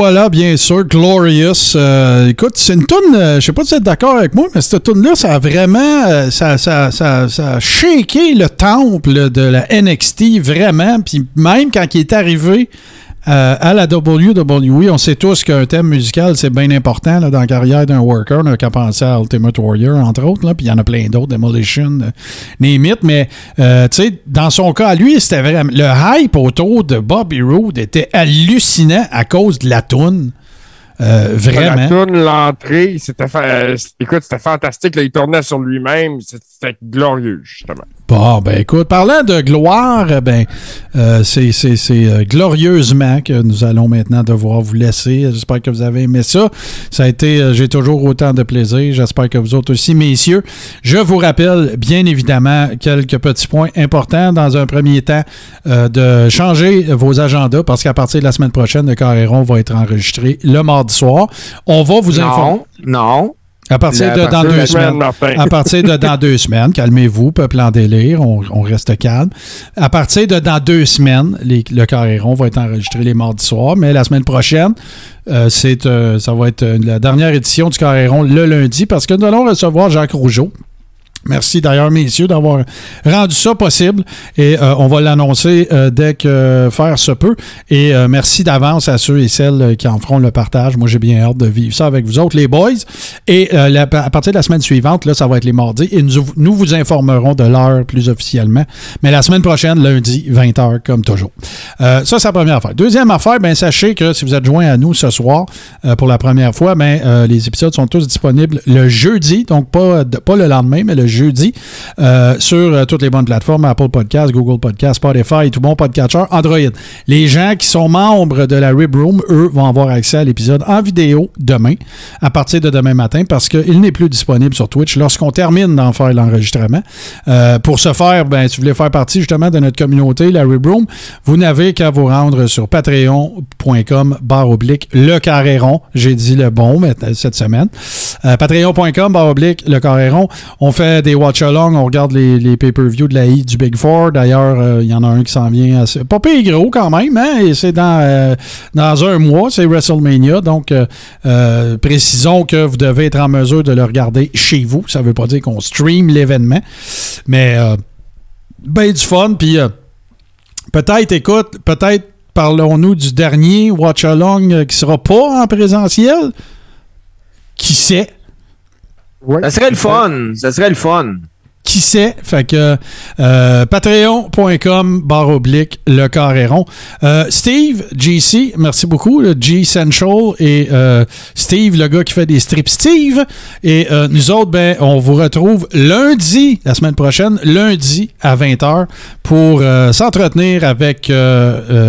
Voilà, bien sûr, Glorious. Euh, écoute, c'est une toune, euh, je sais pas si vous êtes d'accord avec moi, mais cette toune-là, ça a vraiment, euh, ça, ça, ça, ça a shaké le temple de la NXT, vraiment. Puis même quand il est arrivé euh, à la WWE, on sait tous qu'un thème musical, c'est bien important dans la carrière d'un worker. On n'a qu'à penser à Ultimate Warrior, entre autres, puis il y en a plein d'autres, Demolition, euh, name it, mais euh, dans son cas, lui, c'était vraiment... Le hype autour de Bobby Roode était hallucinant à cause de la toune. Euh, La vraiment. toune, l'entrée, c'était fa- euh, écoute, c'était fantastique. Là, il tournait sur lui-même. C'était glorieux, justement. Bon, ben écoute, parlant de gloire, ben euh, c'est c'est- c'est, glorieusement que nous allons maintenant devoir vous laisser. J'espère que vous avez aimé ça. Ça a été, j'ai toujours autant de plaisir. J'espère que vous autres aussi, messieurs. Je vous rappelle, bien évidemment, quelques petits points importants. Dans un premier temps, euh, de changer vos agendas parce qu'à partir de la semaine prochaine, le Carréron va être enregistré le mardi soir. On va vous informer. Non, non. À partir de dans de deux semaines. À partir de dans deux semaines, calmez-vous, peuple en délire, on, on reste calme. À partir de dans deux semaines, les- le Carréron va être enregistré les mardis soirs, mais la semaine prochaine, euh, c'est, euh, ça va être euh, la dernière édition du Carréron le lundi parce que nous allons recevoir Jacques Rougeau. Merci d'ailleurs, messieurs, d'avoir rendu ça possible. Et euh, on va l'annoncer euh, dès que faire se peut. Et euh, merci d'avance à ceux et celles euh, qui en feront le partage. Moi, j'ai bien hâte de vivre ça avec vous autres, les boys. Et euh, à partir de la semaine suivante, là, ça va être les mardis. Et nous, nous vous informerons de l'heure plus officiellement. Mais la semaine prochaine, lundi, 20h, comme toujours. Euh, ça, c'est la première affaire. Deuxième affaire, ben, sachez que si vous êtes joints à nous ce soir euh, pour la première fois, ben, euh, les épisodes sont tous disponibles le jeudi, donc pas, pas le lendemain, mais le jeudi, euh, sur euh, toutes les bonnes plateformes, Apple Podcasts, Google Podcasts, Spotify, tout bon podcatcher, Android. Les gens qui sont membres de la Rib Room, eux, vont avoir accès à l'épisode en vidéo demain, à partir de demain matin, parce qu'il n'est plus disponible sur Twitch lorsqu'on termine d'en faire l'enregistrement. Euh, pour ce faire, ben, si vous voulez faire partie justement de notre communauté, la Rib Room, vous n'avez qu'à vous rendre sur patreon.com barre oblique le carré rond. J'ai dit le bon cette semaine. Patreon.com barre oblique le. On fait des watch-along, on regarde les, pay-per-view de la I du Big Four. D'ailleurs, euh, il y en a un qui s'en vient assez, pas pire gros quand même, hein, et c'est dans, euh, dans un mois, c'est WrestleMania. Donc, euh, précisons que vous devez être en mesure de le regarder chez vous. Ça veut pas dire qu'on stream l'événement, mais ben du fun. Puis peut-être, écoute, peut-être parlons-nous du dernier Watch Along euh, qui sera pas en présentiel. Qui sait? Ouais. Ça serait le fun. Ça serait le fun. Qui sait? Fait que euh, patreon.com barre oblique le carré rond. Euh, Steve, GC, merci beaucoup. le G Central et euh, Steve, le gars qui fait des strips Steve. Et nous autres, ben, on vous retrouve lundi, la semaine prochaine, lundi à 20h pour s'entretenir avec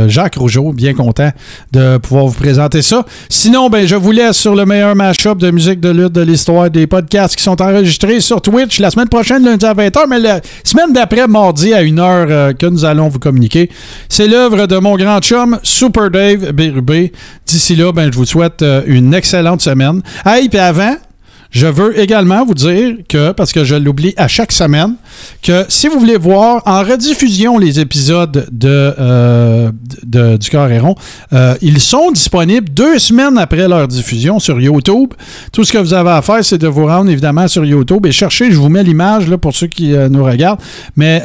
Jacques Rougeau. Bien content de pouvoir vous présenter ça. Sinon, ben, je vous laisse sur le meilleur mashup de musique de lutte de l'histoire des podcasts qui sont enregistrés sur Twitch la semaine prochaine, lundi à 20h, mais la semaine d'après, mardi à 1h euh, que nous allons vous communiquer. C'est l'œuvre de mon grand chum, Super Dave Bérubé. D'ici là, ben, je vous souhaite euh, une excellente semaine. Hey, puis avant, je veux également vous dire que, parce que je l'oublie à chaque semaine, que si vous voulez voir en rediffusion les épisodes de, euh, du Carré rond, euh, ils sont disponibles deux semaines après leur diffusion sur YouTube. Tout ce que vous avez à faire, c'est de vous rendre évidemment sur YouTube et chercher, je vous mets l'image pour ceux qui euh, nous regardent, mais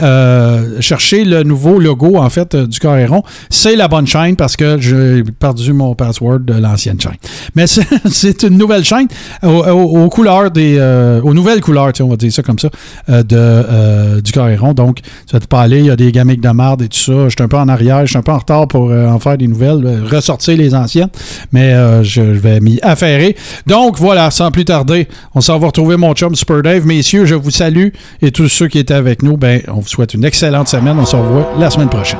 cherchez le nouveau logo en fait du Carré rond. C'est la bonne chaîne parce que j'ai perdu mon password de l'ancienne chaîne. Mais c'est- <laughs> une nouvelle chaîne aux, aux- couleurs des. aux nouvelles couleurs, on va dire ça comme ça, de, euh, du Carré rond. Donc, ça va pas aller. Il y a des gamiques de marde et tout ça. Je suis un peu en arrière, je suis un peu en retard pour euh, en faire des nouvelles, euh, ressortir les anciennes. Mais je, je vais m'y affairer. Donc, voilà, sans plus tarder, on s'en va retrouver mon chum Super Dave. Messieurs, je vous salue. Et tous ceux qui étaient avec nous, ben, on vous souhaite une excellente semaine. On se revoit la semaine prochaine.